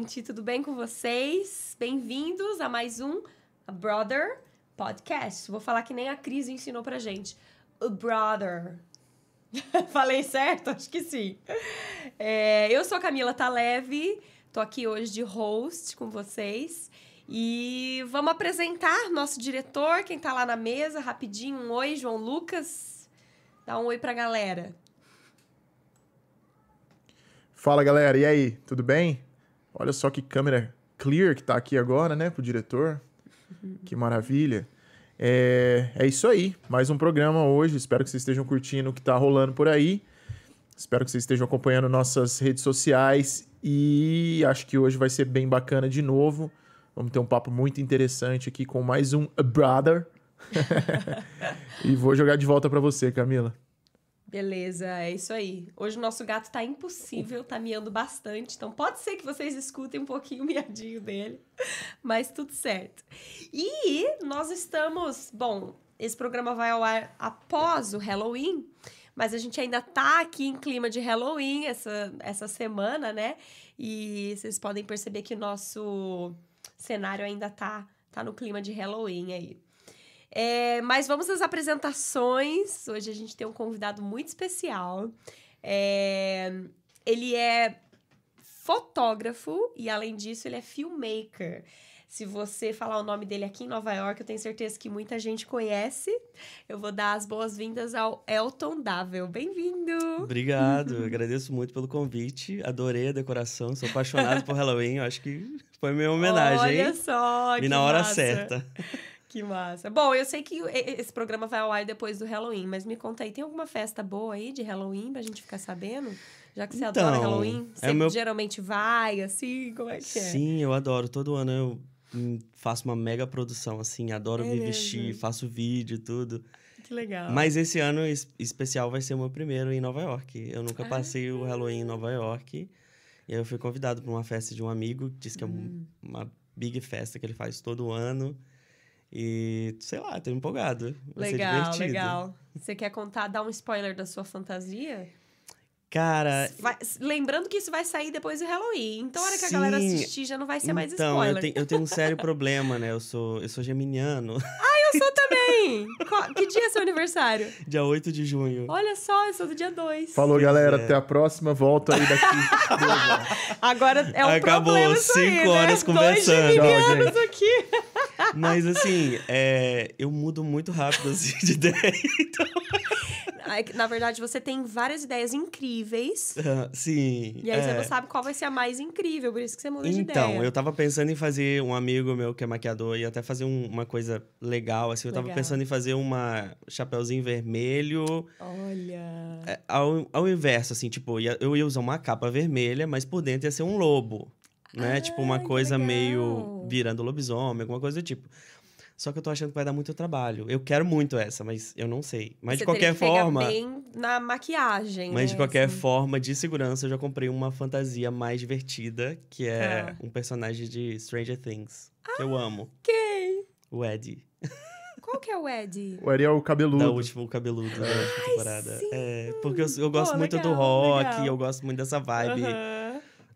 gente? Tudo bem com vocês? Bem-vindos a mais um Brother Podcast. Vou falar que nem a Cris ensinou pra gente. O Brother. Falei certo? Acho que sim. É, eu sou a Camila Taleve, tô aqui hoje de host com vocês. E vamos apresentar nosso diretor, quem tá lá na mesa, rapidinho. Um oi, João Lucas. Dá um oi pra galera. Fala galera, e aí, tudo bem? Olha só que câmera clear que tá aqui agora, né, pro diretor. Que maravilha. É, é isso aí, mais um programa hoje. Espero que vocês estejam curtindo o que tá rolando por aí. Espero que vocês estejam acompanhando nossas redes sociais e acho que hoje vai ser bem bacana de novo. Vamos ter um papo muito interessante aqui com mais um Brother. e vou jogar de volta para você, Camila. Beleza, é isso aí. Hoje o nosso gato tá impossível, tá miando bastante, então pode ser que vocês escutem um pouquinho o miadinho dele, mas tudo certo. E nós estamos, bom, esse programa vai ao ar após o Halloween, mas a gente ainda tá aqui em clima de Halloween essa, essa semana, né? E vocês podem perceber que o nosso cenário ainda tá, tá no clima de Halloween aí. É, mas vamos às apresentações. Hoje a gente tem um convidado muito especial. É, ele é fotógrafo e, além disso, ele é filmmaker. Se você falar o nome dele aqui em Nova York, eu tenho certeza que muita gente conhece. Eu vou dar as boas-vindas ao Elton Dável. Bem-vindo! Obrigado, agradeço muito pelo convite. Adorei a decoração, sou apaixonado por Halloween. Acho que foi minha homenagem. Olha hein? só! E na hora massa. certa. Que massa. Bom, eu sei que esse programa vai ao ar depois do Halloween, mas me conta aí, tem alguma festa boa aí de Halloween pra gente ficar sabendo? Já que você Então, adora Halloween, é você o meu- geralmente vai, assim, como é que é? Sim, eu adoro. Todo ano eu hum, faço uma mega produção, assim. Adoro É me mesmo? vestir, faço vídeo e tudo. Que legal. Mas esse ano es- especial vai ser o meu primeiro em Nova York. Eu nunca Ah. passei o Halloween em Nova York. E aí eu fui convidado para uma festa de um amigo, que diz que é um- Hum. uma big festa que ele faz todo ano. E, sei lá, tô empolgado. Vai legal, legal. Você quer contar, dar um spoiler da sua fantasia? Cara, Vai- lembrando que isso vai sair depois do Halloween. Então, a hora que a galera Sim. assistir, já não vai ser mais então, spoiler. eu, tenho, eu tenho um sério problema, né? Eu sou, eu sou geminiano. Eu sou também! Qual- que dia é seu aniversário? Dia 8 de junho. Olha só, eu sou do dia 2. Falou, Pois galera, é. até a próxima. Volto aí daqui. Agora é um Acabou, problema isso aí, cinco né? horas Dois conversando. geminianos Tchau, aqui. Mas assim, é, eu mudo muito rápido assim, de ideia. Ai, Na verdade, você tem várias ideias incríveis. Sim. E aí você é. não sabe qual vai ser a mais incrível, por isso que você muda de Então, ideia. eu tava pensando em fazer um amigo meu que é maquiador e até fazer um- uma coisa legal, assim. Eu tava Legal. pensando em fazer uma chapeuzinho vermelho, Olha. é, ao, ao inverso, assim, tipo, eu ia usar uma capa vermelha, mas por dentro ia ser um lobo, né? Ah, tipo, uma coisa legal. meio virando lobisomem, alguma coisa do tipo. Só que eu tô achando que vai dar muito trabalho. Eu quero muito essa, mas eu não sei. Mas Você de qualquer teria que pegar forma. bem na maquiagem. Mas né, de qualquer assim. forma, de segurança, eu já comprei uma fantasia mais divertida, que é Ah. um personagem de Stranger Things, que eu amo. Quem? O Eddie, Qual que é o Ed? O Ariel cabeludo. da última o cabeludo da última temporada. sim! É, porque eu, eu gosto Pô, muito do legal, rock, legal. eu gosto muito dessa vibe. Aham.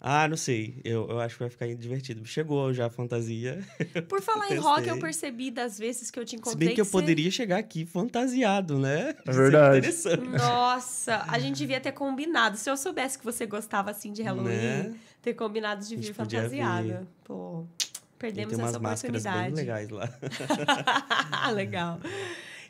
Ah, não sei. Eu, eu acho que vai ficar divertido. Chegou já a fantasia. Por falar em rock, eu percebi das vezes que eu te Se encontrei bem que eu você- poderia chegar aqui fantasiado, né? É Seria verdade. interessante. Nossa, a gente devia ter combinado. Se eu soubesse que você gostava assim de Halloween, Né? ter combinado de vir fantasiada. Pô, E perdemos tem umas essa máscaras bem oportunidade. legais lá. Legal.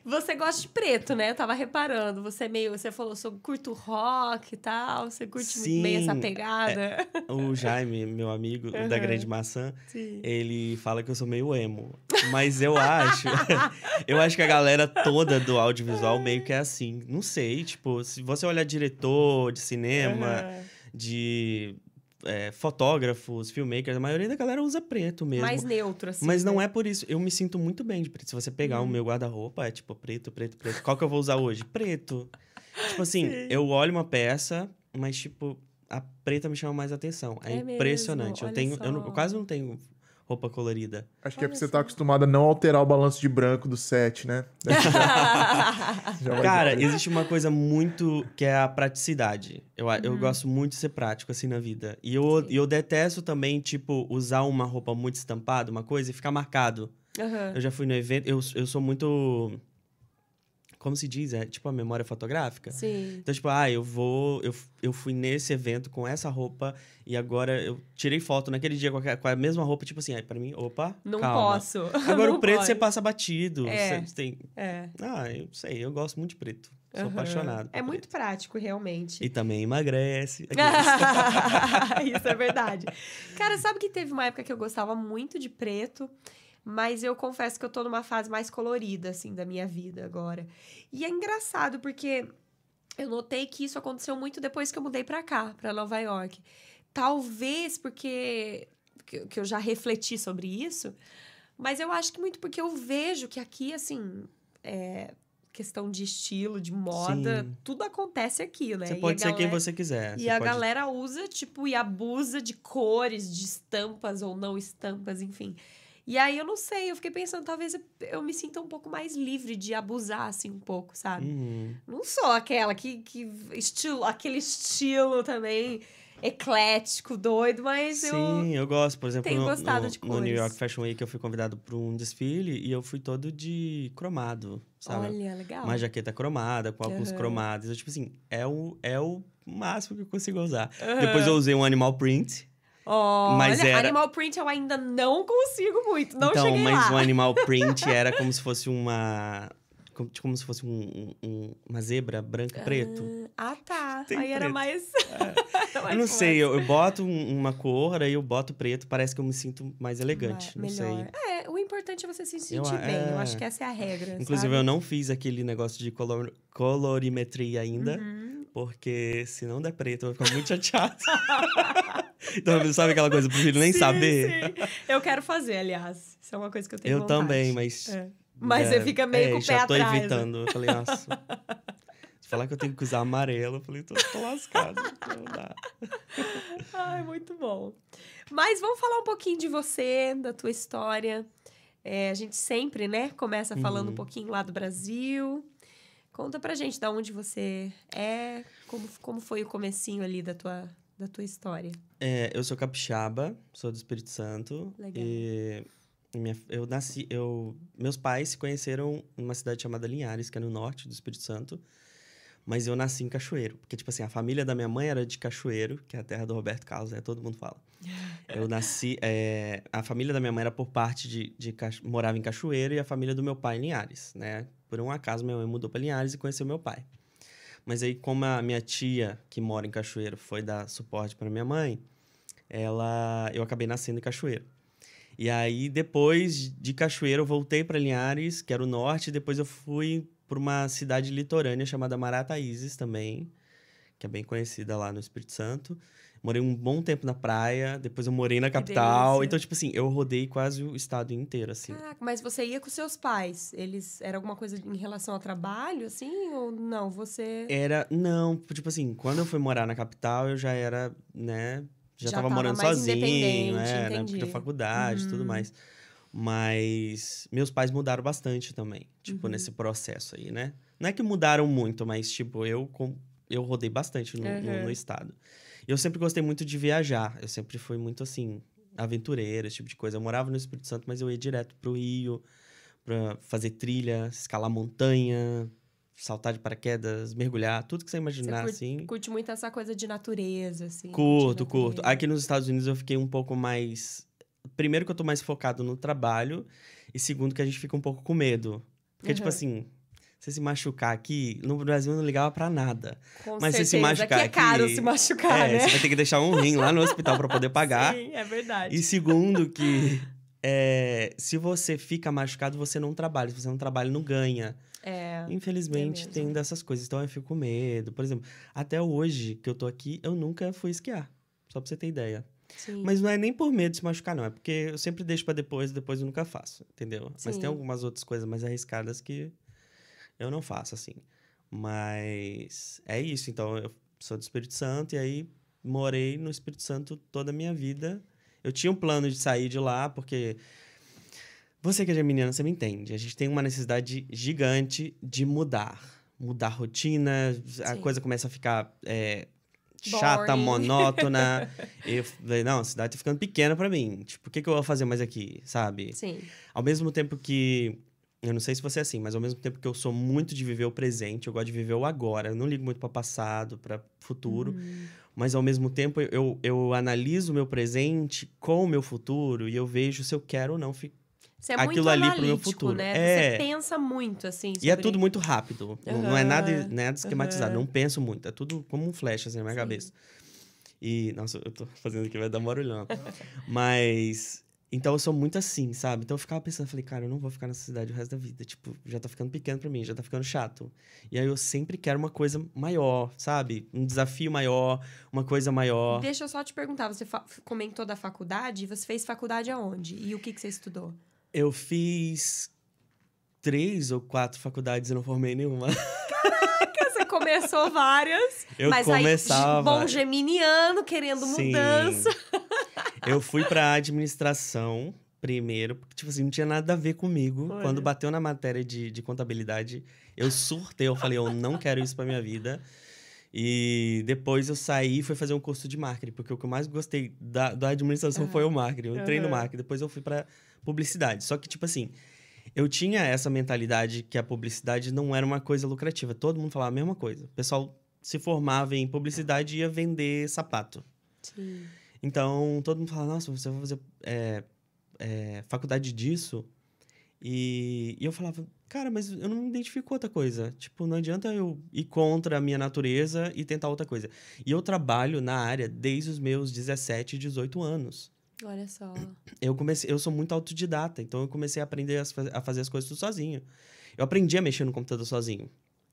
Você gosta de preto, né? Eu tava reparando. Você é meio. Você falou sobre curto rock e tal. Você curte muito bem essa Sim, pegada. O Jaime, meu amigo da Aham. Grande Maçã, Sim. ele fala que eu sou meio emo. Mas eu acho. eu acho que a galera toda do audiovisual meio que é assim. Não sei, tipo, se você olhar diretor de cinema, Aham. de é, fotógrafos, filmmakers, a maioria da galera usa preto mesmo. Mais neutro, assim. Mas não né? é por isso. Eu me sinto muito bem de preto. Se você pegar Hum. o meu guarda-roupa, é tipo preto, preto, preto. Qual que eu vou usar hoje? Preto. Tipo assim, Sim. eu olho uma peça, mas tipo, a preta me chama mais atenção. É, É mesmo, impressionante. eu olha tenho, eu, não- eu quase não tenho roupa colorida. Acho que é porque você tá acostumado a não alterar o balanço de branco do set, né? Já- já Cara, existe uma coisa muito que é a praticidade. Eu, a- eu Uhum. gosto muito de ser prático, assim, na vida. E eu, Sim. e eu detesto também, tipo, usar uma roupa muito estampada, uma coisa, e ficar marcado. Aham. Eu já fui no evento, eu, eu sou muito. Como se diz? É tipo a memória fotográfica. Sim. Então, tipo, ah, eu vou. Eu, eu fui nesse evento com essa roupa e agora eu tirei foto naquele dia com a, com a mesma roupa, tipo assim, aí pra mim, opa, Não calma. posso. Agora Não o preto pode. você passa batido. É. Você tem. É. Ah, eu sei, eu gosto muito de preto. Sou Aham. apaixonado. É muito preto. prático, realmente. E também emagrece. Isso é verdade. Cara, sabe que teve uma época que eu gostava muito de preto, mas eu confesso que eu tô numa fase mais colorida, assim, da minha vida agora. E é engraçado, porque eu notei que isso aconteceu muito depois que eu mudei pra cá, pra Nova York. Talvez porque que eu já refleti sobre isso, mas eu acho que muito porque eu vejo que aqui, assim, é, questão de estilo, de moda, Sim. tudo acontece aqui, né? Você E pode ser quem você quiser. e Você a pode- galera usa, tipo, e abusa de cores, de estampas ou não estampas, enfim. E aí eu não sei, eu fiquei pensando, talvez eu, eu me sinta um pouco mais livre de abusar, assim, um pouco, sabe? Uhum. Não sou aquela que, que estilo, aquele estilo também eclético, doido, mas eu. Sim, eu gosto. Por exemplo, no, gostado no- no New. York Fashion Week eu fui convidado para um desfile e eu fui todo de cromado, sabe? Olha, legal. Uma jaqueta cromada, com alguns cromados. Eu, tipo assim, é o, é o máximo que eu consigo usar. Aham. Depois eu usei um animal print. Olha, mas era- Animal Print eu ainda não consigo muito, não então, cheguei mas lá. o animal print era como se fosse uma. Como, como se fosse um- um- uma zebra branca preto. Ah, tá. Tem aí era preto. mais. Eu não sei, eu, eu boto um- uma cor, aí eu boto preto, parece que eu me sinto mais elegante. Não melhor. sei. É, o importante é você se sentir Eu- bem. Eu é. acho que essa é a regra. Inclusive, sabe? eu não fiz aquele negócio de color, colorimetria ainda, Uhum. porque se não der preto, eu vou ficar muito chateado. então, sabe aquela coisa, prefiro nem Sim, saber. sim. Eu quero fazer, aliás. Isso é uma coisa que eu tenho Eu vontade. também, mas. É. Mas você fica meio é, com o já pé tô atrás, né? evitando. Eu falei, nossa. Se falar que eu tenho que usar amarelo, eu falei, tô, tô lascado. Não dá. Ai, muito bom. Mas vamos falar um pouquinho de você, da tua história. É, a gente sempre, né, começa falando um Uhum. pouquinho lá do Brasil. Conta pra gente da onde você é, como, como foi o comecinho ali da tua, da tua história. É, eu sou capixaba, sou do Espírito Santo. Legal. E minha- eu nasci, eu, meus pais se conheceram numa cidade chamada Linhares, que é no norte do Espírito Santo. Mas eu nasci em Cachoeiro. Porque, tipo assim, a família da minha mãe era de Cachoeiro, que é a terra do Roberto Carlos, é, todo mundo fala. Eu nasci... é, a família da minha mãe era por parte de... de morava em Cachoeiro e a família do meu pai em Linhares, né? Por um acaso, minha mãe mudou para Linhares e conheceu meu pai. Mas aí, como a minha tia, que mora em Cachoeiro, foi dar suporte para minha mãe, ela... Eu acabei nascendo em Cachoeiro. E aí, depois de Cachoeiro, eu voltei para Linhares, que era o norte, e depois eu fui para uma cidade litorânea chamada Marataízes também, que é bem conhecida lá no Espírito Santo. Morei um bom tempo na praia, depois eu morei na capital. Então, tipo assim, eu rodei quase o estado inteiro, assim. Caraca, mas você ia com seus pais? Eles era alguma coisa em relação ao trabalho, assim? Ou não? Você. Era, não, tipo assim, quando eu fui morar na capital, eu já era, né, já, Já tava, tava morando sozinho, é, na época entendi. da faculdade e tudo Uhum. mais. Mas meus pais mudaram bastante também, tipo, Uhum. nesse processo aí, né? Não é que mudaram muito, mas, tipo, eu, com- eu rodei bastante no, no- Uhum. no estado. Eu sempre gostei muito de viajar, eu sempre fui muito, assim, aventureiro, esse tipo de coisa. Eu morava no Espírito Santo, mas eu ia direto pro Rio pra fazer trilha, escalar montanha, saltar de paraquedas, mergulhar, tudo que você imaginar, curte- assim. Curte muito essa coisa de natureza, assim. Curto, de curto. natureza. Aqui nos Estados Unidos eu fiquei um pouco mais. Primeiro, que eu tô mais focado no trabalho. E segundo, que a gente fica um pouco com medo. Porque, tipo Uhum. assim, você se machucar aqui, no Brasil eu não ligava pra nada. Com mas você se certeza, machucar que é caro aqui- se machucar, é, né? você vai ter que deixar um rim lá no hospital pra poder pagar. Sim, é verdade. E segundo, que é, se você fica machucado, você não trabalha. Se você não trabalha, não ganha. É. Infelizmente, mesmo. tem dessas coisas. Então eu fico com medo. Por exemplo, até hoje que eu tô aqui, eu nunca fui esquiar. Só pra você ter ideia. Sim. Mas não é nem por medo de se machucar, não. É porque eu sempre deixo pra depois, depois eu nunca faço, entendeu? Mas Sim. tem algumas outras coisas mais arriscadas que eu não faço, assim. Mas é isso. Então, eu sou do Espírito Santo e aí morei no Espírito Santo toda a minha vida. Eu tinha um plano de sair de lá, porque você que é geminiana, você me entende. A gente tem uma necessidade gigante de mudar. Mudar a rotina, a Sim. coisa começa a ficar é, chata, monótona. eu falei, não, a cidade tá ficando pequena pra mim. Tipo, o que, que eu vou fazer mais aqui, sabe? Sim. Ao mesmo tempo que. Eu não sei se você é assim, mas ao mesmo tempo que eu sou muito de viver o presente, eu gosto de viver o agora. Eu não ligo muito para passado, para futuro. Uhum. Mas ao mesmo tempo eu, eu analiso o meu presente com o meu futuro e eu vejo se eu quero ou não. fi- Você é Aquilo muito ali pro meu futuro. né? É. Você pensa muito, assim, E é tudo muito rápido. Não, não é nada, nada esquematizado. aham. Não penso muito. É tudo como um flash assim na minha Sim. cabeça. E, nossa, eu tô fazendo aqui, vai dar barulhão. Mas. Então eu sou muito assim, sabe? Então eu ficava pensando, falei, cara, eu não vou ficar nessa cidade o resto da vida. Tipo, já tá ficando pequeno pra mim, já tá ficando chato. E aí eu sempre quero uma coisa maior, sabe? Um desafio maior, uma coisa maior. Deixa eu só te perguntar, você comentou da faculdade, você fez faculdade aonde? E o que, que você estudou? Eu fiz três ou quatro faculdades e não formei nenhuma. Você começou várias, Eu mas começava. aí, bom geminiano, querendo Sim. mudança. Eu fui pra administração primeiro, porque, tipo assim, não tinha nada a ver comigo. Olha. Quando bateu na matéria de, de contabilidade, eu surtei, eu falei, eu não quero isso pra minha vida. E depois eu saí e fui fazer um curso de marketing, porque o que eu mais gostei da, da administração foi o marketing. Eu entrei no marketing, depois eu fui pra publicidade. Só que, tipo assim, eu tinha essa mentalidade que a publicidade não era uma coisa lucrativa. Todo mundo falava a mesma coisa. O pessoal se formava em publicidade e ia vender sapato. Sim. Então, todo mundo fala, nossa, você vai fazer é, é, faculdade disso? E, e eu falava, cara, mas eu não me identifico com outra coisa. Tipo, não adianta eu ir contra a minha natureza e tentar outra coisa. E eu trabalho na área desde os meus 17, 18 anos. Olha só. Eu comecei, eu sou muito autodidata, então eu comecei a aprender a, a fazer as coisas tudo sozinho. Eu aprendi a mexer no computador sozinho.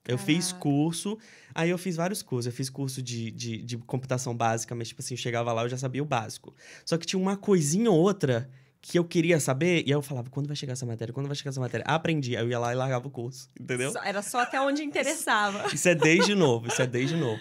Eu fiz curso, aí eu fiz vários cursos. Eu fiz curso de, de, de computação básica, mas, tipo assim, eu chegava lá, eu já sabia o básico. Só que tinha uma coisinha ou outra que eu queria saber, e aí eu falava, quando vai chegar essa matéria? Quando vai chegar essa matéria? Aprendi. Aí eu ia lá e largava o curso, entendeu? Só- Era só até onde interessava. Isso é desde novo, isso é desde novo.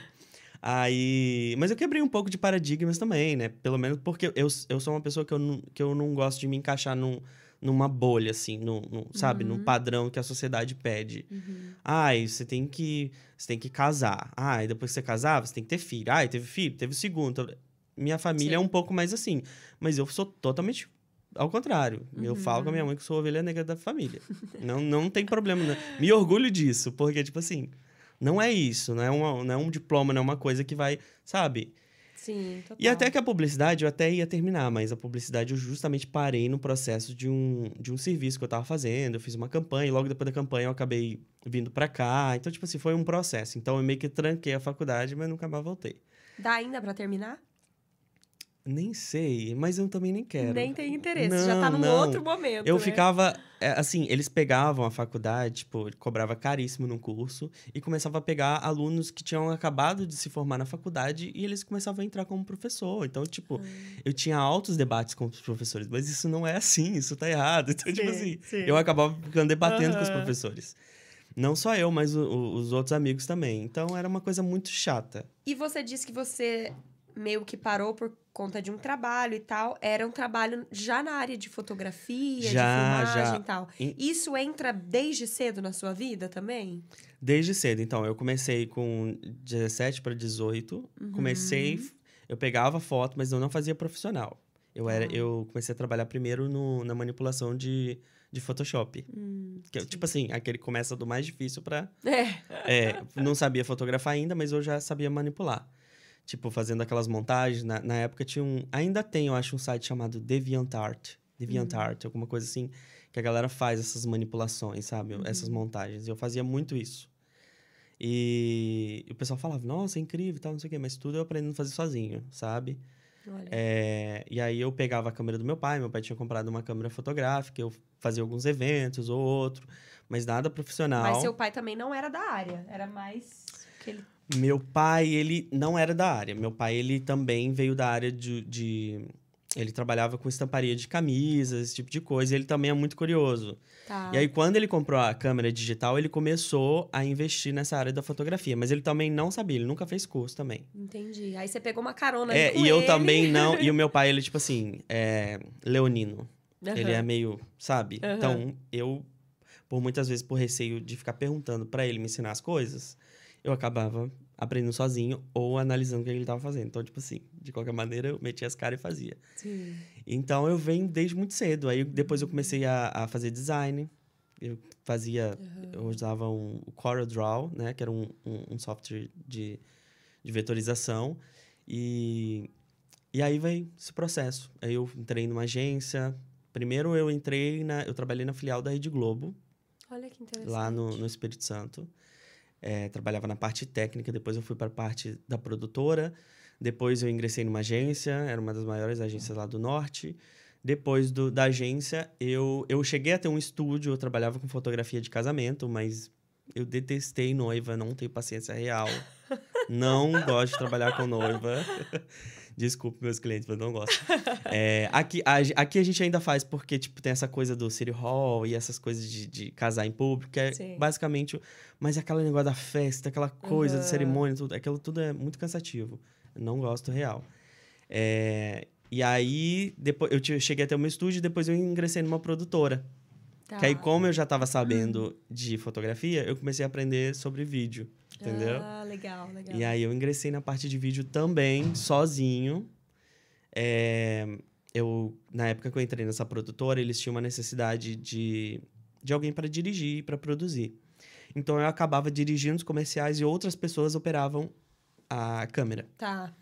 Aí. Mas eu quebrei um pouco de paradigmas também, né? Pelo menos porque eu, eu sou uma pessoa que eu não, que eu não gosto de me encaixar num, numa bolha, assim, num, num- sabe? Num padrão que a sociedade pede. Uhum. Ai, você tem que. Você tem que casar. Ai, depois que você casar, você tem que ter filho. Ai, teve filho, teve o segundo. Então, Minha família é Sim. um pouco mais assim. Mas eu sou totalmente ao contrário. Eu falo com a minha mãe que sou a ovelha negra da família. não, não tem problema. Né? Me orgulho disso, porque, tipo assim, não é isso. Não é, uma, não é um diploma, não é uma coisa que vai, sabe? Sim, total. E até que a publicidade, eu até ia terminar, mas a publicidade eu justamente parei no processo de um, de um serviço que eu tava fazendo. Eu fiz uma campanha e logo depois da campanha eu acabei vindo pra cá. Então, tipo assim, foi um processo. Então eu meio que tranquei a faculdade, mas nunca mais voltei. Dá ainda pra terminar? Nem sei, mas eu também nem quero. Nem tem interesse. já tá Não, num não. outro momento. Eu né? ficava, é, assim, eles pegavam a faculdade, tipo, cobrava caríssimo no curso e começava a pegar alunos que tinham acabado de se formar na faculdade e eles começavam a entrar como professor. Então, tipo, Hum. eu tinha altos debates com os professores, mas isso não é assim, isso tá errado. Então, tipo Sim, assim, sim. eu acabava ficando debatendo com os professores. Não só eu, mas o- o- os outros amigos também. Então, era uma coisa muito chata. E você disse que você meio que parou por conta de um trabalho e tal. Era um trabalho já na área de fotografia, Já, de filmagem já. e tal. Em- Isso entra desde cedo na sua vida também? Desde cedo. Então, eu comecei com 17 para 18. Uhum. Comecei, eu pegava foto, mas eu não fazia profissional. Eu, era, Ah. eu comecei a trabalhar primeiro no, na manipulação de, de Photoshop. Hum, Que, tipo assim, aquele começa do mais difícil pra... É. É, não sabia fotografar ainda, mas eu já sabia manipular. Tipo, fazendo aquelas montagens. Na, na época tinha um... Ainda tem, eu acho, um site chamado DeviantArt. DeviantArt, alguma coisa assim. Que a galera faz essas manipulações, sabe? Essas montagens. Eu fazia muito isso. E o pessoal falava, nossa, é incrível e tal, não sei o quê. Mas tudo eu aprendendo a fazer sozinho, sabe? Olha. É, e aí eu pegava a câmera do meu pai, meu pai tinha comprado uma câmera fotográfica, eu fazia alguns eventos ou outro, mas nada profissional. Mas seu pai também não era da área. Era mais aquele... Meu pai, ele não era da área. Meu pai, ele também veio da área de, de, Ele trabalhava com estamparia de camisas, esse tipo de coisa. E ele também é muito curioso. Tá. E aí, quando ele comprou a câmera digital, ele começou a investir nessa área da fotografia. Mas ele também não sabia, ele nunca fez curso também. Entendi. Aí você pegou uma carona É, com e eu ele. também não. E o meu pai, ele, tipo assim, é leonino. Aham. Ele é meio, sabe? Aham. Então, eu, por muitas vezes, por receio de ficar perguntando pra ele me ensinar as coisas, eu acabava aprendendo sozinho ou analisando o que ele tava fazendo. Então, tipo assim, de qualquer maneira, eu metia as caras e fazia. Sim. Então, eu venho desde muito cedo. Aí, depois eu comecei a, a fazer design. Eu fazia... Eu usava um, o CorelDRAW, né? Que era um, um, um software de, de vetorização. E, e aí veio esse processo. Aí eu entrei numa agência. Primeiro eu entrei na... Eu trabalhei na filial da Rede Globo, Olha que interessante. lá no, no Espírito Santo. É, trabalhava na parte técnica, depois eu fui para a parte da produtora. Depois eu ingressei numa agência, era uma das maiores agências lá do norte. Depois do, da agência, eu, eu cheguei a ter um estúdio, eu trabalhava com fotografia de casamento, mas eu detestei noiva, não tenho paciência real. não gosto de trabalhar com noiva. Desculpe meus clientes, mas não gosto. É, aqui, a, aqui a gente ainda faz porque, tipo, tem essa coisa do City Hall e essas coisas de, de casar em público, que é Sim. basicamente... Mas é aquele negócio da festa, aquela coisa Aham. de cerimônia, tudo, aquilo tudo é muito cansativo. Não gosto real. É, e aí, depois, eu cheguei até o meu estúdio e depois eu ingressei numa produtora. Tá. Que aí, como eu já estava sabendo de fotografia, eu comecei a aprender sobre vídeo, entendeu? Ah, legal, legal. E aí eu ingressei na parte de vídeo também, sozinho. É, eu, na época que eu entrei nessa produtora, eles tinham uma necessidade de, de alguém para dirigir, para produzir. Então eu acabava dirigindo os comerciais e outras pessoas operavam a câmera. Tá.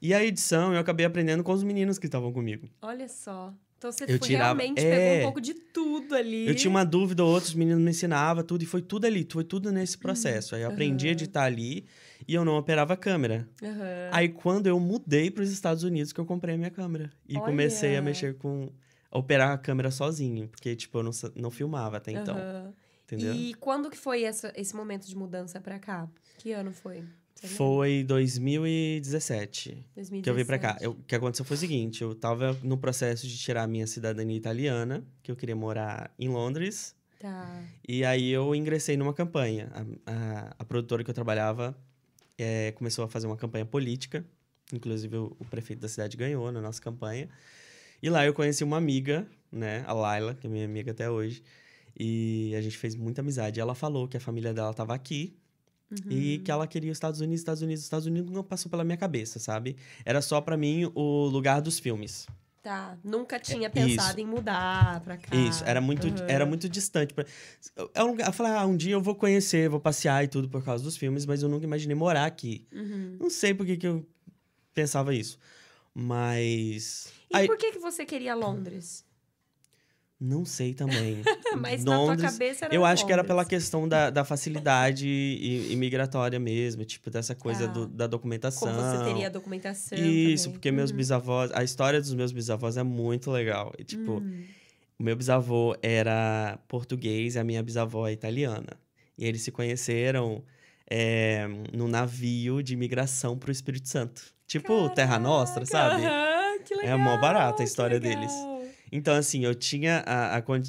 E a edição eu acabei aprendendo com os meninos que estavam comigo. Olha só. Então você Eu foi- tirava- realmente é. pegou um pouco de tudo ali. Eu tinha uma dúvida, outros meninos me ensinavam tudo, e foi tudo ali, foi tudo nesse processo. Aí eu aprendi a editar ali e eu não operava a câmera. Aham. Aí quando eu mudei para os Estados Unidos que eu comprei a minha câmera e comecei a Olha. mexer com a operar a câmera sozinho, porque tipo eu não, não filmava até então, Aham. entendeu? E quando que foi essa, esse momento de mudança pra cá? Que ano foi? Foi 2017 2017. que eu vim pra cá. O que aconteceu foi o seguinte, eu tava no processo de tirar a minha cidadania italiana, que eu queria morar em Londres, Tá. e aí eu ingressei numa campanha. A, a, a produtora que eu trabalhava eh, começou a fazer uma campanha política, inclusive o, o prefeito da cidade ganhou na nossa campanha. E lá eu conheci uma amiga, né, a Laila, que é minha amiga até hoje, e a gente fez muita amizade. Ela falou que a família dela tava aqui Uhum. e que ela queria os Estados Unidos, Estados Unidos, Estados Unidos não passou pela minha cabeça, sabe? Era só pra mim o lugar dos filmes. Tá. Nunca tinha É, pensado em mudar pra cá. Isso, era muito, Aham. era muito distante. pra- É um lugar, eu falei, ah, um dia eu vou conhecer, vou passear e tudo por causa dos filmes, mas eu nunca imaginei morar aqui. Uhum. Não sei por que, que eu pensava isso. Mas. E Aí- por que, que você queria Londres? Não sei também. Mas na tua Londres, cabeça era Eu acho que era Londres. pela questão da, da facilidade e, e migratória mesmo, tipo, dessa coisa Ah. do- da documentação. Como você teria a documentação Isso, também. porque meus Uhum. bisavós. A história dos meus bisavós é muito legal. E, tipo, Hum. o meu bisavô era português e a minha bisavó é italiana. E eles se conheceram é, num navio de imigração pro Espírito Santo. Tipo Terra Nostra, sabe? Aham, que legal, mó barata a história deles. Então, assim, eu tinha a, a, con-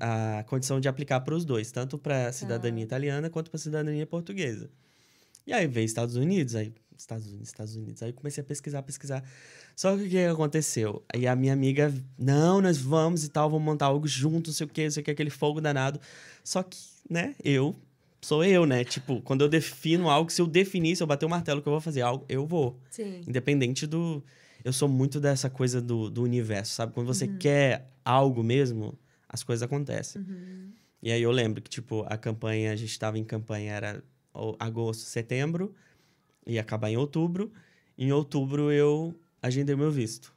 a condição de aplicar para os dois, tanto para a cidadania italiana quanto para a cidadania portuguesa. E aí veio Estados Unidos, aí Estados Unidos, Estados Unidos. Aí comecei a pesquisar, pesquisar. Só que o que aconteceu? Aí a minha amiga, não, nós vamos e tal, vamos montar algo junto, não sei o que, não sei o que, aquele fogo danado. Só que, né, eu sou eu, né? Tipo, quando eu defino algo, se eu definir, se eu bater o martelo que eu vou fazer algo, eu vou. Sim. Independente do. Eu sou muito dessa coisa do, do universo, sabe? Quando você quer algo mesmo, as coisas acontecem. Uhum. E aí eu lembro que, tipo, a campanha, a gente tava em campanha, era agosto, setembro, ia acabar em outubro. Em outubro eu agendei o meu visto.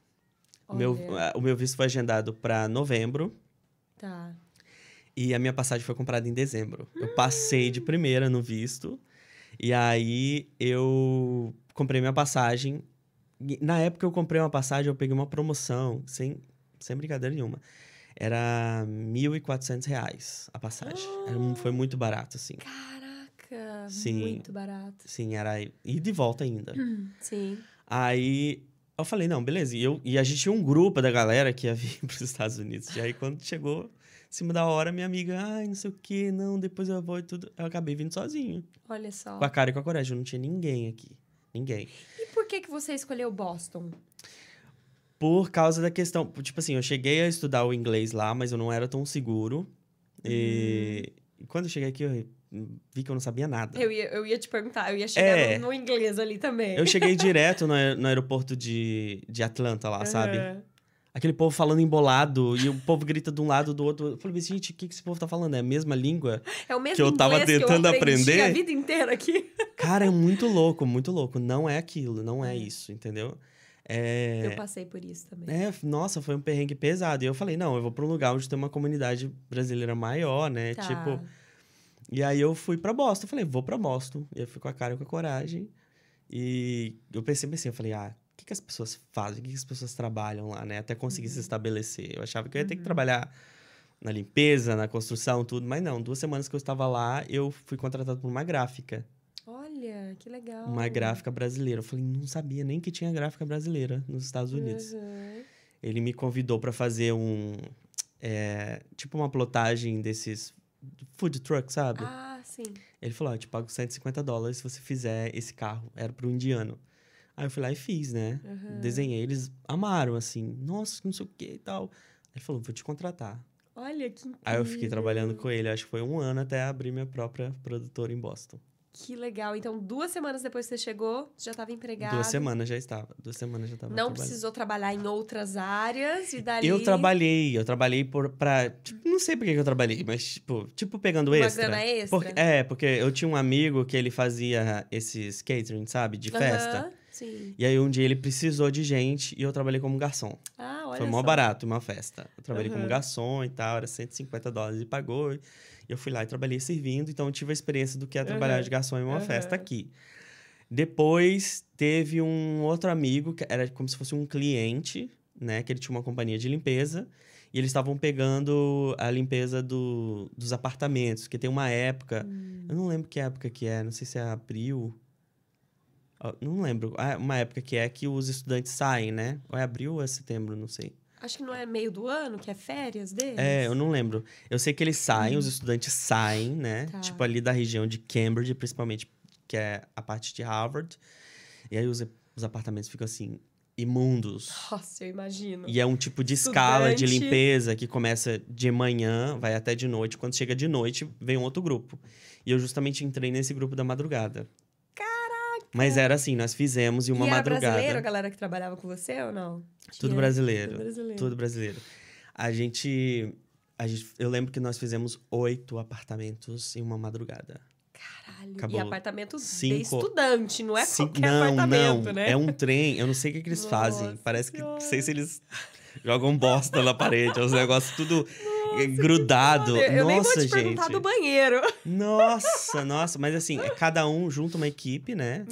O meu, Olha. o meu visto foi agendado para novembro Tá. e a minha passagem foi comprada em dezembro. Eu passei de primeira no visto. E aí eu comprei minha passagem. Na época eu comprei uma passagem, eu peguei uma promoção, sem, sem brincadeira nenhuma. Era 1.400 reais a passagem. Era mu- foi muito barato, assim. Caraca, Sim. muito barato. Sim, era. E de volta ainda. Sim. Aí Eu falei, não, beleza. E, eu, e a gente tinha um grupo da galera que ia vir para os Estados Unidos. E aí, quando chegou, em cima da hora, minha amiga, ai, não sei o quê, não, depois eu vou e tudo. Eu acabei vindo sozinho. Olha só. Com a cara e com a coragem. Eu não tinha ninguém aqui. Ninguém. Por que, que você escolheu Boston? Por causa da questão. Tipo assim, eu cheguei a estudar o inglês lá, mas eu não era tão seguro. E, e quando eu cheguei aqui, eu vi que eu não sabia nada. Eu ia, eu ia te perguntar, eu ia chegar É. no, no inglês ali também. Eu cheguei direto no, aer- no aeroporto de, de Atlanta lá, sabe? Aquele povo falando embolado e o povo grita de um lado do outro. Eu falei, gente, o que, que esse povo tá falando? É a mesma língua? É o mesmo Que eu tava tentando que eu aprender. a vida inteira aqui. Cara, é muito louco, muito louco. Não é aquilo, não é isso, entendeu? É, Eu passei por isso também. é, nossa, foi um perrengue pesado. E eu falei, não, eu vou pra um lugar onde tem uma comunidade brasileira maior, né? Tá. Tipo, E aí eu fui pra Boston. Eu falei, vou pra Boston. E eu fui com a cara e com a coragem. E eu pensei assim, eu falei, ah, que, as pessoas fazem? O que, as pessoas trabalham lá, né? Até conseguir se estabelecer. Eu achava que eu ia ter que trabalhar na limpeza, na construção, tudo. Mas não, duas semanas que eu estava lá, eu fui contratado por uma gráfica. Olha, que legal. Uma gráfica brasileira. Eu falei, não sabia nem que tinha gráfica brasileira nos Estados Unidos. Uhum. Ele me convidou pra fazer um... é, tipo uma plotagem desses food truck, sabe? Ah, sim. Ele falou, ó, eu te pago 150 dólares se você fizer esse carro. Era pro indiano. Aí eu fui lá e fiz, né? Uhum. Desenhei. Eles amaram, assim. Nossa, não sei o que e tal. Ele falou, vou te contratar. Olha que incrível. Aí eu fiquei trabalhando com ele. Acho que foi um ano até abrir minha própria produtora em Boston. Que legal. Então, duas semanas depois que você chegou, você já estava empregado. Duas semanas já estava. Duas semanas já estava Não precisou trabalhar em outras áreas e dali... Eu trabalhei. Eu trabalhei por, pra... Tipo, não sei por que eu trabalhei, mas tipo... Tipo pegando Uma extra. grana extra? Porque- é, porque eu tinha um amigo que ele fazia esses catering, sabe? De festa. Aham, sim. E aí um dia ele precisou de gente e eu trabalhei como garçom. Ah, olha Foi mó só. barato uma festa. Eu trabalhei como Aham. garçom e tal, era 150 dólares e pagou. E eu fui lá e trabalhei servindo, então eu tive a experiência do que é trabalhar Aham. de garçom em uma Aham. festa aqui. Depois teve um outro amigo que era como se fosse um cliente, né? Que ele tinha uma companhia de limpeza. E eles estavam pegando a limpeza do, dos apartamentos, que tem uma época. Hum. Eu não lembro que época que é, não sei se é abril. Não lembro. Ah, Uma época que é que os estudantes saem, né? Ou é abril ou é setembro, não sei. Acho que não é meio do ano, que é férias deles? É, eu não lembro. Eu sei que eles saem, os estudantes saem, né? Tá. Tipo ali da região de Cambridge, principalmente, que é a parte de Harvard. E aí os, os apartamentos ficam assim, imundos. Nossa, eu imagino. E é um tipo de escala de Estudante. limpeza que começa de manhã, vai até de noite. Quando chega de noite, vem um outro grupo. E eu justamente entrei nesse grupo da madrugada. Mas era assim, nós fizemos em uma e era madrugada. brasileiro a galera que trabalhava com você ou não? Tudo brasileiro. Tudo brasileiro. Tudo brasileiro. A gente, a gente. Eu lembro que nós fizemos oito apartamentos em uma madrugada. Caralho. Acabou E apartamento de cinco- estudante, não é Cinco- qualquer não, apartamento, não. né? É um trem. Eu não sei o que, que eles fazem. Nossa Parece que. Não sei se eles jogam bosta na parede. Os negócios tudo grudado. Eu, eu nem vou nossa, te perguntar gente. do banheiro. Nossa, nossa. Mas assim, é cada um junta uma equipe, né?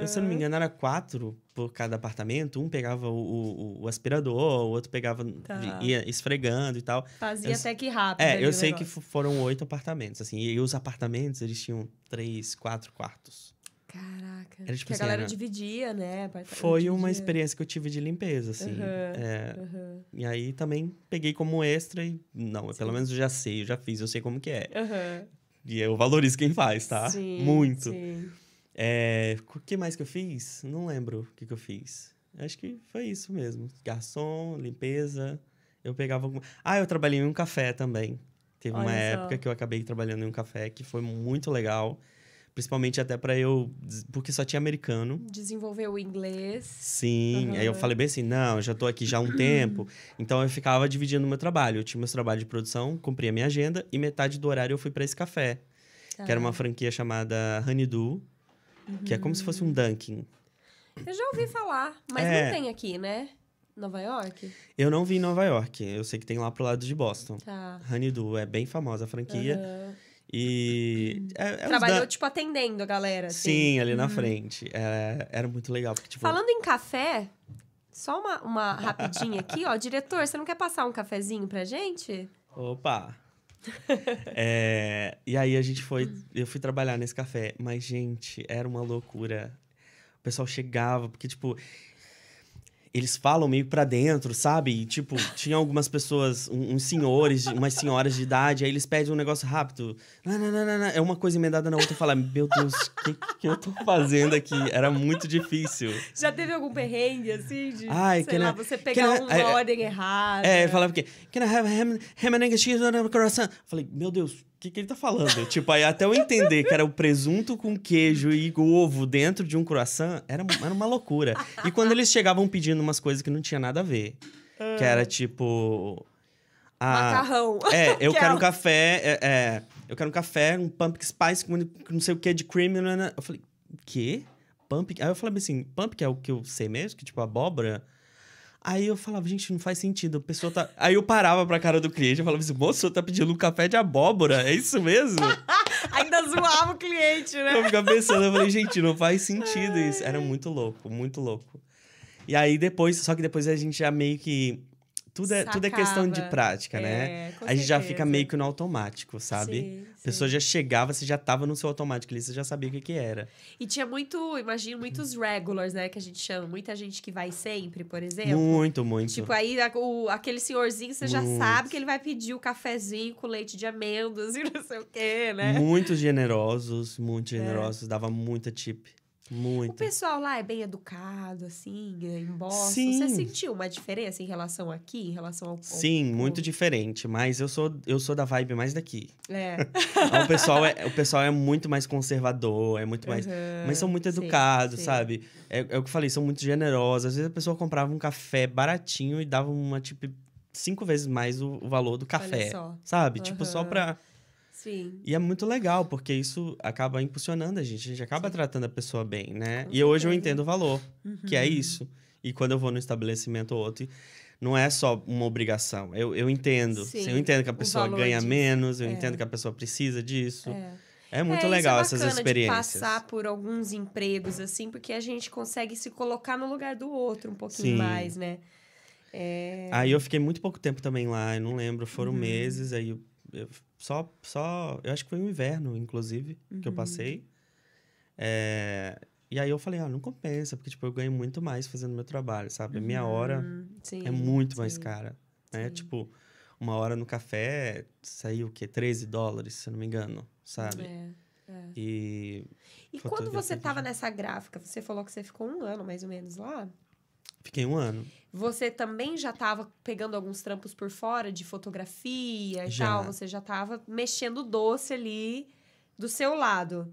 Eu, se eu não me engano, era quatro por cada apartamento. Um pegava o, o- o aspirador, o outro pegava. Tá. ia esfregando e tal. Fazia Eu- até que rápido. É, eu sei que negócio. f- foram oito apartamentos, assim. E os apartamentos, eles tinham três, quatro quartos. Caraca. Era tipo que a assim, galera era- dividia, né? Foi uma dividia. experiência que eu tive de limpeza, assim. Aham. É, Aham. e aí também peguei como extra e... Não, Sim. pelo menos eu já sei, eu já fiz, eu sei como que é. Aham. E eu valorizo quem faz, tá? Sim, Muito. Sim. É, o que mais que eu fiz? Não lembro o que, que eu fiz. Acho que foi isso mesmo. Garçom, limpeza. Eu pegava alguma... Ah, eu trabalhei em um café também. Teve uma Olha só. época que eu acabei trabalhando em um café que foi muito legal. Principalmente até pra eu... Porque só tinha americano. Desenvolveu o inglês. Sim, aí eu falei bem assim, não, já tô aqui já há um tempo. Então eu ficava dividindo o meu trabalho. Eu tinha meus trabalhos de produção, cumpria a minha agenda e metade do horário eu fui pra esse café, que era uma Tá. franquia chamada Honeydew, que é como se fosse um Dunkin'. Eu já ouvi falar, mas É. não tem aqui, né? Nova York? Eu não vi em Nova York, eu sei que tem lá pro lado de Boston. Tá. Honeydew é bem famosa a franquia Aham. E é, é os Trabalhou, Dan- tipo, atendendo a galera, assim. Sim, ali na frente. É, era muito legal porque tipo Falando em café, só uma, uma rapidinha aqui, ó. Diretor, você não quer passar um cafezinho pra gente? Opa! É, e aí a gente foi. Eu fui trabalhar nesse café, mas, gente, era uma loucura. O pessoal chegava, porque, tipo. Eles falam meio pra dentro, sabe? E, tipo, tinha algumas pessoas, uns senhores, umas senhoras de idade, aí eles pedem um negócio rápido. Não, não, não. É uma coisa emendada na outra e fala, meu Deus, o que, que eu tô fazendo aqui? Era muito difícil. Já teve algum perrengue, assim, de, Ai, sei lá, na- você pegar uma é, ordem errada? É, falava que. Can I have ham, ham and egg cheese on a croissant? Falei, meu Deus, o que, que ele tá falando? tipo, aí até eu entender que era o presunto com queijo e ovo dentro de um croissant, era, era uma loucura. E quando eles chegavam pedindo umas coisas que não tinha nada a ver, que era tipo. ah, Macarrão. É, eu quero um Aquela. café. É, é, eu quero um café, um pumpkin spice com não sei o que de cream. Eu falei, quê? Pumpkin? Aí eu falei assim, pumpkin é o que eu sei mesmo? Que tipo, abóbora? Aí eu falava, gente, não faz sentido. A pessoa tá. Aí eu parava pra cara do cliente e falava assim, moço, tá pedindo um café de abóbora? É isso mesmo? Ainda zoava o cliente, né? eu ficava pensando, eu falei, gente, não faz sentido isso. Era muito louco, muito louco. E aí depois, só que depois a gente já meio que. Tudo é, tudo é questão de prática, né? É, com a gente já fica meio que no automático, sabe? Sim, A pessoa sim. já chegava, você já tava no seu automático ali, você já sabia o que que era. E tinha muito, imagino, muitos regulars, né? Que a gente chama. Muita gente que vai sempre, por exemplo. Muito, muito. Tipo, aí o- aquele senhorzinho, você já Muito. sabe que ele vai pedir o cafezinho com leite de amêndoas e não sei o quê, né? Muito generosos, muito É. generosos, dava muita tip. O Muito. pessoal lá é bem educado, assim, em Boston. Sim. Você sentiu uma diferença em relação aqui, em relação ao... Sim, ao- muito diferente, mas eu sou, eu sou da vibe mais daqui. É. o, pessoal é, o pessoal é muito mais conservador, é muito mais. Mas são muito Sim, educados, sim. sabe? É, é o que eu falei, são muito generosos. Às vezes a pessoa comprava um café baratinho e dava uma, tipo, cinco vezes mais o, o valor do café. Sabe? Tipo, só pra. Sim. E é muito legal, porque isso acaba impulsionando a gente. A gente acaba Sim. tratando a pessoa bem, né? Com e hoje eu certeza. entendo o valor, que é Uhum. isso. E quando eu vou num estabelecimento ou outro, não é só uma obrigação. Eu, eu entendo. Sim, eu entendo que a pessoa ganha disso. menos, eu É. entendo que a pessoa precisa disso. É, É. muito É, legal isso é essas experiências. De passar por alguns empregos, assim, porque a gente consegue se colocar no lugar do outro um pouquinho Sim. mais, né? É... Aí eu fiquei muito pouco tempo também lá, eu não lembro, foram Uhum. meses, aí eu, eu só, só, eu acho que foi um inverno, inclusive, que eu Uhum. passei. É, e aí eu falei, ah, não compensa, porque, tipo, eu ganho muito mais fazendo meu trabalho, sabe? A minha hora Hum, sim, é muito mais sim. cara, né? sim. Tipo, uma hora no café saiu o quê? 13 dólares, se eu não me engano, sabe? É. E E Foi quando você tava nessa gráfica, você falou que você ficou um ano mais ou menos lá. fiquei um ano. Você também já tava pegando alguns trampos por fora de fotografia e Já. tal? Você já tava mexendo doce ali do seu lado.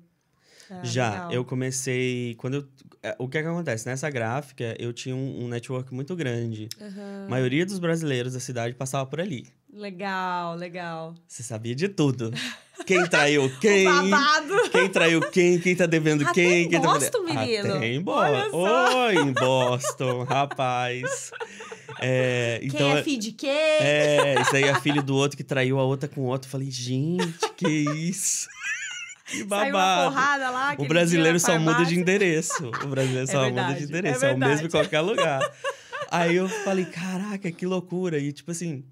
Ah, Já, legal. eu comecei. Quando eu, é, o que é que acontece? Nessa gráfica, eu tinha um, um network muito grande. Aham. A maioria dos brasileiros da cidade passava por ali. Legal, legal. Você sabia de tudo. Quem traiu quem? Quem traiu quem? Quem tá devendo Até quem? em quem tá Boston, devendo- menino. Até em Boston. Oi, em Boston, rapaz. É, então, Quem é filho de quem? é, isso aí é filho do outro que traiu a outra com o outro. Eu Falei, gente, que isso? Que babado. porrada lá. O brasileiro só muda de endereço. O brasileiro É só muda verdade, de é endereço. É, o mesmo em qualquer lugar. Aí eu falei, caraca, que loucura. E tipo assim.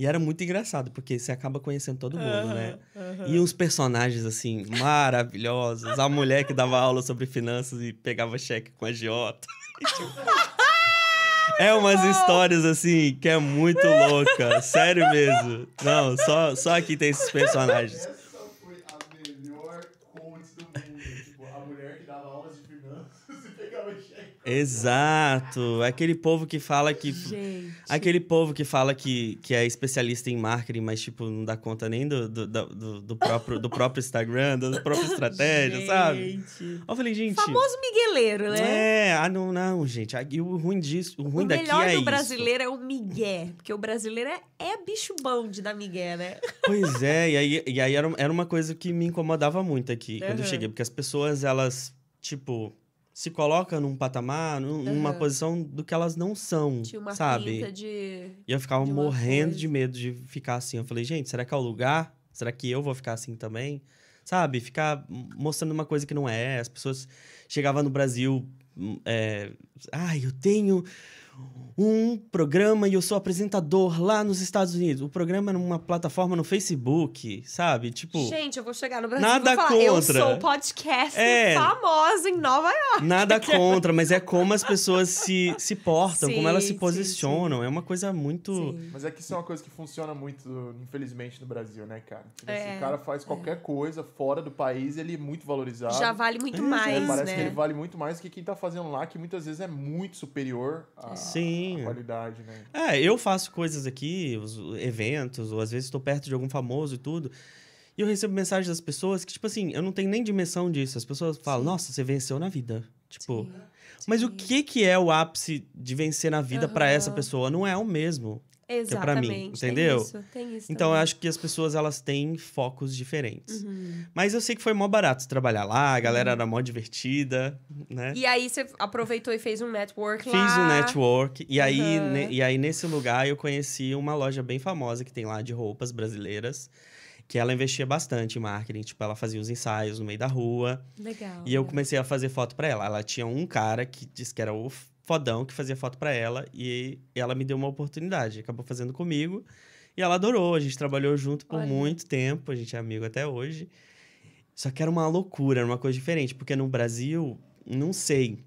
E era muito engraçado, porque você acaba conhecendo todo mundo, né? Aham. E uns personagens, assim, maravilhosos. A mulher que dava aula sobre finanças e pegava cheque com a agiota. É umas histórias, assim, que é muito louca. Sério mesmo. Não, só, só aqui tem esses personagens. Essa foi a melhor coach do mundo. Tipo, a mulher que dava aulas de finanças e pegava cheque. Exato. Aquele povo que fala que. Gente. Aquele povo que fala que, que é especialista em marketing, mas, tipo, não dá conta nem do, do, do, do próprio, do próprio Instagram, da própria estratégia, sabe? Gente. Eu falei, gente. Famoso migueleiro, né? É, ah, não, não, gente. Aqui, o ruim disso, o ruim o daqui melhor é do isso. brasileiro é o migué. Porque o brasileiro é, é bicho bom de dar migué, né? Pois é, e aí, e aí era, era uma coisa que me incomodava muito aqui quando eu cheguei, porque as pessoas, elas, tipo, se colocam num patamar, num- numa Aham. posição do que elas não são, Tinha uma sabe? de... E eu ficava de morrendo coisa. de medo de ficar assim. Eu falei, gente, será que é o lugar? Será que eu vou ficar assim também? Sabe? Ficar mostrando uma coisa que não é. As pessoas chegavam no Brasil. hum, É, Ai, eu tenho um programa e eu sou apresentador lá nos Estados Unidos. O programa é numa plataforma no Facebook, sabe? Tipo. Gente, eu vou chegar no Brasil Nada e vou falar, eu contra. sou podcaster É. famosa em Nova York. Nada contra, mas é como as pessoas se, se portam, como elas Sim, se sim, posicionam. É uma coisa muito. Sim. Mas é que isso é uma coisa que funciona muito, infelizmente, no Brasil, né, cara? Tipo, É, se o cara faz qualquer coisa fora do país, ele é muito valorizado. Já vale muito É, mais, Parece né? que ele vale muito mais do que quem tá fazendo lá, que muitas vezes é muito superior à, Sim. qualidade, né? É, eu faço coisas aqui, os eventos, ou às vezes estou perto de algum famoso e tudo. E eu recebo mensagens das pessoas que, tipo assim, eu não tenho nem dimensão disso. As pessoas falam, nossa, você venceu na vida. Tipo, Sim, mas o sim. que que é o ápice de vencer na vida pra essa Aham. pessoa? Não é o mesmo. Exatamente. pra mim, tem entendeu? isso, tem isso Então eu também. acho que as pessoas elas têm focos diferentes. Uhum. Mas eu sei que foi mó barato trabalhar lá, a galera era mó divertida, né? E aí você aproveitou e fez um network Fiz lá. um network e aí, Aham. ne- e aí nesse lugar eu conheci uma loja bem famosa que tem lá de roupas brasileiras, que ela investia bastante em marketing, tipo, ela fazia os ensaios no meio da rua, Legal. e eu comecei a fazer foto pra ela. Ela tinha um cara que disse que era o fodão que fazia foto pra ela e ela me deu uma oportunidade, acabou fazendo comigo. E ela adorou, a gente trabalhou junto por Olha. muito tempo, a gente é amigo até hoje. Só que era uma loucura, era uma coisa diferente, porque no Brasil, não sei.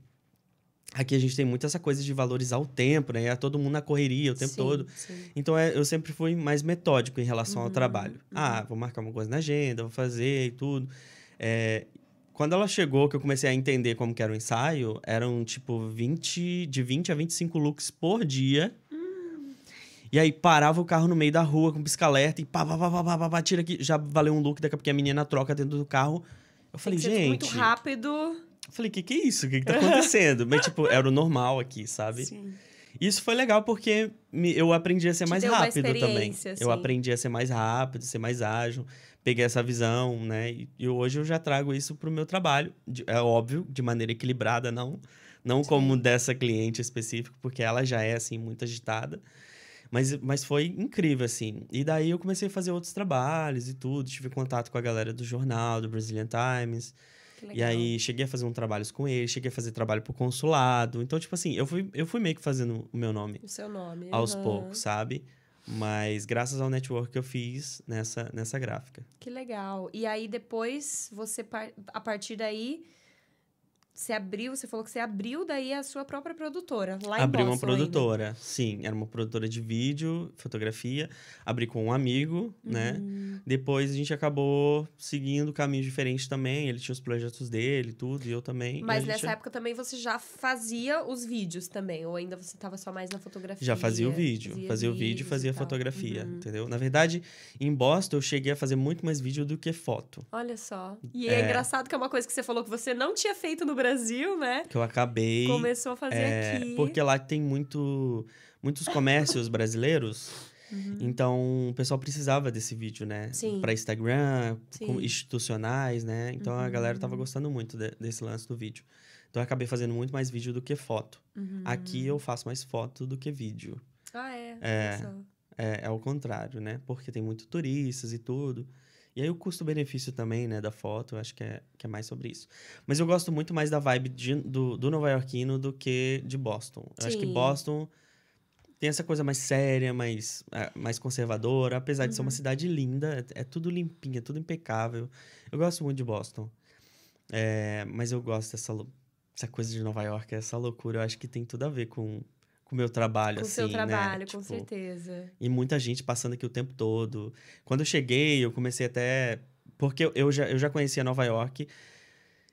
Aqui a gente tem muito essa coisa de valorizar o tempo, né? É todo mundo na correria o tempo Sim, todo. sim. Então é, eu sempre fui mais metódico em relação ao Uhum, trabalho. Ah, vou marcar uma coisa na agenda, vou fazer e tudo. É, quando ela chegou, que eu comecei a entender como que era o ensaio, eram tipo 20, de 20 a 25 looks por dia. E aí parava o carro no meio da rua com pisca-alerta e pá, pá, pá, pá, pá, pá, pá, tira aqui. Já valeu um look, daqui a pouco a menina troca dentro do carro. Eu falei, ser gente. muito rápido. Eu falei, que que é isso? O que que tá acontecendo? Mas, tipo, era o normal aqui, sabe? Sim. Isso foi legal porque eu aprendi a ser Te mais rápido também. experiência, Eu assim. aprendi a ser mais rápido, ser mais ágil. Peguei essa visão, né? E, e hoje eu já trago isso pro meu trabalho. De- é óbvio, de maneira equilibrada, não. Não como dessa cliente específica, porque ela já é, assim, muito agitada. Mas, mas foi incrível, assim. E daí eu comecei a fazer outros trabalhos e tudo. Tive contato com a galera do jornal, do Brazilian Times. E aí, cheguei a fazer um trabalhos com ele, cheguei a fazer trabalho pro consulado. Então, tipo assim, eu fui, eu fui meio que fazendo o meu nome O seu nome. aos aham. poucos, sabe? Mas graças ao network que eu fiz nessa, nessa gráfica. Que legal. E aí depois você a partir daí você abriu, você falou que você abriu daí a sua própria produtora lá em abri uma Boston ainda. produtora, sim. Era uma produtora de vídeo, fotografia. Abri com um amigo, né? Uhum. Depois a gente acabou seguindo caminhos diferentes também. Ele tinha os projetos dele e tudo, e eu também. Mas gente nessa época também você já fazia os vídeos também, ou ainda você tava só mais na fotografia? Já fazia o vídeo. Fazia, o vídeo e fazia fotografia, Uhum. entendeu? Na verdade, em Boston eu cheguei a fazer muito mais vídeo do que foto. Olha só. E é. É. engraçado que é uma coisa que você falou que você não tinha feito no Brasil, né? Que eu acabei. Começou a fazer é, aqui. Porque lá tem muito, muitos comércios brasileiros. Então, o pessoal precisava desse vídeo, né? Uhum. Sim. Para Instagram, Sim. institucionais, né? Então, a galera Uhum. tava gostando muito de- desse lance do vídeo. Então, eu acabei fazendo muito mais vídeo do que foto. Uhum. Aqui, eu faço mais foto do que vídeo. Ah, é. É. É, é o contrário, né? Porque tem muito turistas e tudo. E aí o custo-benefício também, né, da foto, eu acho que é, que é mais sobre isso. Mas eu gosto muito mais da vibe de- do, do nova iorquino do que de Boston. Eu acho que Sim. Boston tem essa coisa mais séria, mais, é, mais conservadora, apesar de ser uma Uhum. cidade linda, é, é tudo limpinho, é tudo impecável. Eu gosto muito de Boston. É, mas eu gosto dessa, essa coisa de Nova York, essa loucura. Eu acho que tem tudo a ver com com o meu trabalho, Com o assim, seu né? trabalho, com Tipo, certeza. e muita gente passando aqui o tempo todo. Quando eu cheguei, eu comecei até. Porque eu, já, eu já conhecia Nova York.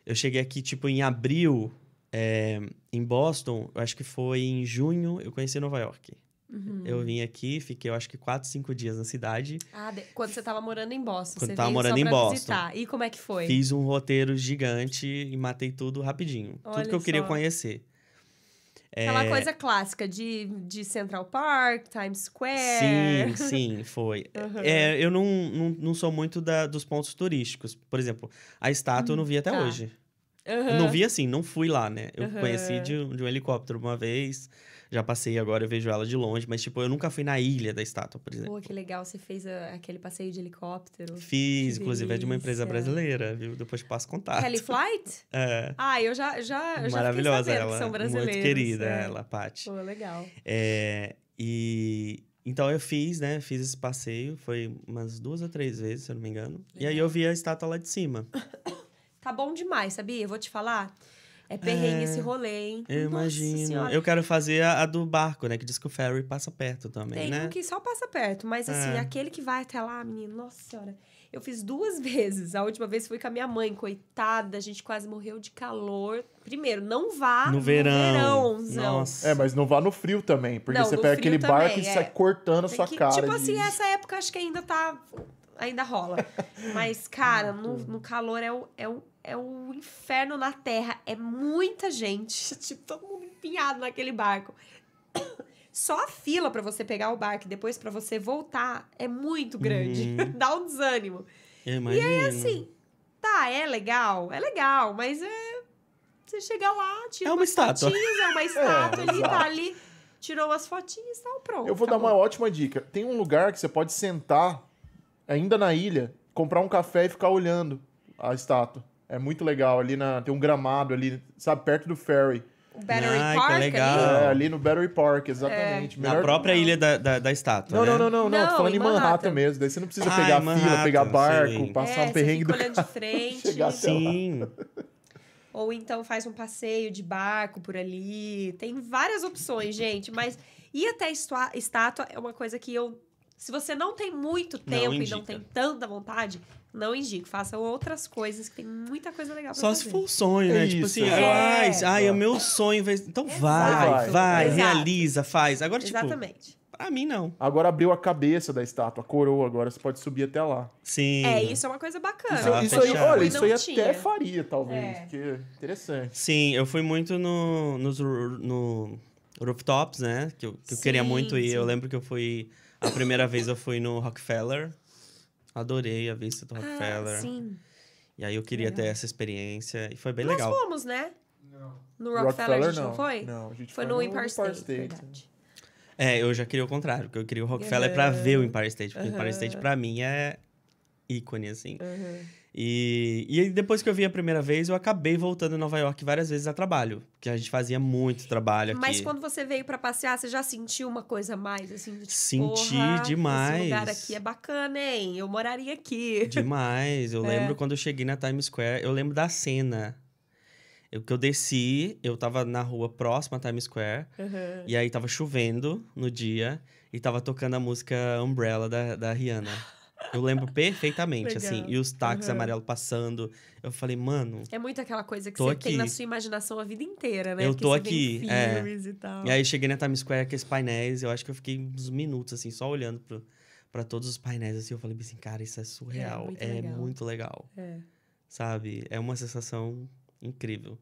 Eu cheguei aqui, tipo, em abril, é, em Boston. Eu acho que foi em junho, eu conheci Nova York. Uhum. Eu vim aqui, fiquei, eu acho que quatro, cinco dias na cidade. Ah, de- quando você tava morando em Boston. Quando você tava morando em Boston. Visitar. E como é que foi? Fiz um roteiro gigante e matei tudo rapidinho. Olha tudo que eu queria só. conhecer. Aquela É, coisa clássica de, de Central Park, Times Square. Sim, sim, foi. Aham. É, eu não, não, não sou muito da, dos pontos turísticos. Por exemplo, a estátua eu não vi até tá. hoje. Eu não vi assim, não fui lá, né? Eu Aham. conheci de, um- de um helicóptero uma vez. Já passei agora, eu vejo ela de longe, mas, tipo, eu nunca fui na ilha da estátua, por exemplo. Pô, que legal, você fez a- aquele passeio de helicóptero. Fiz, Que inclusive, é de uma empresa delícia. brasileira, viu? Depois passo contato. Kelly Flight? É, Ah, eu já, já, maravilhosa ela. que são brasileiros. Muito querida é. ela, Paty. Pô, legal. É, e então eu fiz, né? Fiz esse passeio, foi umas duas ou três vezes, se eu não me engano. E aí eu vi a estátua lá de cima. Tá bom demais, sabia? Eu vou te falar. É perrengue É, esse rolê, hein? Eu Nossa imagino. Senhora. Eu quero fazer a, a do barco, né? Que diz que o ferry passa perto também, Tem né? um que só passa perto, mas assim, É. aquele que vai até lá, menino, nossa senhora. Eu fiz duas vezes. A última vez foi com a minha mãe, coitada, a gente quase morreu de calor. Primeiro, não vá No no, verão. verãozão. Nossa. É, mas não vá no frio também, porque Não, você pega aquele barco também, e é. sai cortando a Tem sua que- cara. tipo assim, essa época acho que ainda tá. Ainda rola. Mas, cara, no, no calor é o, é, o, é o inferno na terra. É muita gente. Tipo, todo mundo empinhado naquele barco. Só a fila pra você pegar o barco e depois pra você voltar é muito grande. Uhum. Dá um desânimo. E assim, tá, é legal, é legal, mas é. Você chega lá, tira É uma umas estátua. fotinhas, é uma estátua ali, exato. tá ali, tirou umas fotinhas e tal, pronto. Eu vou dar acabou. uma ótima dica. Tem um lugar que você pode sentar, ainda na ilha, comprar um café e ficar olhando a estátua. É muito legal. Ali na, tem um gramado ali, sabe, perto do ferry. O Battery Ai, que Park legal. ali. É, ali no Battery Park, exatamente. Na Melhor- própria Não. ilha da, da, da estátua, Não, né? não, não, não, não. Não, Tô falando em Manhattan, Manhattan. mesmo. Daí você não precisa Ah, pegar fila, pegar barco, sei. passar é, um perrengue você do olhando de frente. Lá. Sim. Ou então faz um passeio de barco por ali. Tem várias opções, gente. Mas ir até a estátua é uma coisa que eu. Se você não tem muito tempo e não tem tanta vontade, não indico. Faça outras coisas, que tem muita coisa legal pra Só fazer. se for o sonho, né? É tipo isso, assim, é. ai, É. ai, é o meu sonho. vai- Então vai, Exato. vai, Exato. realiza, faz. Agora, tipo, Exatamente. pra mim não. Agora abriu a cabeça da estátua, a coroa agora. Você pode subir até lá. Sim. É, isso é uma coisa bacana. Isso, Ah, isso aí, olha, isso aí até faria, talvez. É. Porque interessante. Sim, eu fui muito no, nos no rooftops, né? Que eu, que eu queria muito ir. Eu sim. lembro que eu fui. A primeira vez eu fui no Rockefeller. Adorei a vista do Ah, Rockefeller. sim. E aí eu queria Legal. ter essa experiência. E foi bem Nós legal. fomos, né? No Rockefeller, a gente não, foi? Não, a gente Foi no Empire State, verdade. É, eu já queria o contrário, porque eu queria o Rockefeller pra ver o Empire State. Porque o Empire. State, pra mim, é ícone, assim. Uhum. E, e depois que eu vi a primeira vez, eu acabei voltando em Nova York várias vezes a trabalho. Porque a gente fazia muito trabalho aqui. Mas quando você veio pra passear, você já sentiu uma coisa a mais, assim? de tipo, Senti "Porra, demais." Esse lugar aqui é bacana, hein? Eu moraria aqui. Demais. Eu É. lembro quando eu cheguei na Times Square, eu lembro da cena. Eu, que eu desci, eu tava na rua próxima à Times Square, Uhum. e aí tava chovendo no dia, e tava tocando a música Umbrella da, da Rihanna. Eu lembro perfeitamente, assim. Legal. E os táxis Uhum. amarelos passando. Eu falei, mano. É muito aquela coisa que você tem na aqui. sua imaginação a vida inteira, né? Eu Porque tô aqui, é. e tal. E aí cheguei na Times Square, aqueles painéis, eu acho que eu fiquei uns minutos, assim, só olhando pro, pra todos os painéis, assim. Eu falei assim, cara, isso é surreal. muito É, legal. muito legal. É. sabe? É uma sensação incrível.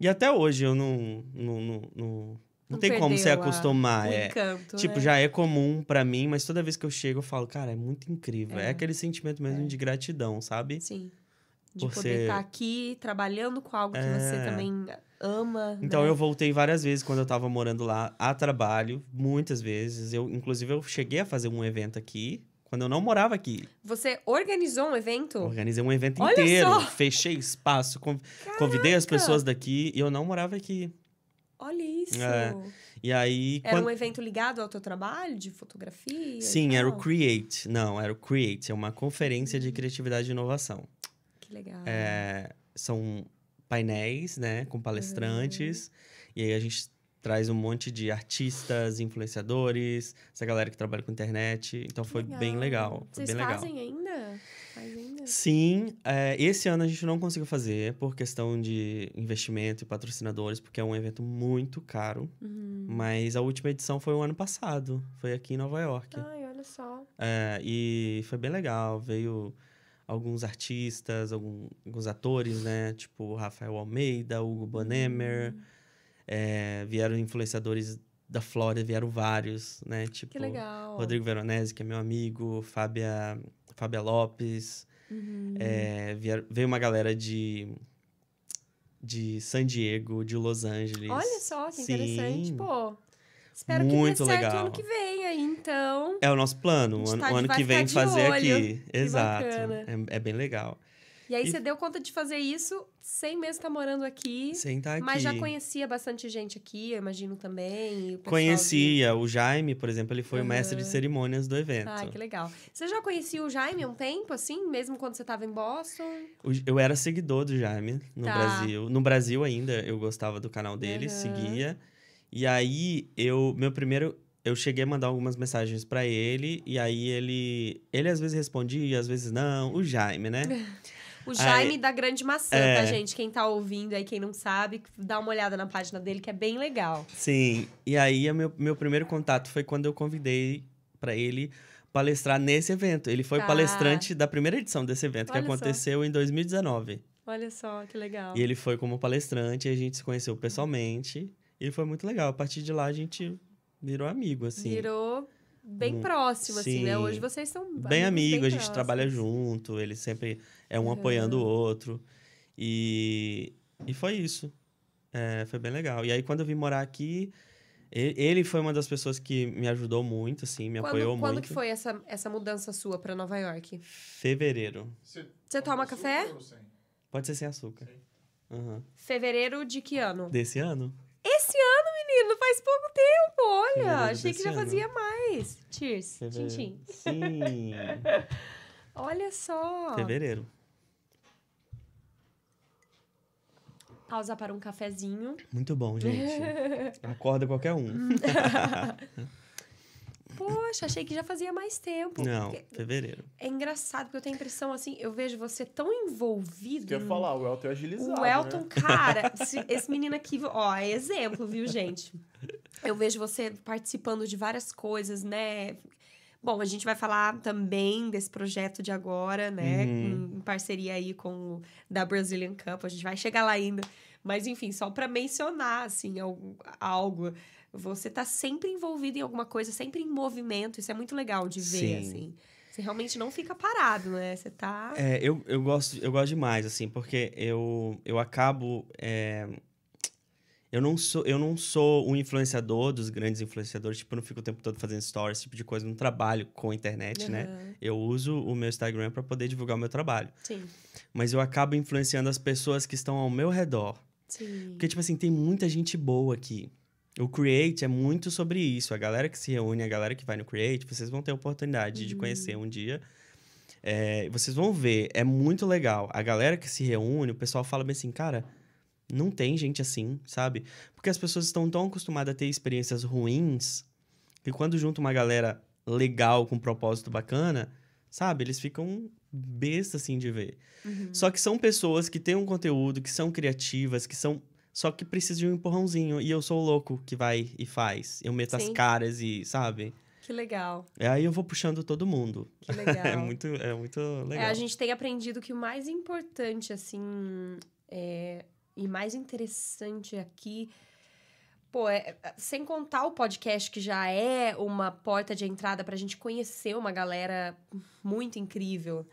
E até hoje eu não. Não, não, não, não tem como se a- acostumar. o é. encanto, Tipo, né? já é comum pra mim, mas toda vez que eu chego eu falo, cara, é muito incrível. É, É. aquele sentimento mesmo É. de gratidão, sabe? Sim. De Por poder ser- estar aqui trabalhando com algo que você É. também ama. Então né? eu voltei várias vezes quando eu tava morando lá a trabalho, muitas vezes. Eu, inclusive, eu cheguei a fazer um evento aqui, quando eu não morava aqui. Você organizou um evento? Organizei um evento Olha inteiro, só! fechei espaço, con- convidei as pessoas daqui e eu não morava aqui. Olha isso. É. E aí. Era quando- um evento ligado ao teu trabalho de fotografia? Sim, era o? Create. Não, era o Create. É uma conferência Hum. de criatividade e inovação. Que legal. É, são painéis, né? Com palestrantes. Uhum. E aí a gente traz um monte de artistas, influenciadores, essa galera que trabalha com internet. Então foi bem legal. Foi Vocês bem legal. fazem ainda? Faz ainda? Sim, é, esse ano a gente não conseguiu fazer por questão de investimento e patrocinadores, porque é um evento muito caro. Uhum. Mas a última edição foi o ano passado, foi aqui em Nova York. Ai, olha só. É, e foi bem legal. Veio alguns artistas, algum- alguns atores, né? Tipo Rafael Almeida, Hugo Bonemer. Hum. É, vieram influenciadores da Flórida, vieram vários, né? Tipo Que legal. Rodrigo Veronese, que é meu amigo, Fábia, Fábia Lopes. Uhum. É, veio uma galera de, de San Diego, de Los Angeles. Olha só, que Sim. interessante. Pô, Espero Muito que dê certo legal. ano que vem aí, então. É o nosso plano. O ano, tá- o ano que vem fazer olho. aqui. Que Exato. É, é bem legal. E aí E- você deu conta de fazer isso sem mesmo estar morando aqui. Sem estar aqui. Mas já conhecia bastante gente aqui, eu imagino também. o Conhecia. O Jaime, por exemplo, ele foi o mestre de cerimônias do evento. Ai, que legal. Você já conhecia o Jaime há um tempo, assim, mesmo quando você estava em Boston? Eu era seguidor do Jaime no Tá. Brasil. No Brasil ainda, eu gostava do canal dele, Aham. seguia. E aí, eu, meu primeiro, eu cheguei a mandar algumas mensagens pra ele, e aí ele, ele às vezes respondia, às vezes não. O Jaime, né? O Jaime da Grande Maçã, é. tá, gente? Quem tá ouvindo aí, quem não sabe, dá uma olhada na página dele, que é bem legal. Sim. E aí, meu, meu primeiro contato foi quando eu convidei pra ele palestrar nesse evento. Ele foi Tá. palestrante da primeira edição desse evento, que Olha só. aconteceu em 2019. Olha só, que legal. E ele foi como palestrante, a gente se conheceu pessoalmente. E foi muito legal. A partir de lá, a gente virou amigo, assim. Virou bem Hum, próximo, assim, né? sim. Hoje vocês são bem amigo, a gente próximos. trabalha junto, ele sempre é um apoiando o outro. E, e foi isso. É, foi bem legal. E aí, quando eu vim morar aqui, ele foi uma das pessoas que me ajudou muito, assim, me apoiou Quando, quando muito. que foi essa, essa mudança sua pra Nova York? Fevereiro. Você toma café? Pode ser sem açúcar. Aham. Fevereiro de que ano? Desse ano? Esse ano, menino, faz pouco tempo, olha. Achei que já ano. fazia mais. Cheers. Tchim. Sim. Olha só. Fevereiro. Pausa para um cafezinho. Muito bom, gente. Acorda qualquer um. Poxa, achei que já fazia mais tempo. Não, Porque fevereiro. É engraçado, porque eu tenho a impressão, assim, eu vejo você tão envolvido. Quer falar, o Elton é agilizado. O Elton, né? cara, esse, esse menino aqui, ó, é exemplo, viu, gente? Eu vejo você participando de várias coisas, né? Bom, a gente vai falar também desse projeto de agora, né? Uhum. Em, em parceria aí com o da Brazilian Cup. A gente vai chegar lá ainda. Mas, enfim, só para mencionar, assim, algo, algo. Você tá sempre envolvido em alguma coisa, sempre em movimento. Isso é muito legal de ver, Sim. assim. Você realmente não fica parado, né? Você tá... É, eu, eu, gosto, eu gosto demais, assim, porque eu, eu acabo. é, eu, não sou, eu não sou um influenciador dos grandes influenciadores, tipo, eu não fico o tempo todo fazendo stories, esse tipo de coisa, eu não trabalho com a internet, né? Aham. Eu uso o meu Instagram para poder divulgar o meu trabalho. Sim, Mas eu acabo influenciando as pessoas que estão ao meu redor. sim. Porque, tipo assim, tem muita gente boa aqui. O Create é muito sobre isso. A galera que se reúne, a galera que vai no Create, vocês vão ter a oportunidade de conhecer um dia. É, vocês vão ver, é muito legal. A galera que se reúne, o pessoal fala bem assim, cara, não tem gente assim, sabe? Porque as pessoas estão tão acostumadas a ter experiências ruins que quando junta uma galera legal, com um propósito bacana, sabe? Eles ficam bestas assim de ver. Uhum. Só que são pessoas que têm um conteúdo, que são criativas, que são. Só que precisam de um empurrãozinho. E eu sou o louco que vai e faz. Eu meto as Sim. caras e, sabe? Que legal, E aí eu vou puxando todo mundo. que legal. É muito, é muito legal. É, a gente tem aprendido que o mais importante, assim, é, e mais interessante aqui, pô, é, é- sem contar o podcast, que já é uma porta de entrada pra gente conhecer uma galera muito incrível.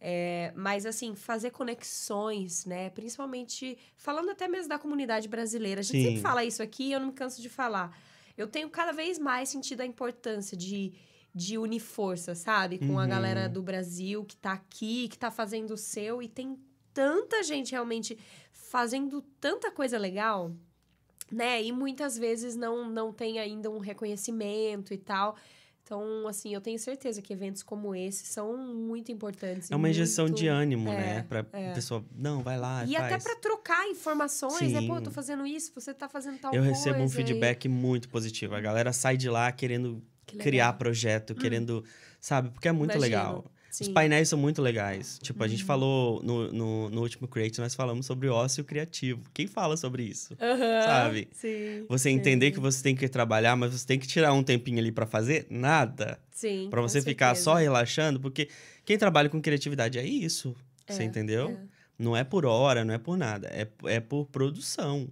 É, mas, assim, fazer conexões, né? Principalmente falando até mesmo da comunidade brasileira. A gente Sim. sempre fala isso aqui e eu não me canso de falar. Eu tenho cada vez mais sentido a importância de, de unir força, sabe? Com a Uhum. galera do Brasil que tá aqui, que tá fazendo o seu. E tem tanta gente realmente fazendo tanta coisa legal, né? E muitas vezes não, não tem ainda um reconhecimento e tal. Então, assim, eu tenho certeza que eventos como esse são muito importantes. É uma muito- injeção de ânimo, é, né? Pra é. pessoa, não, vai lá, E faz. até pra trocar informações, né? Pô, eu Sim. tô fazendo isso, você tá fazendo tal Eu coisa. recebo um e- feedback muito positivo. A galera sai de lá querendo Que. Hum. criar projeto, querendo, sabe? Porque é muito Imagino. legal. Os Sim. Uhum. painéis são muito legais. Tipo, a gente falou no, no, no último Create, nós falamos sobre ócio criativo. Quem fala sobre isso? Aham, sabe? Sim. Você sim. entender que você tem que trabalhar, mas você tem que tirar um tempinho ali pra fazer nada. Sim. Pra você ficar certeza. só relaxando, porque quem trabalha com criatividade é isso. você É, entendeu? é. Não é por hora, não é por nada. É, é por produção.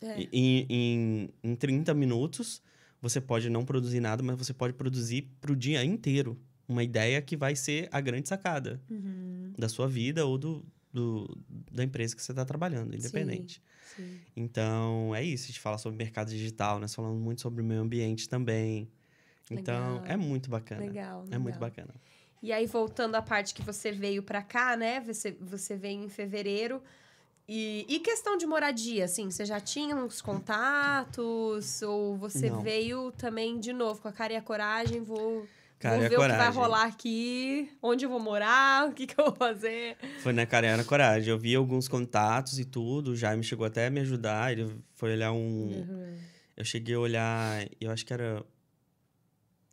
É. E- Em, em, em 30 minutos, você pode não produzir nada, mas você pode produzir pro dia inteiro. Uma ideia que vai ser a grande sacada Uhum. da sua vida ou do, do, da empresa que você está trabalhando, independente. Sim. Então, é isso. A gente fala sobre mercado digital, nós falamos muito sobre o meio ambiente também. Então, Legal. é muito bacana. Legal, É muito legal. bacana. E aí, voltando à parte que você veio pra cá, né? Você, você veio em fevereiro. E, e questão de moradia, assim, você já tinha uns contatos? Ou você Não. veio também de novo com a cara e a coragem? Vou, Cara vou a ver o que vai coragem. rolar aqui, onde eu vou morar, o que, que eu vou fazer. Foi na cara e na coragem. Eu vi alguns contatos e tudo. O Jaime chegou até a me ajudar. Ele foi olhar um. Uhum. Eu cheguei a olhar. Eu acho que era.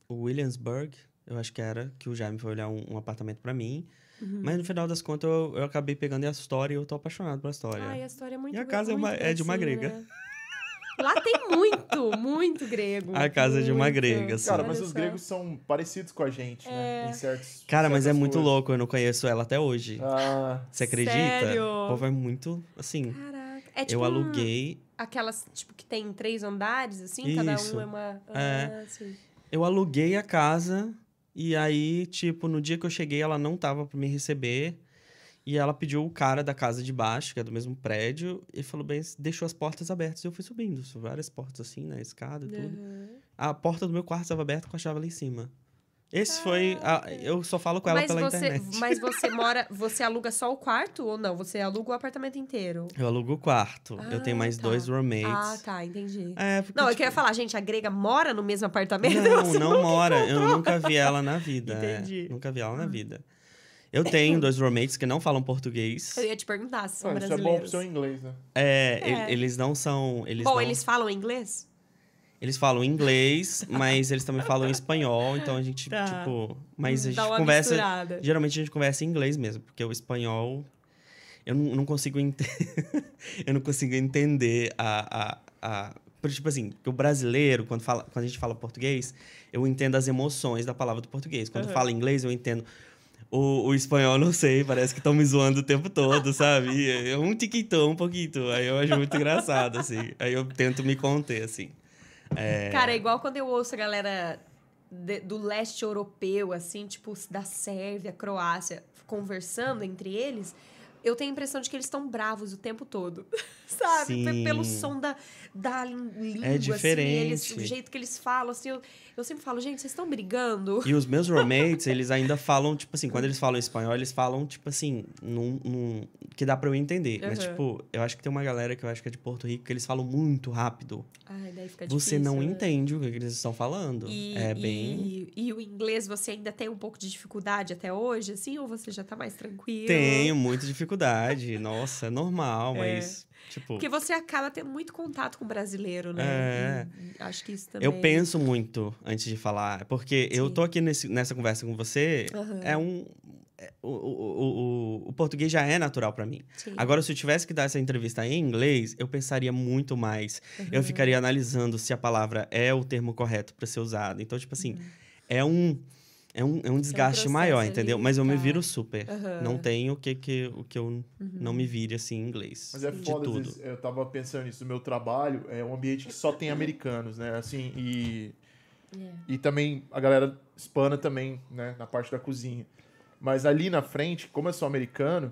O Williamsburg. Eu acho que era. Que o Jaime foi olhar um, um apartamento pra mim. Uhum. Mas no final das contas eu, eu acabei pegando a história e eu tô apaixonado pela história. Ai, a história é muito E a casa é uma- é de uma grega. né? Lá tem muito, muito grego. A casa é de uma muito. grega, assim. Cara, mas os gregos são parecidos com a gente, né? Em certos. Cara, mas é muito coisas. louco. Eu não conheço ela até hoje. Ah, Você acredita? Sério? O povo é muito. Assim. Caraca. É tipo eu um- aluguei. aquelas, tipo, que tem três andares, assim, cada Isso. um é uma. É. Ah, sim. Eu aluguei a casa. E aí, tipo, no dia que eu cheguei, ela não tava pra me receber. E ela pediu o cara da casa de baixo, que é do mesmo prédio, e falou bem, deixou as portas abertas. E eu fui subindo, várias portas assim, na escada e tudo. Uhum. A porta do meu quarto estava aberta com a chave lá em cima. Esse foi. a- eu só falo com ela pela você, internet. mas você mora, você aluga só o quarto ou não? Você aluga o apartamento inteiro? Eu alugo o quarto. eu tenho Ah, mais tá. dois roommates. Ah, tá, entendi. É, porque. Não, eu tipo, queria falar, gente, a grega mora no mesmo apartamento? Não, não mora. Eu encontrou. nunca vi ela na vida. é. Entendi. Nunca vi ela na vida. Eu tenho dois roommates que não falam português. Eu ia te perguntar se são ah, isso é bom pro brasileiros. seu inglês, né? É, É. eles não são. Eles Bom, não- eles falam inglês? Eles falam inglês, mas eles também falam espanhol, então a gente, Tá. tipo. Mas a Dá gente uma conversa. misturada. Geralmente a gente conversa em inglês mesmo, porque o espanhol. Eu não, não consigo ente- Eu não consigo entender a. a, a... porque, Tipo assim, o brasileiro, quando, fala, quando a gente fala português, eu entendo as emoções da palavra do português. Quando Aham. fala inglês, eu entendo. O, o espanhol, não sei, parece que estão me zoando o tempo todo, sabe? E É um tiquitão, um pouquinho. Aí eu acho muito engraçado, assim. Aí eu tento me conter, assim. É... Cara, é igual quando eu ouço a galera de- do leste europeu, assim, tipo, da Sérvia, Croácia, conversando entre eles. Eu tenho a impressão de que eles estão bravos o tempo todo. Sabe? Sim. Pelo som da, da língua, É assim, diferente. eles, o jeito que eles falam, assim. Eu, eu sempre falo, gente, vocês estão brigando? E os meus roommates, eles ainda falam, tipo assim, quando eles falam espanhol, eles falam, tipo assim, num, num- que dá pra eu entender. Mas, Aham. tipo, eu acho que tem uma galera que eu acho que é de Porto Rico, que eles falam muito rápido. Ai, daí fica Você difícil, não né? entende o que, que eles estão falando. E, é bem. e, e o inglês você ainda tem um pouco de dificuldade até hoje, assim? Ou você já tá mais tranquilo? Tenho muita dificuldade. Nossa, é normal, É. mas, tipo. Porque você acaba tendo muito contato com o brasileiro, né? É. E- acho que isso também. Eu penso muito antes de falar. Porque eu Sim. tô aqui nesse- nessa conversa com você, Aham. é um. é- o, o, o, o português já é natural pra mim. Sim. Agora, se eu tivesse que dar essa entrevista em inglês, eu pensaria muito mais. Eu Uhum. ficaria analisando se a palavra é o termo correto para ser usado. Então, tipo assim, Uhum. é um é um, é um desgaste processo maior, ali, entendeu? Mas eu me tá. viro super. Aham. Não tenho o que, que, o que eu Uhum. não me vire assim em inglês. Mas é de foda, tudo. vezes, eu tava pensando nisso, o meu trabalho é um ambiente que só tem americanos, né? Assim, e. É. E também a galera hispana também, né? Na parte da cozinha. Mas ali na frente, como eu sou americano,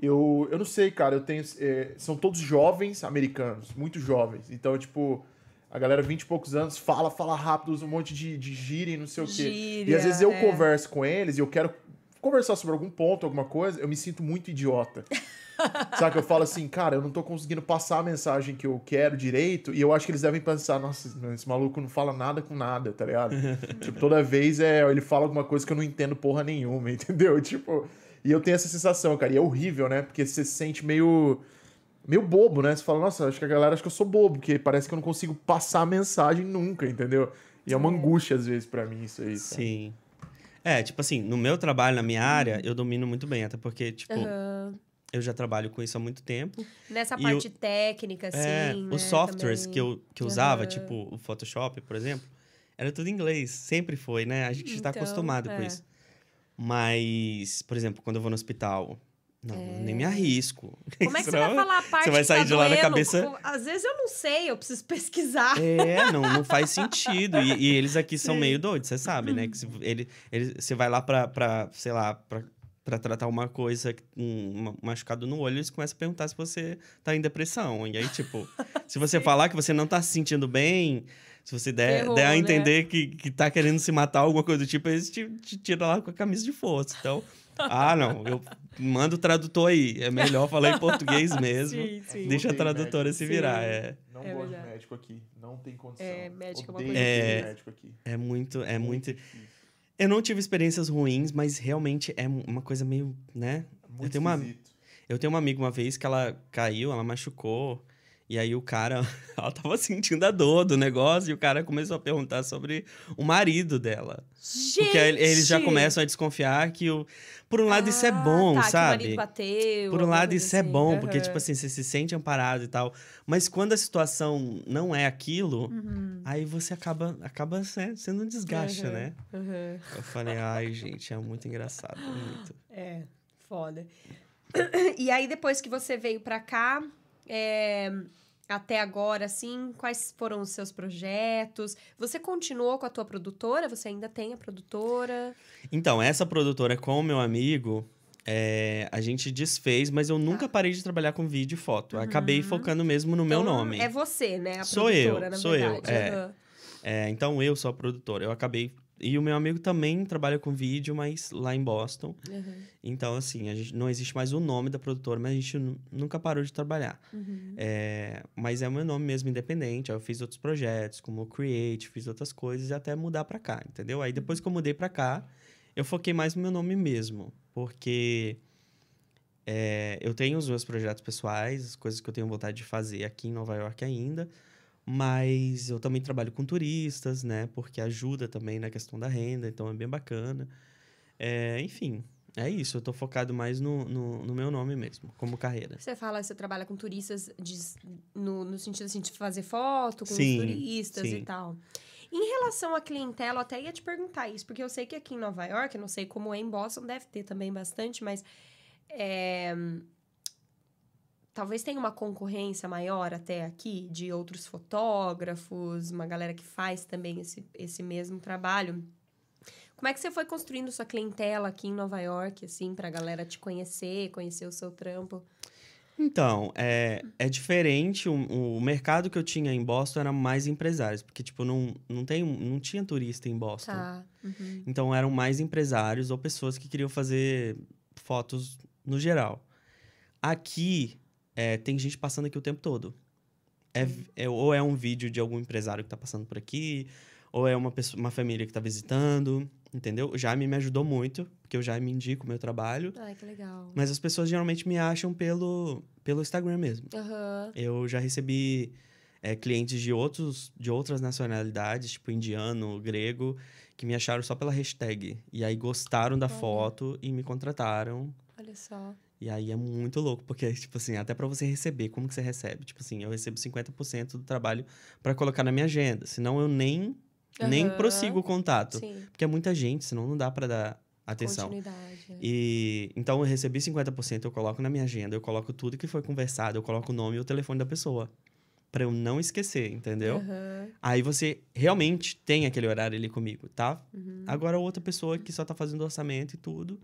eu, eu não sei, cara, eu tenho. é, são todos jovens americanos, muito jovens. Então, tipo, a galera 20 e poucos anos fala, fala rápido, usa um monte de, de gíria e não sei o quê. E às vezes eu é. converso com eles e eu quero conversar sobre algum ponto, alguma coisa, eu me sinto muito idiota. Saca? Eu falo assim, cara, eu não tô conseguindo passar a mensagem que eu quero direito, e eu acho que eles devem pensar, nossa, esse maluco não fala nada com nada, tá ligado? tipo, toda vez é, ele fala alguma coisa que eu não entendo porra nenhuma, entendeu? Tipo, e eu tenho essa sensação, cara, e é horrível, né? Porque você se sente meio. Meio bobo, né? Você fala, nossa, acho que a galera acha que eu sou bobo, porque parece que eu não consigo passar a mensagem nunca, entendeu? E é uma angústia, às vezes, pra mim, isso aí. cara. Sim. É, tipo assim, no meu trabalho, na minha área, eu domino muito bem, até porque, tipo, Aham. eu já trabalho com isso há muito tempo. Nessa E parte técnica, assim. É, né, os softwares também. que eu, que eu usava, tipo o Photoshop, por exemplo, era tudo em inglês. Sempre foi, né? A gente está Então, acostumado com é. isso. Mas, por exemplo, quando eu vou no hospital, não, nem me arrisco. Como é que você vai falar a parte vai que sair tá de lá na cabeça- Às vezes eu não sei, eu preciso pesquisar. É, não, não faz sentido. E, e eles aqui são meio doidos, você sabe, né? Que se ele, ele, você vai lá pra, pra sei lá, pra, pra tratar uma coisa, um machucado no olho, eles começam a perguntar se você tá em depressão. E aí, tipo, se você falar que você não tá se sentindo bem, se você der, Ferrou, der a né? entender que, que tá querendo se matar, alguma coisa do tipo, eles te, te tiram lá com a camisa de força. Então, ah, não, eu mando o tradutor aí. É melhor falar em português mesmo. Sim, sim. Deixa a Odeio tradutora se Sim. virar. É, Não É gosto de médico aqui. Não tem condição. É, médico é uma Odeio coisa É. ter médico aqui. é muito, é muito... difícil. Eu não tive experiências ruins, mas realmente é uma coisa meio, né? Muito tenho uma- esquisito. Eu tenho uma amiga uma vez que ela caiu, ela machucou. E aí o cara, ela tava sentindo a dor do negócio e o cara começou a perguntar sobre o marido dela. Gente! Porque eles já começam a desconfiar que o por um lado isso é Ah, bom, tá, Que o sabe? bateu. Por um lado, isso é assim. bom, porque, Aham. tipo assim, você se sente amparado e tal. Mas quando a situação não é aquilo, Uhum. aí você acaba, acaba né, sendo um desgaste, Aham. né? Eu falei, ai, gente, é muito engraçado. Muito. É, foda. E aí, depois que você veio pra cá, é, até agora, assim, quais foram os seus projetos? Você continuou com a tua produtora? Você ainda tem a produtora? Então, essa produtora com o meu amigo, é, a gente desfez, mas eu nunca parei de trabalhar com vídeo e foto. Eu Acabei focando mesmo no meu Então, nome. É você, né? A Sou eu, produtora, na sou eu, é. Aham. É, então, eu sou a produtora. Eu acabei... E o meu amigo também trabalha com vídeo, mas lá em Boston. Aham. Então, assim, a gente, não existe mais o nome da produtora, mas a gente nu- nunca parou de trabalhar. Uhum. É, mas é o meu nome mesmo, independente. Aí eu fiz outros projetos, como o Create, fiz outras coisas, e até mudar pra cá, entendeu? Aí depois que eu mudei pra cá, eu foquei mais no meu nome mesmo. Porque é, eu tenho os meus projetos pessoais, as coisas que eu tenho vontade de fazer aqui em Nova York ainda. Mas eu também trabalho com turistas, né? Porque ajuda também na questão da renda, então é bem bacana. É, enfim, é isso. Eu tô focado mais no, no, no meu nome mesmo, como carreira. Você fala, você trabalha com turistas de- no, no sentido assim, de fazer foto com Sim, os turistas e sim. tal. Em relação à clientela, eu até ia te perguntar isso, porque eu sei que aqui em Nova York, eu não sei como é em Boston, deve ter também bastante, mas é, talvez tenha uma concorrência maior até aqui de outros fotógrafos, uma galera que faz também esse, esse mesmo trabalho. Como é que você foi construindo sua clientela aqui em Nova York, assim, pra galera te conhecer, conhecer o seu trampo? Então, é, é diferente. O, o mercado que eu tinha em Boston era mais empresários, porque, tipo, não, não, tem, não tinha turista em Boston. Tá. Uhum. Então, eram mais empresários ou pessoas que queriam fazer fotos no geral. Aqui, é, tem gente passando aqui o tempo todo. É, é- ou é um vídeo de algum empresário que tá passando por aqui, ou é uma, pessoa, uma família que tá visitando, entendeu? O Jaime me ajudou muito, porque o Jaime indica o meu trabalho. Ai, que legal. Mas as pessoas geralmente me acham pelo, pelo Instagram mesmo. Aham. Eu já recebi é, clientes de, outros, de outras nacionalidades, tipo indiano, grego, que me acharam só pela hashtag. E aí gostaram da Olha. foto e me contrataram. Olha só. E aí é muito louco, porque, tipo assim, até pra você receber, como que você recebe? Tipo assim, eu recebo 50% do trabalho pra colocar na minha agenda. Senão eu nem, nem Aham. prossigo o contato. Sim. Porque é muita gente, senão não dá pra dar atenção. Continuidade. é. E então eu recebi 50%, eu coloco na minha agenda, eu coloco tudo que foi conversado, eu coloco o nome e o telefone da pessoa. Pra eu não esquecer, entendeu? Aham. Aí você realmente tem aquele horário ali comigo, tá? Uhum. Agora outra pessoa que só tá fazendo orçamento e tudo,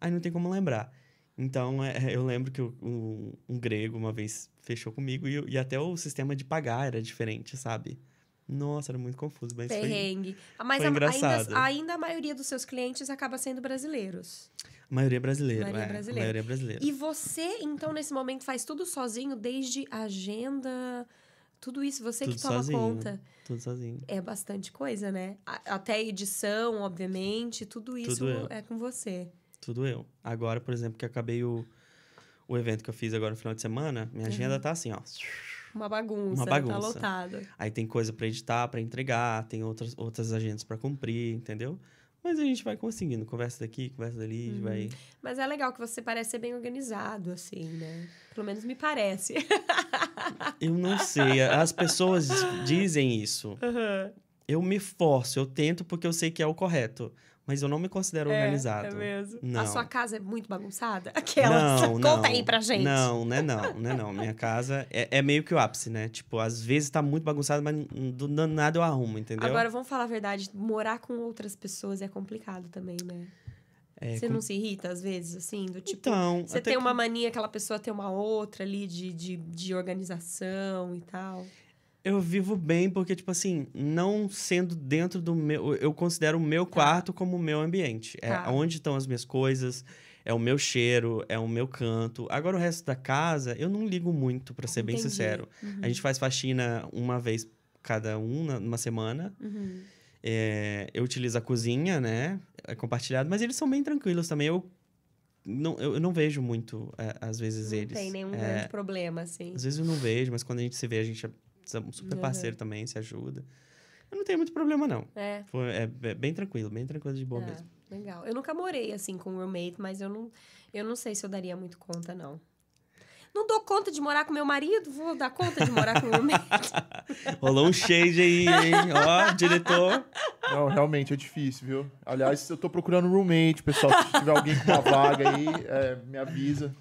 aí não tem como lembrar. Então é, eu lembro que um, um grego uma vez fechou comigo e, e até o sistema de pagar era diferente, sabe? Nossa, era muito confuso, mas foi. Perrengue. Ah, Mas foi a- engraçado. ainda, ainda a maioria dos seus clientes acaba sendo brasileiros. A maioria brasileira, Maioria é. brasileira. A maioria brasileira. E você, então, nesse momento, faz tudo sozinho, desde agenda, tudo isso, você Tudo que toma sozinho. conta. Tudo sozinho. É bastante coisa, né? Até edição, obviamente, tudo isso Tudo é com você. Tudo eu. Agora, por exemplo, que acabei o, o evento que eu fiz agora no final de semana, minha agenda tá assim, ó. Uma bagunça, Uma tá bagunça. lotado. Aí tem coisa pra editar, pra entregar, tem outras, outras agendas pra cumprir, entendeu? Mas a gente vai conseguindo. Conversa daqui, conversa dali, gente vai. Mas é legal que você parece ser bem organizado, assim, né? Pelo menos me parece. Eu não sei. As pessoas dizem isso. Eu me forço, eu tento porque eu sei que é o correto. Mas eu não me considero organizado. É mesmo. A Não. sua casa é muito bagunçada? Aquela. Não, Conta não. aí pra gente. Não, né não, né não. Minha casa é, é meio que o ápice, né? Tipo, às vezes tá muito bagunçado, mas do nada eu arrumo, entendeu? Agora, vamos falar a verdade. Morar com outras pessoas é complicado também, né? É, Você com- não se irrita às vezes, assim? Do tipo, Então, você tem que- uma mania, aquela pessoa tem uma outra ali de, de, de organização e tal. Eu vivo bem porque, tipo assim, não sendo dentro do meu. Eu considero o meu quarto como o meu ambiente. É Tá. onde estão as minhas coisas, é o meu cheiro, é o meu canto. Agora, o resto da casa, eu não ligo muito, pra ser bem Entendi. sincero. Uhum. A gente faz faxina uma vez cada um, numa semana. Uhum. É, eu utilizo a cozinha, né? É compartilhado, mas eles são bem tranquilos também. Eu não, eu, não vejo muito, é, às vezes, Não eles. tem nenhum É, grande problema, assim. às vezes eu não vejo, mas quando a gente se vê, a gente é super Uhum. parceiro também, se ajuda. Eu não tenho muito problema, não. É. Foi, é, é bem tranquilo, bem tranquilo de boa Ah, mesmo. Legal. Eu nunca morei assim com roommate, mas eu não, eu não sei se eu daria muito conta, não. Não dou conta de morar com meu marido, vou dar conta de morar com roommate. Rolou um shade aí, hein? Ó, diretor. Não, realmente é difícil, viu? Aliás, eu tô procurando roommate, pessoal. Se tiver alguém com uma vaga aí, é, me avisa.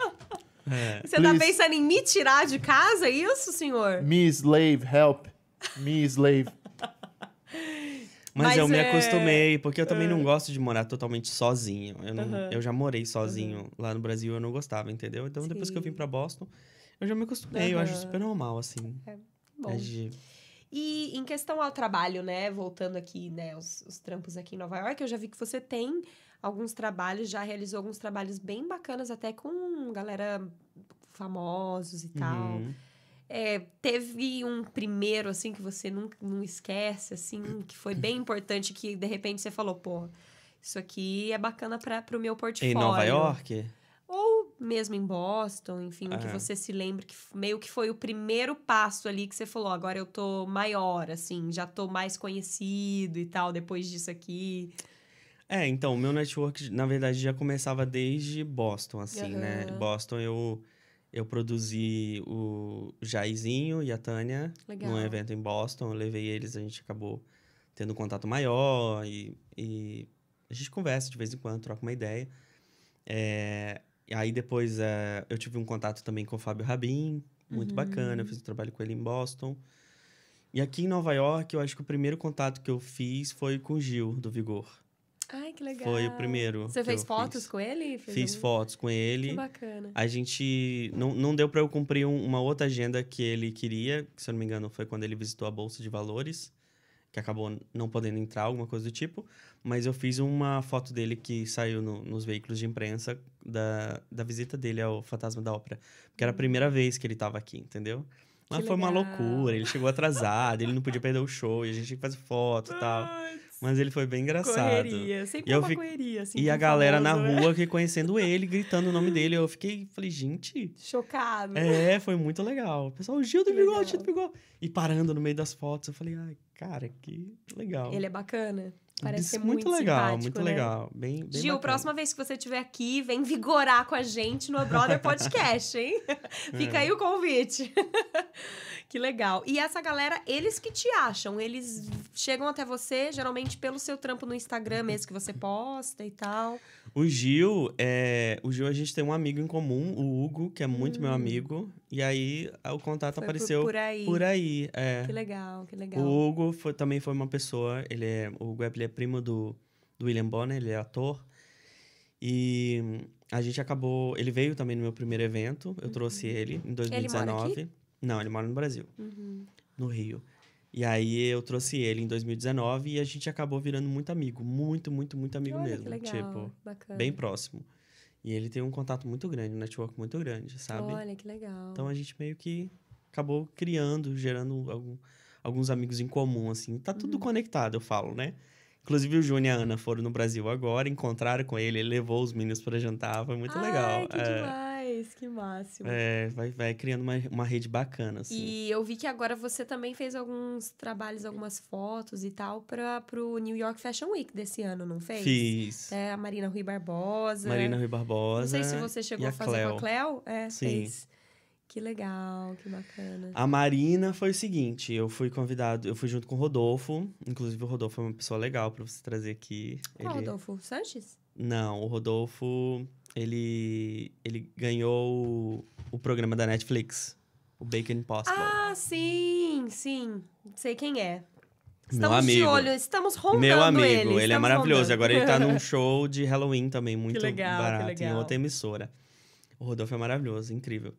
É. Você tá Please. pensando em me tirar de casa, é isso, senhor? Me slave, help. Me slave. Mas, Mas eu me é- acostumei, porque eu também não gosto de morar totalmente sozinho. Eu, não- eu já morei sozinho lá no Brasil, eu não gostava, entendeu? Então, depois que eu vim Sim. pra Boston, eu já me acostumei. Eu acho super normal, assim. Bom. É de- E em questão ao trabalho, né? Voltando aqui, né? Os, os trampos aqui em Nova York, eu já vi que você tem alguns trabalhos, já realizou alguns trabalhos bem bacanas, até com galera famosos e tal. Uhum. É, teve um primeiro, assim, que você nunca não esquece, assim, que foi bem importante, que de repente você falou, pô, isso aqui é bacana para pro meu portfólio. Em Nova York? Ou mesmo em Boston, enfim, que É. você se lembre que meio que foi o primeiro passo ali que você falou, agora eu tô maior, assim, já tô mais conhecido e tal, depois disso aqui. É, então, o meu network, na verdade, já começava desde Boston, assim, né? Aham. Boston, eu, eu produzi o Jairzinho e a Tânia Legal. num evento em Boston. Eu levei eles, a gente acabou tendo um contato maior e, e a gente conversa de vez em quando, troca uma ideia. É, e aí depois é, eu tive um contato também com o Fábio Rabin, muito Uhum. bacana. Eu fiz um trabalho com ele em Boston. E aqui em Nova York, eu acho que o primeiro contato que eu fiz foi com o Gil, do Vigor. Que legal. Foi o primeiro. Você que fez fotos fiz. com ele? Fez Fiz algum- fotos com Que ele. bacana. A gente. Não, não deu pra eu cumprir um- uma outra agenda que ele queria, que se eu não me engano foi quando ele visitou a Bolsa de Valores, que acabou não podendo entrar, alguma coisa do tipo. Mas eu fiz uma foto dele que saiu no- nos veículos de imprensa da, da visita dele ao Fantasma da Ópera. Porque era a primeira vez que ele tava aqui, entendeu? Mas Que foi uma loucura, ele chegou atrasado, ele não podia perder o show, e a gente tinha que fazer foto e tal. Mas ele foi bem engraçado. Correria. Sempre E uma fico- correria, assim. E a galera na famoso, né? rua reconhecendo ele, gritando o nome dele. Eu fiquei, falei, gente, Chocado. é, foi muito legal. O pessoal, o Gil do Bigode, legal. Gil do Bigode. E parando no meio das fotos. Eu falei, ai, cara, que legal. Ele é bacana. Parece ser muito, legal, simpático, muito né? legal. Bem, bem Gil, bacana. próxima vez que você estiver aqui, vem vigorar com a gente no Brother Podcast, hein? Fica É. aí o convite. que legal. E essa galera, eles que te acham, eles chegam até você, geralmente pelo seu trampo no Instagram mesmo que você posta e tal. O Gil, é... o Gil, a gente tem um amigo em comum, o Hugo, que é muito meu amigo. E aí, o contato Hum. Foi por- apareceu por, aí. por aí. É. Que legal, que legal. O Hugo foi- também foi uma pessoa, ele é, o Hugo ele é primo do, do William Bonner, ele é ator. E hum, a gente acabou, ele veio também no meu primeiro evento, eu trouxe ele em Uhum. mora 2019. Não, ele mora no Brasil, Uhum. no Rio. E aí eu trouxe ele em 2019 e a gente acabou virando muito amigo, muito, muito, muito amigo Olha, mesmo, que legal, tipo, bacana. bem próximo. E ele tem um contato muito grande, um network muito grande, sabe? Olha, que legal. Então a gente meio que acabou criando, gerando algum- alguns amigos em comum, assim. Tá Uhum. tudo conectado, eu falo, né? Inclusive o Júnior e a Ana foram no Brasil agora, encontraram com ele, ele levou os meninos para jantar, foi muito Ai, legal. que é, demais, que máximo. é, vai, vai criando uma, uma rede bacana, assim. E eu vi que agora você também fez alguns trabalhos, algumas fotos e tal para pro New York Fashion Week desse ano, não fez? Fiz. É, a Marina Rui Barbosa. Marina Rui Barbosa. Não sei se você chegou e a fazer Cleo. com a Cleo. É, Sim. fez. Que legal, que bacana. A Marina foi o seguinte, eu fui convidado, eu fui junto com o Rodolfo, inclusive o Rodolfo é uma pessoa legal para você trazer aqui. Qual, Ele- Rodolfo? Sanches? Não, o Rodolfo, ele, ele ganhou o, o programa da Netflix, o Bacon Impossible. Ah, sim, sim. Sei quem é. Estamos de amigo. olho, estamos rondando Meu amigo, ele. ele, é maravilhoso. rondando. Agora ele tá num show de Halloween também, muito legal, que barato, legal. em outra emissora. O Rodolfo é maravilhoso, incrível.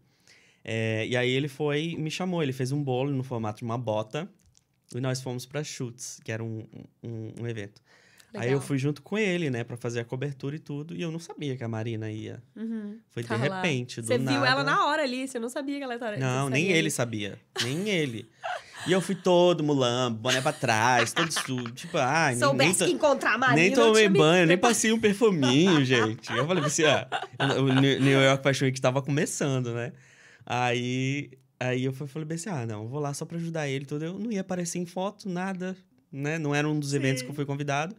É, e aí ele foi me chamou, ele fez um bolo no formato de uma bota e nós fomos pra Chutes, que era um, um, um evento. Aí eu Legal. fui junto com ele, né, pra fazer a cobertura e tudo, e eu não sabia que a Marina ia. Uhum. Foi de Tava lá. repente, do Você nada. viu ela na hora ali, você não sabia que ela estava Não, nem ele sabia. Nem ele. E eu fui todo mulambo, boné pra trás, todo sujo. Tipo, ai, nem, nem, Soubesse to- que encontrar a Marina. nem tomei banho, nem passei um perfuminho, gente. Eu falei assim, ah, o New York Fashion Week tava começando, né? Aí, aí eu falei bem assim, ah, não, vou lá só pra ajudar ele tudo. Eu não ia aparecer em foto, nada, né? Não era um dos eventos que eu fui convidado.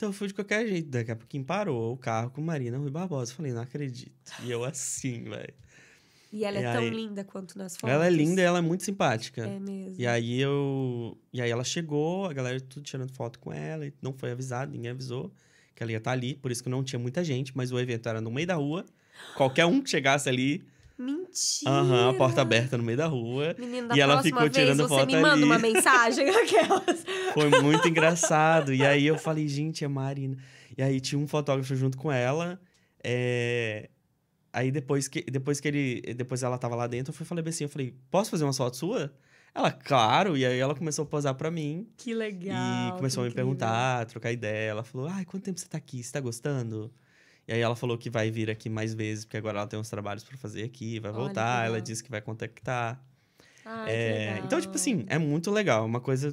Então eu fui de qualquer jeito. Daqui a pouquinho parou o carro com Marina Rui Barbosa. Eu falei, não acredito. E eu assim, velho. E ela é E tão aí- linda quanto nas fotos. Ela é linda e ela é muito simpática. É mesmo. E aí eu. E aí ela chegou, a galera tudo tirando foto com ela, e não foi avisado, ninguém avisou que ela ia estar ali, por isso que não tinha muita gente, mas o evento era no meio da rua. Qualquer um que chegasse ali, Mentira. aham, a porta aberta no meio da rua. Menino, da E ela ficou vez tirando você foto me manda ali. uma mensagem aquelas. Foi muito engraçado. E aí eu falei, gente, é Marina. E aí tinha um fotógrafo junto com ela. é, Aí depois que, depois que ele. Depois ela tava lá dentro, eu fui, falei assim, eu falei, posso fazer uma foto sua? Ela, claro, e aí ela começou a posar pra mim. Que legal. E começou a me incrível. perguntar, trocar ideia. Ela falou: Ai, quanto tempo você tá aqui? Você tá gostando? E aí ela falou que vai vir aqui mais vezes, porque agora ela tem uns trabalhos pra fazer aqui, vai Olha, voltar. Ela disse que vai contactar. Que É. Então, tipo assim, é muito legal. Uma coisa.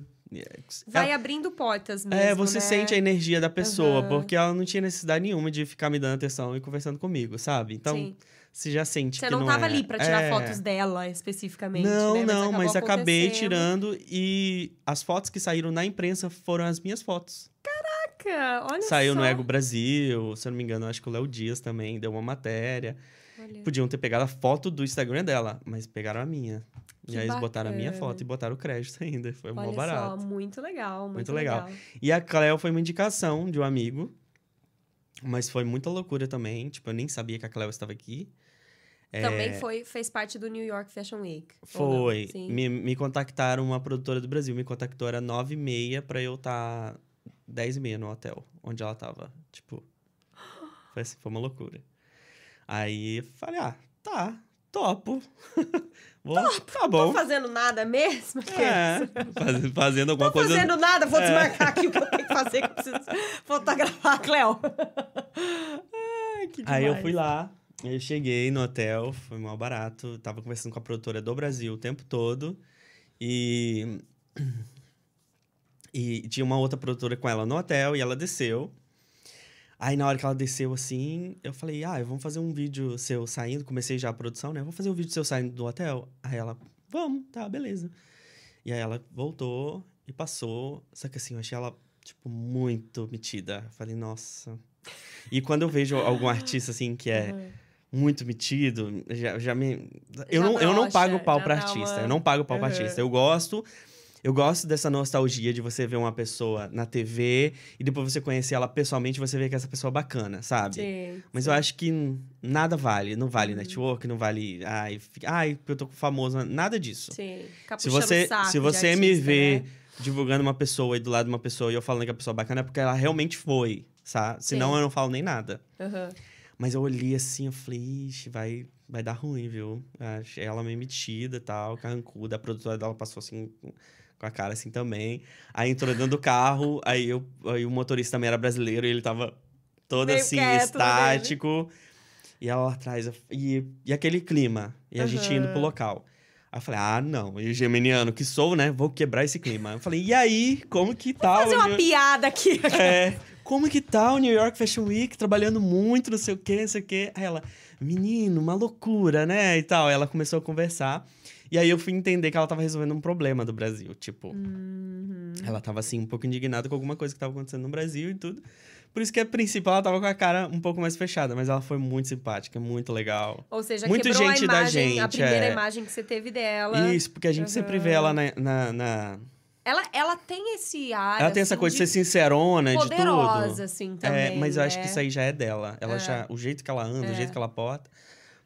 Vai Ela- abrindo portas mesmo, é, você né? sente a energia da pessoa, Aham. porque ela não tinha necessidade nenhuma de ficar me dando atenção e conversando comigo, sabe? Então, Sim. você já sente Você que não, não tava é- ali pra tirar é. fotos dela, especificamente, Não, né? não, mas acabei tirando e as fotos que saíram na imprensa foram as minhas fotos. Caraca, olha Saiu só. no Ego Brasil, se eu não me engano, acho que o Léo Dias também deu uma matéria. Olha. Podiam ter pegado a foto do Instagram dela, mas pegaram a minha. Que e aí eles botaram a minha foto e botaram o crédito ainda. Foi mó Olha barato. só, muito legal, muito, Muito legal. E a Cleo foi uma indicação de um amigo. Mas foi muita loucura também. Tipo, eu nem sabia que a Cleo estava aqui. Também É, foi, fez parte do New York Fashion Week. Foi. Me, me contactaram, uma produtora do Brasil me contactou, era nove e meia pra eu estar tá 10 e meia no hotel, onde ela tava. Tipo, foi, assim, foi uma loucura. Aí eu falei, ah, tá, topo. Vou, tá Não bom. tô fazendo nada mesmo? É, faz- fazendo alguma Tô coisa. fazendo nada, vou É. desmarcar aqui o que eu tenho que fazer, que eu preciso fotografar a Cleo. Ai, que Aí eu demais. fui lá, eu cheguei no hotel, foi mal barato. Tava conversando com a produtora do Brasil o tempo todo. E. E tinha uma outra produtora com ela no hotel e ela desceu. Aí na hora que ela desceu assim, eu falei: Ah, vamos fazer um vídeo seu saindo. Comecei já a produção, né? Vamos fazer um vídeo seu saindo do hotel? Aí ela: Vamos, tá, beleza. E aí ela voltou e passou. Só que assim, eu achei ela, tipo, muito metida. Eu falei: Nossa. E quando eu vejo algum artista assim que é Uhum. muito metido, já, já me. Eu, Já não, eu não brocha, pago pau pra artista. uma- Eu não pago pau pra Uhum. artista. Eu gosto. Eu gosto dessa nostalgia de você ver uma pessoa na TV e depois você conhecer ela pessoalmente e você ver que essa pessoa é bacana, sabe? Sim, Mas sim. eu acho que nada vale. Não vale Uhum. network, não vale. Ai, ai, eu tô famoso. Nada disso. Sim. Se você, saco se você me artista, vê né? divulgando uma pessoa e do lado de uma pessoa e eu falando que a pessoa é bacana, é porque ela realmente foi, sabe? Senão Sim. eu não falo nem nada. Aham. Mas eu olhei assim, eu falei, ixi, vai, vai dar ruim, viu? Ela meio metida e tal, carrancuda. A produtora dela passou assim, com- a cara assim também. Aí entrou dentro do carro, aí, eu, aí o motorista também era brasileiro e ele tava todo Meio assim, quieto estático. E ela lá atrás, e, e aquele clima, e a gente indo pro local. Aí eu falei, ah, não, e o geminiano que sou, né, vou quebrar esse clima. Eu falei, e aí, como que tá? Fazer o uma New- piada aqui. é, como que tá o New York Fashion Week, trabalhando muito, não sei o quê, não sei o quê. Aí ela, menino, uma loucura, né, e tal. Aí ela começou a conversar. E aí eu fui entender que ela tava resolvendo um problema do Brasil, tipo... Uhum. Ela tava, assim, um pouco indignada com alguma coisa que tava acontecendo no Brasil e tudo. Por isso que, a princípio, ela tava com a cara um pouco mais fechada. Mas ela foi muito simpática, muito legal. Ou seja, Muito quebrou gente a da imagem, a gente, primeira é. imagem que você teve dela. Isso, porque a gente sempre vê ela na... na, na- Ela, ela tem esse ar. Ela tem essa assim, coisa de ser sincerona, de tudo. poderosa, assim, também. É, mas eu acho né? que isso aí já é dela. Ela É. já, o jeito que ela anda, o É. jeito que ela porta.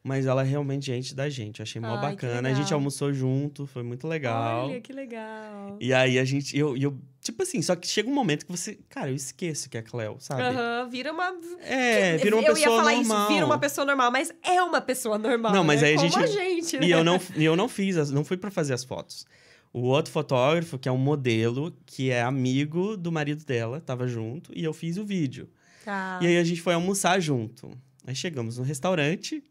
Mas ela é realmente gente da gente. Eu achei mó Ai, bacana. A gente almoçou junto, foi muito legal. Olha, que legal. E aí a gente. Eu, eu, tipo assim, só que chega um momento que você. Cara, eu esqueço que é a Cleo, sabe? Aham, vira uma. É, vira uma eu pessoa ia falar normal. isso, vira uma pessoa normal, mas é uma pessoa normal. Não, mas né? aí a gente- a gente, né? E eu não, e eu não fiz, as- não fui pra fazer as fotos. O outro fotógrafo, que é um modelo, que é amigo do marido dela, tava junto, e eu fiz o vídeo. Tá. E aí a gente foi almoçar junto. Aí chegamos no restaurante,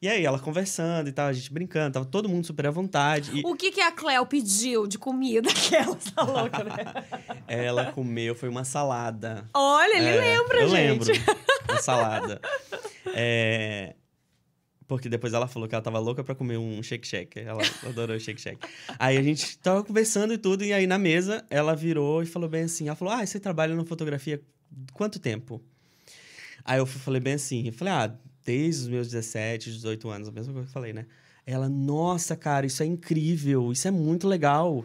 e aí ela conversando e tal, a gente brincando, tava todo mundo super à vontade. E O que, que a Cleo pediu de comida? Aquela, tá louca, né? ela comeu, foi uma salada. Olha, ele É, lembra, eu gente. lembro. Uma salada. É, Porque depois ela falou que ela tava louca pra comer um shake shake. Ela adorou o shake shake. Aí a gente tava conversando e tudo, e aí na mesa ela virou e falou bem assim: ela falou, ah, você trabalha na fotografia quanto tempo? Aí eu falei bem assim, eu falei, ah, desde os meus 17, 18 anos, a mesma coisa que eu falei, né? Ela, nossa, cara, isso é incrível, isso é muito legal.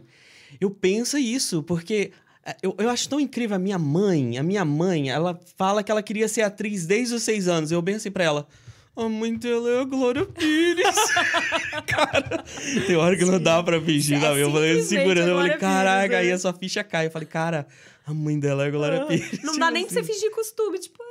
Eu penso isso, porque é, eu, eu acho tão incrível a minha mãe. A minha mãe, ela fala que ela queria ser atriz desde os seis anos. Eu bem assim pra ela. A mãe dela é a Glória Pires. cara, tem hora que não dá pra fingir, É sabe? Eu falei segurando, eu a falei, Pires, caraca, né? aí a sua ficha cai. Eu falei, cara, a mãe dela é a Glória Pires. Não Tipo dá nem pra você assim. fingir costume, tipo, é, é.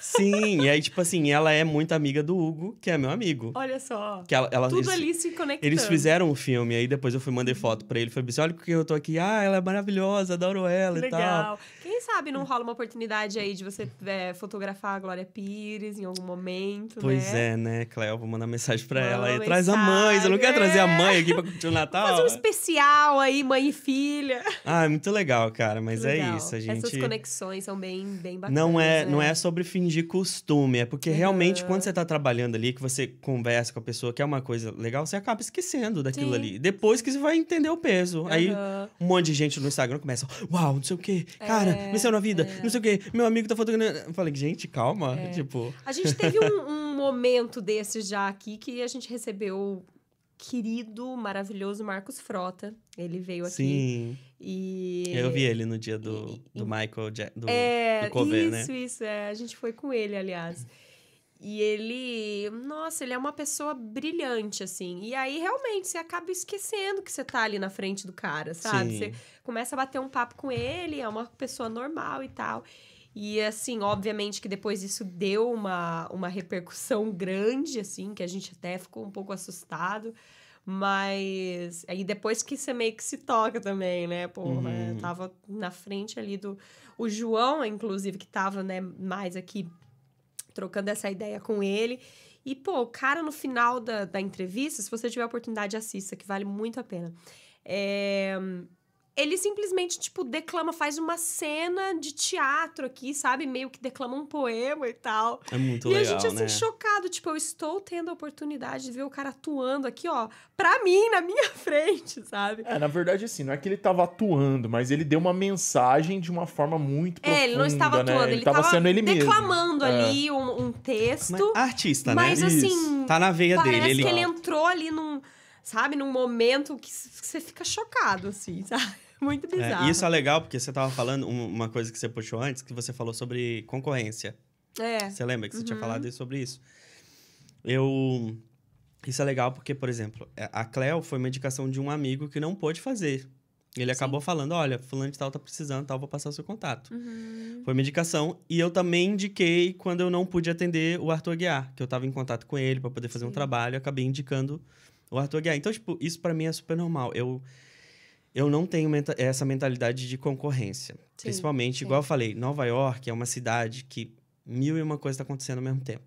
Sim, e aí, tipo assim, ela é muito amiga do Hugo, que é meu amigo. Olha só. Que ela, ela- Tudo eles, ali se conectando. eles fizeram um filme, aí depois eu fui mandei foto pra ele. Falei assim: olha porque eu tô aqui. Ah, ela é maravilhosa, adoro ela e tal. Legal. Quem sabe não rola uma oportunidade aí de você é, fotografar a Glória Pires em algum momento, Pois né? é, né, Cleo? Vou mandar mensagem pra Manda ela. Aí traz a mãe. Você não quer trazer a é. mãe aqui pra curtir o Natal? Fazer um especial aí, mãe e filha. Ah, é muito legal, cara. Mas é Legal. isso. A gente. Essas conexões são bem, bem bacanas. Não é, né? não é sobre fingir costume, é porque realmente quando você tá trabalhando ali, que você conversa com a pessoa, que é uma coisa legal, você acaba esquecendo daquilo Sim. ali. Depois que você vai entender o peso. Aí Aham. um monte de gente no Instagram começa, uau, não sei o quê, cara, É, venceu na vida, é. não sei o quê, meu amigo tá fotografando. Eu falei, gente, calma. Tipo, A gente teve um, um momento desses já aqui que a gente recebeu querido, maravilhoso Marcos Frota. Ele veio aqui. sim. E. Eu vi ele no dia do, e- do Michael Ja- do, É, do cover, né? isso, isso. É, a gente foi com ele, aliás. E ele, nossa, ele é uma pessoa brilhante, assim. E aí, realmente, você acaba esquecendo que você tá ali na frente do cara, sabe? Sim. Você começa a bater um papo com ele, é uma pessoa normal e tal. E, assim, obviamente que depois isso deu uma, uma repercussão grande, assim, que a gente até ficou um pouco assustado. Mas aí depois que você meio que se toca também, né? Porra, Uhum. tava na frente ali do. O João, inclusive, que tava, né, mais aqui trocando essa ideia com ele. E, pô, o cara no final da, da entrevista, se você tiver a oportunidade, assista, que vale muito a pena. É, Ele simplesmente, tipo, declama, faz uma cena de teatro aqui, sabe? Meio que declama um poema e tal. É muito e legal, a gente, assim, né? chocado. Tipo, eu estou tendo a oportunidade de ver o cara atuando aqui, ó, pra mim, na minha frente, sabe? É, na verdade, assim, não é que ele tava atuando, mas ele deu uma mensagem de uma forma muito profunda, É, ele não estava né? atuando, ele, ele tava tava sendo ele mesmo. declamando É. ali um, um texto. Mas artista, Mas, né? assim, Tá na veia Parece dele. Ele... que ele entrou ali num, sabe, num momento que você fica chocado, assim, sabe? Muito É, bizarro. e isso é legal, porque você tava falando um- uma coisa que você puxou antes, que você falou sobre concorrência. É. Você lembra que você tinha Uhum. falado sobre isso? Eu. Isso é legal porque, por exemplo, é, a Cleo foi uma indicação de um amigo que não pôde fazer. Ele acabou falando: olha, fulano de tal tá precisando, tal, vou passar o seu contato. Uhum. Foi uma indicação. E eu também indiquei quando eu não pude atender o Arthur Aguiar, que eu tava em contato com ele para poder fazer um Sim. trabalho, eu acabei indicando o Arthur Aguiar. Então, tipo, isso para mim é super normal. Eu, eu não tenho menta- essa mentalidade de concorrência. Sim, Principalmente, sim. igual eu falei, Nova York é uma cidade que mil e uma coisa tá acontecendo ao mesmo tempo.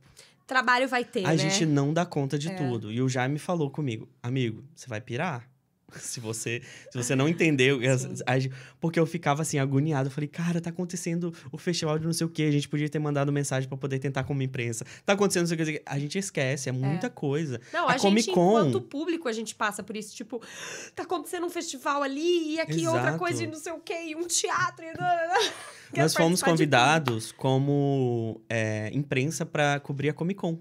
Trabalho vai ter, a né? gente não dá conta de É. tudo. E o Jaime falou comigo, amigo, você vai pirar? Se você, se você não entendeu, porque eu ficava assim agoniado, eu falei, cara, tá acontecendo o festival de não sei o quê, a gente podia ter mandado mensagem pra poder tentar como imprensa. Tá acontecendo não sei o que, quê. a gente esquece, é muita coisa. Não, a a, gente, Comic Con- enquanto público, a gente passa por isso. Tipo, tá acontecendo um festival ali, e aqui outra Exato. coisa, e não sei o quê, e um teatro, e... Nós fomos convidados como é, imprensa pra cobrir a Comic Con.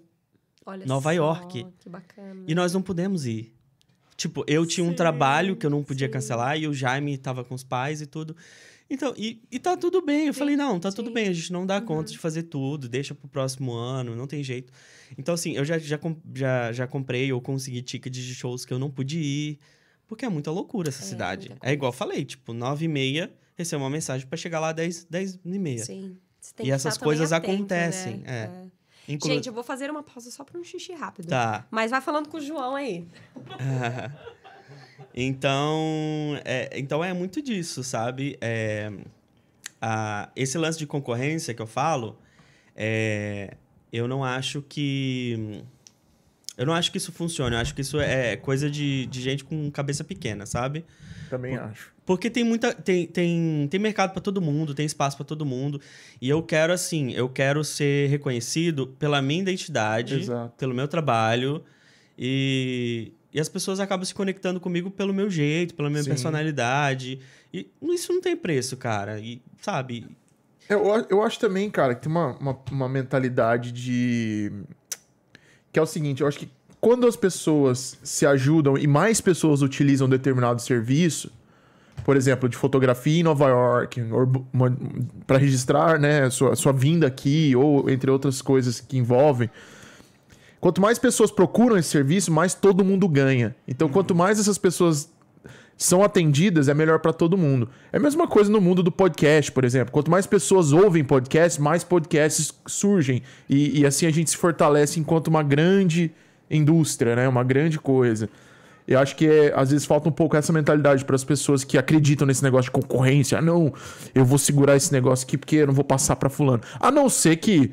Olha Nova só, York. Que bacana. E nós não pudemos ir. Tipo, eu tinha um Sim, trabalho que eu não podia sim. cancelar e o Jaime tava com os pais e tudo. Então, e, e tá tudo bem. Eu Sim, falei, não, tá tudo bem, a gente não dá Uhum. conta de fazer tudo, deixa pro próximo ano, não tem jeito. Então, assim, eu já, já, já, já comprei ou consegui tickets de shows que eu não pude ir, porque é muita loucura essa É, cidade. É igual eu falei, tipo, nove e meia, recebo uma mensagem pra chegar lá dez, dez e meia. Sim. Você tem E que essas coisas atento, acontecem, né? é. Inclu- Gente, eu vou fazer uma pausa só pra um xixi rápido. Tá. Mas vai falando com o João aí. então, é, então é muito disso, sabe? É, a- esse lance de concorrência que eu falo, é, eu não acho que. Eu não acho que isso funcione. Eu acho que isso é coisa de, de gente com cabeça pequena, sabe? Também acho. Porque tem muita. Tem, tem, tem mercado pra todo mundo, tem espaço pra todo mundo. E eu quero, assim, eu quero ser reconhecido pela minha identidade, Exato. pelo meu trabalho. E, e as pessoas acabam se conectando comigo pelo meu jeito, pela minha Sim. personalidade. E isso não tem preço, cara. E, sabe? Eu, a- eu acho também, cara, que tem uma, uma, uma mentalidade de. Que é o seguinte, eu acho que quando as pessoas se ajudam e mais pessoas utilizam determinado serviço, por exemplo, de fotografia em Nova York, para registrar né, sua, sua vinda aqui, ou entre outras coisas que envolvem. Quanto mais pessoas procuram esse serviço, mais todo mundo ganha. Então, quanto mais essas pessoas são atendidas, é melhor para todo mundo. É a mesma coisa no mundo do podcast, por exemplo. Quanto mais pessoas ouvem podcasts, mais podcasts surgem. E, e assim a gente se fortalece enquanto uma grande indústria, né? Uma grande coisa. Eu acho que é, às vezes falta um pouco essa mentalidade para as pessoas que acreditam nesse negócio de concorrência. Ah, não, eu vou segurar esse negócio aqui porque eu não vou passar para fulano. A não ser que,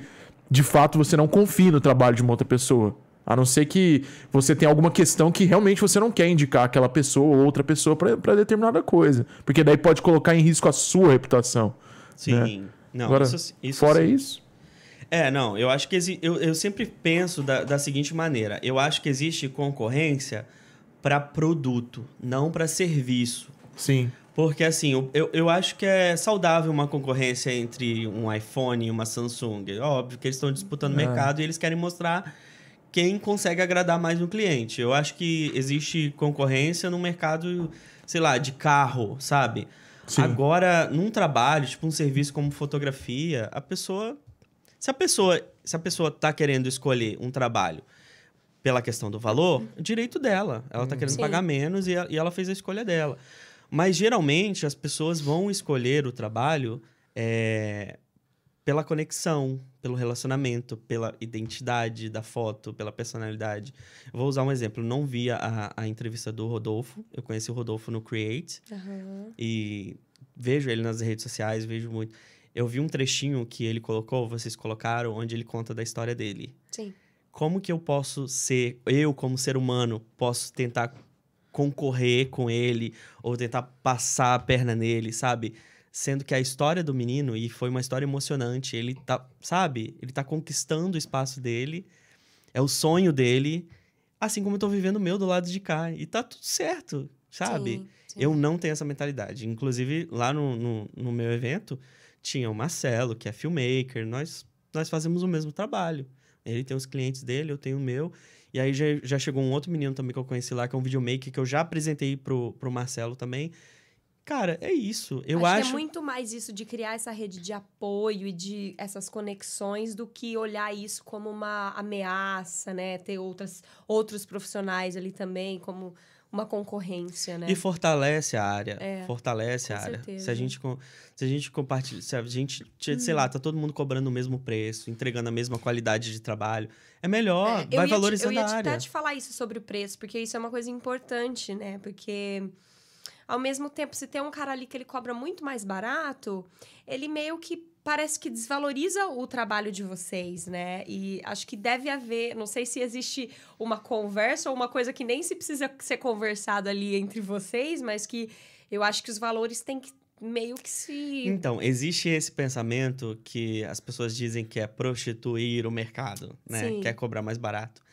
de fato, você não confie no trabalho de uma outra pessoa. A não ser que você tenha alguma questão que realmente você não quer indicar aquela pessoa ou outra pessoa para determinada coisa. Porque daí pode colocar em risco a sua reputação. Sim. Não, Agora, isso, isso Fora sim. isso, É, não, eu acho que exi- eu, eu sempre penso da, da seguinte maneira: eu acho que existe concorrência para produto, não para serviço. sim. Porque, assim, eu, eu, eu acho que é saudável uma concorrência entre um iPhone e uma Samsung. É Óbvio que eles estão disputando o É. mercado e eles querem mostrar quem consegue agradar mais um cliente. Eu acho que existe concorrência no mercado, sei lá, de carro, sabe? Sim. Agora, num trabalho, tipo um serviço como fotografia, a pessoa. Se a pessoa, se a pessoa tá querendo escolher um trabalho pela questão do valor, é direito dela. Ela tá querendo Sim. pagar menos e, a- e ela fez a escolha dela. Mas geralmente as pessoas vão escolher o trabalho é, pela conexão, pelo relacionamento, pela identidade da foto, pela personalidade. Eu vou usar um exemplo. Eu não vi a, a entrevista do Rodolfo. Eu conheci o Rodolfo no Create Aham. e vejo ele nas redes sociais, vejo muito. Eu vi um trechinho que ele colocou, vocês colocaram, onde ele conta da história dele. Sim. Como que eu posso ser, eu como ser humano, posso tentar concorrer com ele ou tentar passar a perna nele, sabe? Sendo que a história do menino, e foi uma história emocionante, ele tá, sabe? Ele tá conquistando o espaço dele, é o sonho dele, assim como eu tô vivendo o meu do lado de cá. E tá tudo certo, sabe? Sim, sim. Eu não tenho essa mentalidade. Inclusive, lá no, no, no meu evento, tinha o Marcelo, que é filmmaker. Nós, nós fazemos o mesmo trabalho. Ele tem os clientes dele, eu tenho o meu. E aí já, já chegou um outro menino também que eu conheci lá, que é um videomaker, que eu já apresentei pro, pro Marcelo também. Cara, é isso. Eu acho, acho. que é muito mais isso de criar essa rede de apoio e de essas conexões do que olhar isso como uma ameaça, né? Ter outras, outros profissionais ali também como uma concorrência, né? E fortalece a área. É, fortalece a área. certeza. Se a gente se a gente compartilha, se a gente, sei Uhum. lá, tá todo mundo cobrando o mesmo preço, entregando a mesma qualidade de trabalho, é melhor, É, vai ia te- valorizando Eu ia a te- área. até te falar isso sobre o preço, porque isso é uma coisa importante, né? Porque ao mesmo tempo, se tem um cara ali que ele cobra muito mais barato, ele meio que parece que desvaloriza o trabalho de vocês, né? E acho que deve haver, não sei se existe uma conversa ou uma coisa que nem se precisa ser conversado ali entre vocês, mas que eu acho que os valores têm que meio que se Então, existe esse pensamento que as pessoas dizem que é prostituir o mercado, né? Sim. Quer cobrar mais barato.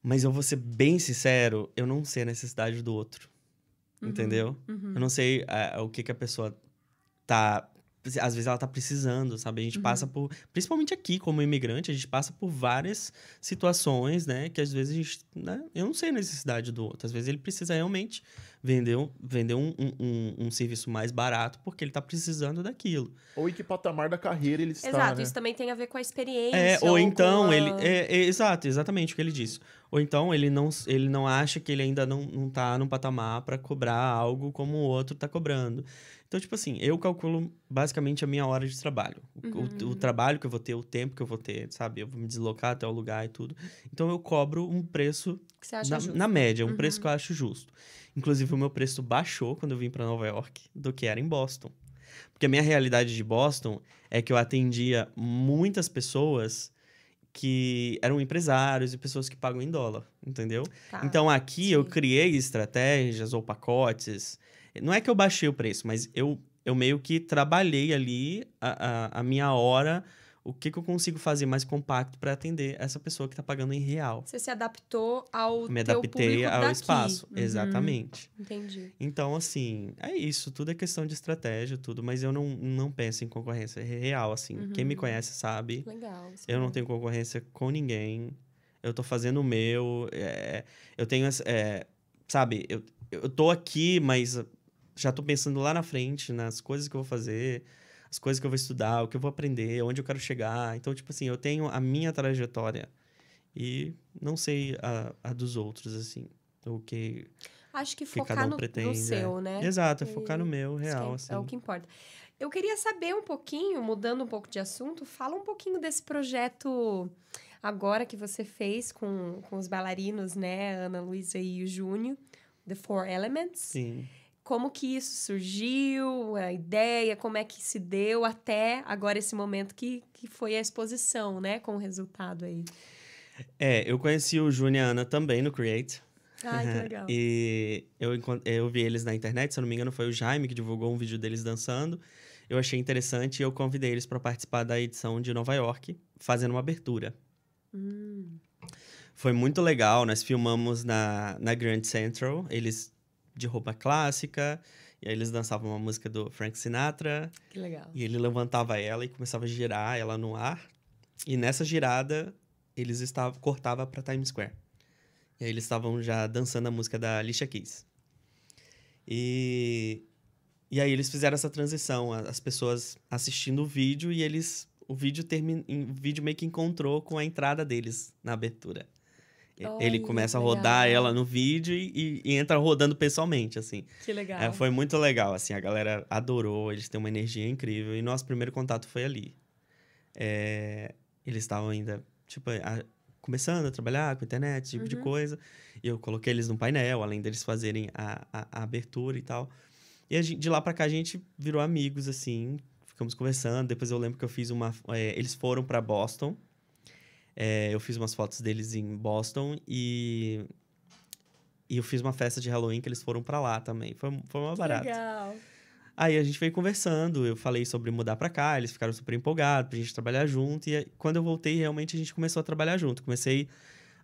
Mas eu vou ser bem sincero, eu não sei a necessidade do outro. Uhum, Entendeu? uhum. Eu não sei ah, o que, que a pessoa tá às vezes ela tá precisando, sabe? A gente passa por, principalmente aqui como imigrante, a gente passa por várias situações, né, que às vezes a gente, né, eu não sei a necessidade do outro. Às vezes ele precisa realmente vender, um, vender um, um, um, um serviço mais barato porque ele tá precisando daquilo. Ou em que patamar da carreira ele está, Exato, né? isso também tem a ver com a experiência. É, ou com então a- ele. É, é, exato, exatamente o que ele disse. Ou então ele não, ele não acha que ele ainda não, não tá num patamar para cobrar algo como o outro tá cobrando. Então, tipo assim, eu calculo basicamente a minha hora de trabalho. O- O, o trabalho que eu vou ter, o tempo que eu vou ter, sabe? Eu vou me deslocar até o lugar e tudo. Então eu cobro um preço que você acha na, justo. na média, um preço que eu acho justo. Inclusive, o meu preço baixou quando eu vim para Nova York do que era em Boston. Porque a minha realidade de Boston é que eu atendia muitas pessoas que eram empresários e pessoas que pagam em dólar, entendeu? Tá. Então aqui eu sim. criei estratégias ou pacotes. Não é que eu baixei o preço, mas eu, eu meio que trabalhei ali a, a, a minha hora, o que, que eu consigo fazer mais compacto para atender essa pessoa que está pagando em real. Você se adaptou ao Me adaptei ao daqui. espaço. Uhum, Exatamente. Entendi. Então, assim, é isso. Tudo é questão de estratégia, tudo. Mas eu não, não penso em concorrência real, assim. Quem me Uhum. conhece sabe. Legal. isso é Eu não tenho concorrência com ninguém. Eu tô fazendo o meu. é, eu tenho, essa- é, sabe, eu, eu tô aqui, mas já tô pensando lá na frente, nas coisas que eu vou fazer, as coisas que eu vou estudar, o que eu vou aprender, onde eu quero chegar. Então, tipo assim, eu tenho a minha trajetória e não sei a, a dos outros, assim. O que, Acho que focar um no, pretende. no seu, é. né? Exato, é E focar no meu, que real, é, assim. é o que importa. Eu queria saber um pouquinho, mudando um pouco de assunto, fala um pouquinho desse projeto agora que você fez com, com os bailarinos, né? Ana Luísa e o Júnior, The Four Elements. Sim. Como que isso surgiu, a ideia, como é que se deu até agora esse momento que, que foi a exposição, né? Com o resultado aí. É, eu conheci o Júnior e a Ana também no Create. Ai, que legal. E eu, eu vi eles na internet, se eu não me engano, foi o Jaime que divulgou um vídeo deles dançando. Eu achei interessante e eu convidei eles para participar da edição de Nova York, fazendo uma abertura. Hum, Foi muito legal, nós filmamos na, na Grand Central, eles de roupa clássica, e aí eles dançavam uma música do Frank Sinatra, que legal. e ele levantava ela e começava a girar ela no ar. E nessa girada, eles estavam cortava para Times Square. E aí eles estavam já dançando a música da Alicia Keys. E e aí eles fizeram essa transição, as pessoas assistindo o vídeo e eles o vídeo termina, o vídeo meio que encontrou com a entrada deles na abertura. Ele começa a rodar legal. ela no vídeo e, e entra rodando pessoalmente, assim. Que legal. É, foi muito legal, assim, a galera adorou, eles têm uma energia incrível. E nosso primeiro contato foi ali. É, eles estavam ainda, tipo, a- começando a trabalhar com internet, esse tipo de Uhum. coisa. E eu coloquei eles no painel, além deles fazerem a, a, a abertura e tal. E a gente- de lá pra cá a gente virou amigos, assim, ficamos conversando. Depois eu lembro que eu fiz uma. é, eles foram pra Boston. É, eu fiz umas fotos deles em Boston e. E eu fiz uma festa de Halloween que eles foram pra lá também. Foi, foi uma barata. legal. Aí a gente veio conversando, eu falei sobre mudar pra cá, eles ficaram super empolgados pra gente trabalhar junto. E quando eu voltei, realmente a gente começou a trabalhar junto. Comecei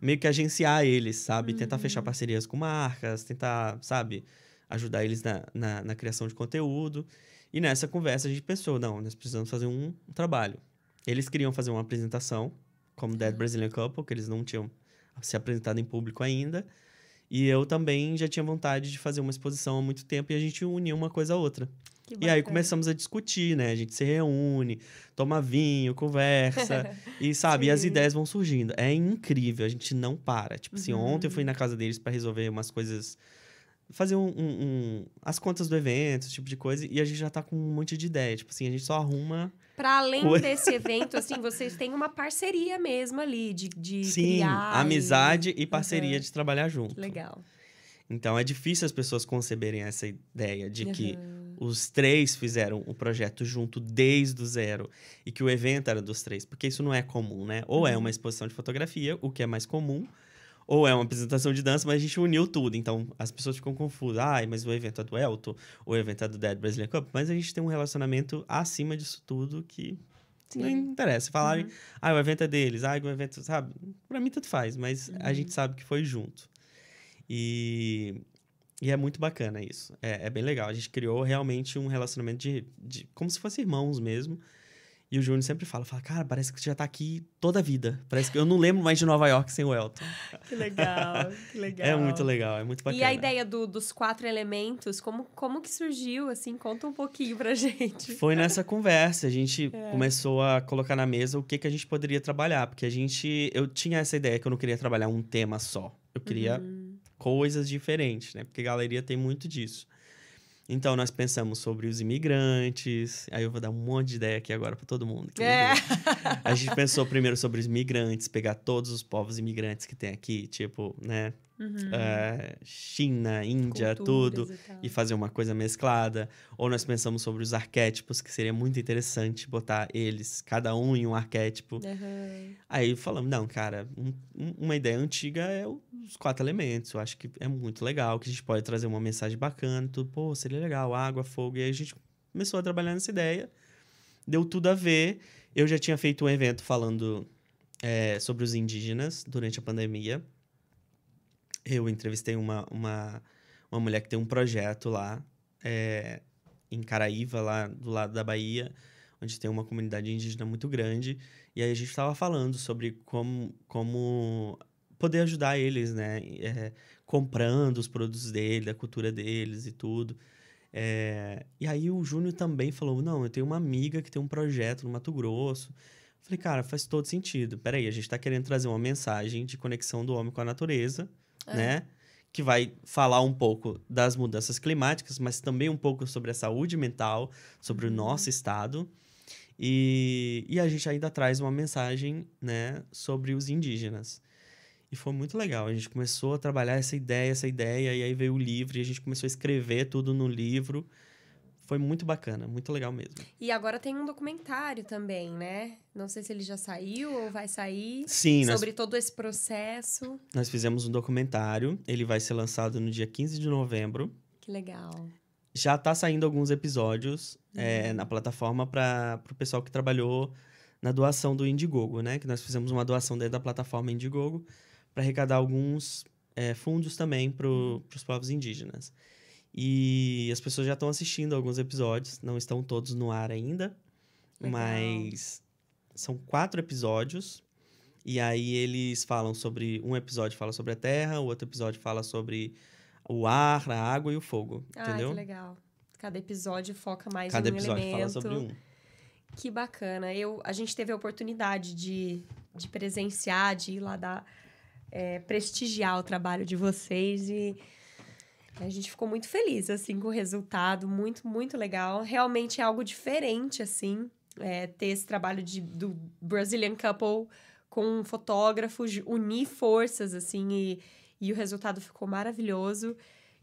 meio que agenciar eles, sabe? Tentar fechar parcerias com marcas, tentar, sabe, ajudar eles na, na, na criação de conteúdo. E nessa conversa a gente pensou, não, nós precisamos fazer um, um trabalho. Eles queriam fazer uma apresentação, como Dead Brazilian Couple, que eles não tinham se apresentado em público ainda. E eu também já tinha vontade de fazer uma exposição há muito tempo e a gente uniu uma coisa a outra. Que E aí começamos a discutir, né? A gente se reúne, toma vinho, conversa. e sabe, e as ideias vão surgindo. É incrível, a gente não para. Tipo assim, Uhum. ontem eu fui na casa deles para resolver umas coisas. Fazer um, um- um- as contas do evento, esse tipo de coisa. E a gente já tá com um monte de ideia. Tipo assim, a gente só arruma. Para além Coi- desse evento, assim, vocês têm uma parceria mesmo ali de, de Sim, criar. e- amizade e parceria Aham. de trabalhar junto. Que legal. Então é difícil as pessoas conceberem essa ideia de que Aham. os três fizeram o projeto junto desde o zero e que o evento era dos três, porque isso não é comum, né? Ou é uma exposição de fotografia, o que é mais comum, ou é uma apresentação de dança, mas a gente uniu tudo. Então as pessoas ficam confusas. Ai, mas o evento é do Elton, o evento é do Dead Brazilian Cup, mas a gente tem um relacionamento acima disso tudo que não Sim. interessa. Falarem, Uhum. ah, o evento é deles, ah, o evento, sabe? Pra mim tanto faz, mas a Uhum. gente sabe que foi junto. E, E é muito bacana isso. É, é bem legal. A gente criou realmente um relacionamento de, de como se fossem irmãos mesmo. E o Júnior sempre fala, fala, cara, parece que você já tá aqui toda a vida. Parece que eu não lembro mais de Nova York sem o Elton. Que legal, que legal. É muito legal, é muito bacana. E a ideia do- dos quatro elementos, como, como que surgiu, assim? Conta um pouquinho pra gente. Foi nessa conversa, a gente É. começou a colocar na mesa o que, que a gente poderia trabalhar. Porque a gente. Eu tinha essa ideia que eu não queria trabalhar um tema só. Eu queria Uhum. coisas diferentes, né? Porque galeria tem muito disso. Então, nós pensamos sobre os imigrantes. Aí eu vou dar um monte de ideia aqui agora para todo mundo. É. A gente pensou primeiro sobre os imigrantes, pegar todos os povos imigrantes que tem aqui, tipo, né? Uhum. eh, China, Índia, Culturas tudo. e. E fazer uma coisa mesclada. Ou nós pensamos sobre os arquétipos, que seria muito interessante botar eles, cada um em um arquétipo. Aham. Aí falamos, não, cara, um- uma ideia antiga é os quatro elementos. Eu acho que é muito legal, que a gente pode trazer uma mensagem bacana, tudo, pô, seria legal, água, fogo. E aí a gente começou a trabalhar nessa ideia. Deu tudo a ver. Eu já tinha feito um evento falando é, sobre os indígenas durante a pandemia. Eu entrevistei uma, uma, uma mulher que tem um projeto lá, é, em Caraíva, lá do lado da Bahia, onde tem uma comunidade indígena muito grande. E aí a gente estava falando sobre como, como poder ajudar eles, né? É, comprando os produtos dele, da cultura deles e tudo. É, e aí o Júnior também falou: não, eu tenho uma amiga que tem um projeto no Mato Grosso. Falei, cara, faz todo sentido. Peraí, a gente está querendo trazer uma mensagem de conexão do homem com a natureza, É. né? Que vai falar um pouco das mudanças climáticas, mas também um pouco sobre a saúde mental, sobre Uhum. o nosso estado. E, e a gente ainda traz uma mensagem, né, sobre os indígenas. E foi muito legal. A gente começou a trabalhar essa ideia, essa ideia, e aí veio o livro, e a gente começou a escrever tudo no livro. Foi muito bacana, muito legal mesmo. E agora tem um documentário também, né? Não sei se ele já saiu ou vai sair. Sim, nós, Sobre todo esse processo. nós fizemos um documentário. Ele vai ser lançado no dia 15 de novembro. Que legal. Já tá saindo alguns episódios é, Uhum. na plataforma para o pessoal que trabalhou na doação do Indiegogo, né? Que nós fizemos uma doação dentro da plataforma Indiegogo para arrecadar alguns é, fundos também para Uhum. os povos indígenas. E as pessoas já estão assistindo alguns episódios, não estão todos no ar ainda, Legal. mas são quatro episódios. E aí eles falam sobre. Um episódio fala sobre a terra, o outro episódio fala sobre o ar, a água e o fogo. Ah, entendeu? que legal. Cada episódio foca mais Cada em um episódio elemento. fala sobre um. Que bacana. Eu, a gente teve a oportunidade de, de presenciar, de ir lá dar, é, prestigiar o trabalho de vocês e a gente ficou muito feliz, assim, com o resultado. Muito, muito legal. Realmente é algo diferente, assim, é, ter esse trabalho de, do Brazilian Couple com um fotógrafo, ju- unir forças, assim, e, e o resultado ficou maravilhoso.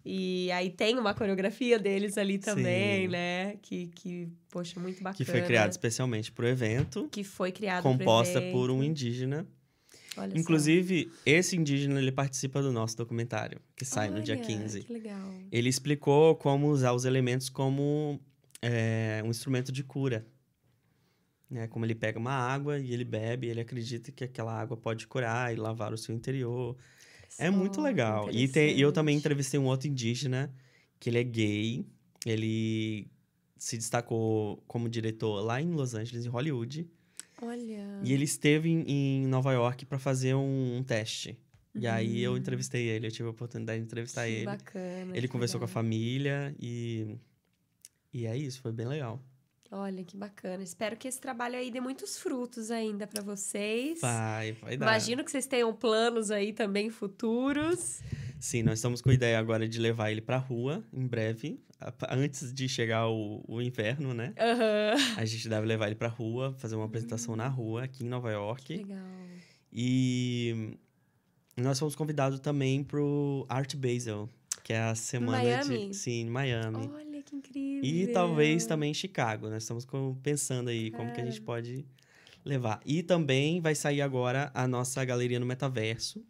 E aí tem uma coreografia deles ali também, Sim. né? Que, que, poxa, muito bacana. Que foi criado especialmente para o evento, Que foi criado composta por um indígena. Olha só. Inclusive, esse indígena ele participa do nosso documentário, que sai no dia Olha, 15. Que legal. Ele explicou como usar os elementos como é, um instrumento de cura. Né? Como ele pega uma água e ele bebe, ele acredita que aquela água pode curar e lavar o seu interior. É muito Só, legal. E, tem- eu também entrevistei um outro indígena, que ele é gay. Ele se destacou como diretor lá em Los Angeles, em Hollywood. Olha. E ele esteve em, em Nova York para fazer um, um teste. E aí eu Hum. entrevistei ele, eu tive a oportunidade de entrevistar que ele. bacana. Ele conversou com a legal. família e. E é isso, foi bem legal. Olha, que bacana. Espero que esse trabalho aí dê muitos frutos ainda pra vocês. Vai, vai dar. Imagino que vocês tenham planos aí também futuros. Sim, nós estamos com a ideia agora de levar ele pra rua em breve, antes de chegar o, o inverno, né? Aham. A gente deve levar ele pra rua, fazer uma apresentação Hum. na rua, aqui em Nova Que York. legal. E nós fomos convidados também pro Art Basel, que é a semana Miami? de. Sim, em Miami. Olha que incrível. E talvez também em Chicago. Nós estamos com- pensando aí como que a gente pode levar. E também vai sair agora a nossa galeria no metaverso.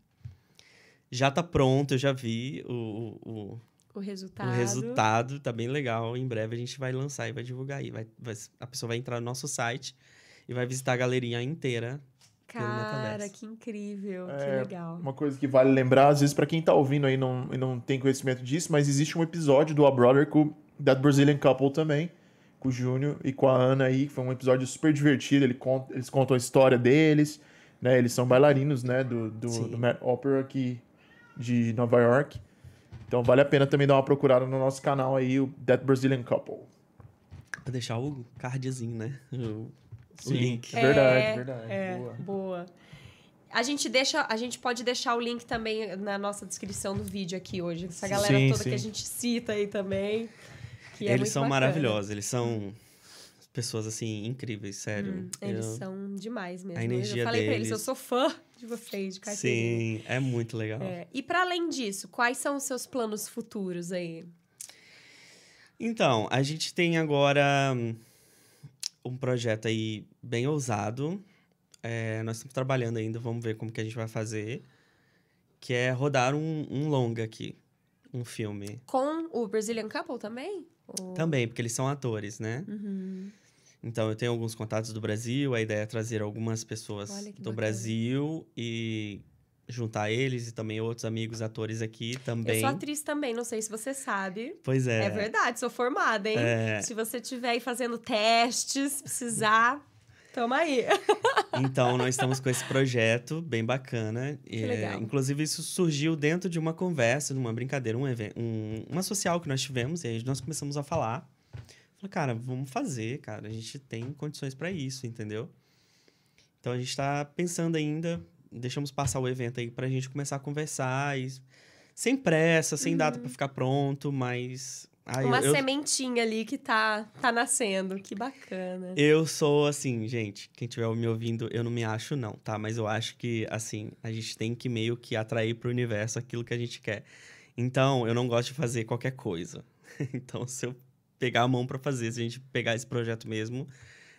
Já tá pronto, eu já vi o, o, o- resultado. o resultado, tá bem legal. Em breve a gente vai lançar e vai divulgar aí. Vai, vai- a pessoa vai entrar no nosso site e vai visitar a galeria inteira Cara, que incrível, que É, legal. Uma coisa que vale lembrar, às vezes, pra quem tá ouvindo aí não, e não tem conhecimento disso, mas existe um episódio do A Brother com That Brazilian Couple também, com o Júnior e com a Ana aí, que foi um episódio super divertido. Ele conta, eles contam a história deles, né? Eles são bailarinos, né? Do, do, Sim. do Met Opera aqui de Nova York. Então vale a pena também dar uma procurada no nosso canal aí, o That Brazilian Couple. Vou deixar o cardzinho, né? O, o Sim. link. É verdade, É, verdade. É, Boa. boa. A gente deixa, a gente pode deixar o link também na nossa descrição do vídeo aqui hoje. Essa galera Sim, toda que a gente cita aí também. que é eles muito são bacana. maravilhosos, eles são pessoas, assim, incríveis, sério. Hum, eles Eu- são demais mesmo. A energia eu falei pra eles, eu deles. sou fã de vocês, de carteirinha. Sim, é muito legal. É, E para além disso, quais são os seus planos futuros aí? Então, a gente tem agora hum, um projeto aí bem ousado. É, nós estamos trabalhando ainda, vamos ver como que a gente vai fazer. Que é rodar um, um longa aqui. Um filme. Com o Brazilian Couple também? Ou- Também, porque eles são atores, né? Uhum. Então, eu tenho alguns contatos do Brasil. A ideia é trazer algumas pessoas do bacana. Brasil e juntar eles e também outros amigos atores aqui Eu também. sou atriz também, não sei se você sabe. Pois é. É, verdade, sou formada, hein? É. Se você estiver aí fazendo testes, precisar, toma aí. Então, nós estamos com esse projeto bem bacana. Que É, legal. Inclusive, isso surgiu dentro de uma conversa, numa brincadeira, um evento, um, uma social que nós tivemos, e aí nós começamos a falar. Falei, cara, vamos fazer, cara. A gente tem condições para isso, entendeu? Então, a gente está pensando ainda, deixamos passar o evento aí para a gente começar a conversar. E, sem pressa, sem data para ficar pronto, mas. Ai, Uma eu, sementinha ali que tá, tá nascendo. Que bacana. Eu sou assim, gente. Quem estiver me ouvindo, eu não me acho, não, tá? Mas eu acho que, assim, a gente tem que meio que atrair pro universo aquilo que a gente quer. Então, eu não gosto de fazer qualquer coisa. então, se eu pegar a mão pra fazer, se a gente pegar esse projeto mesmo,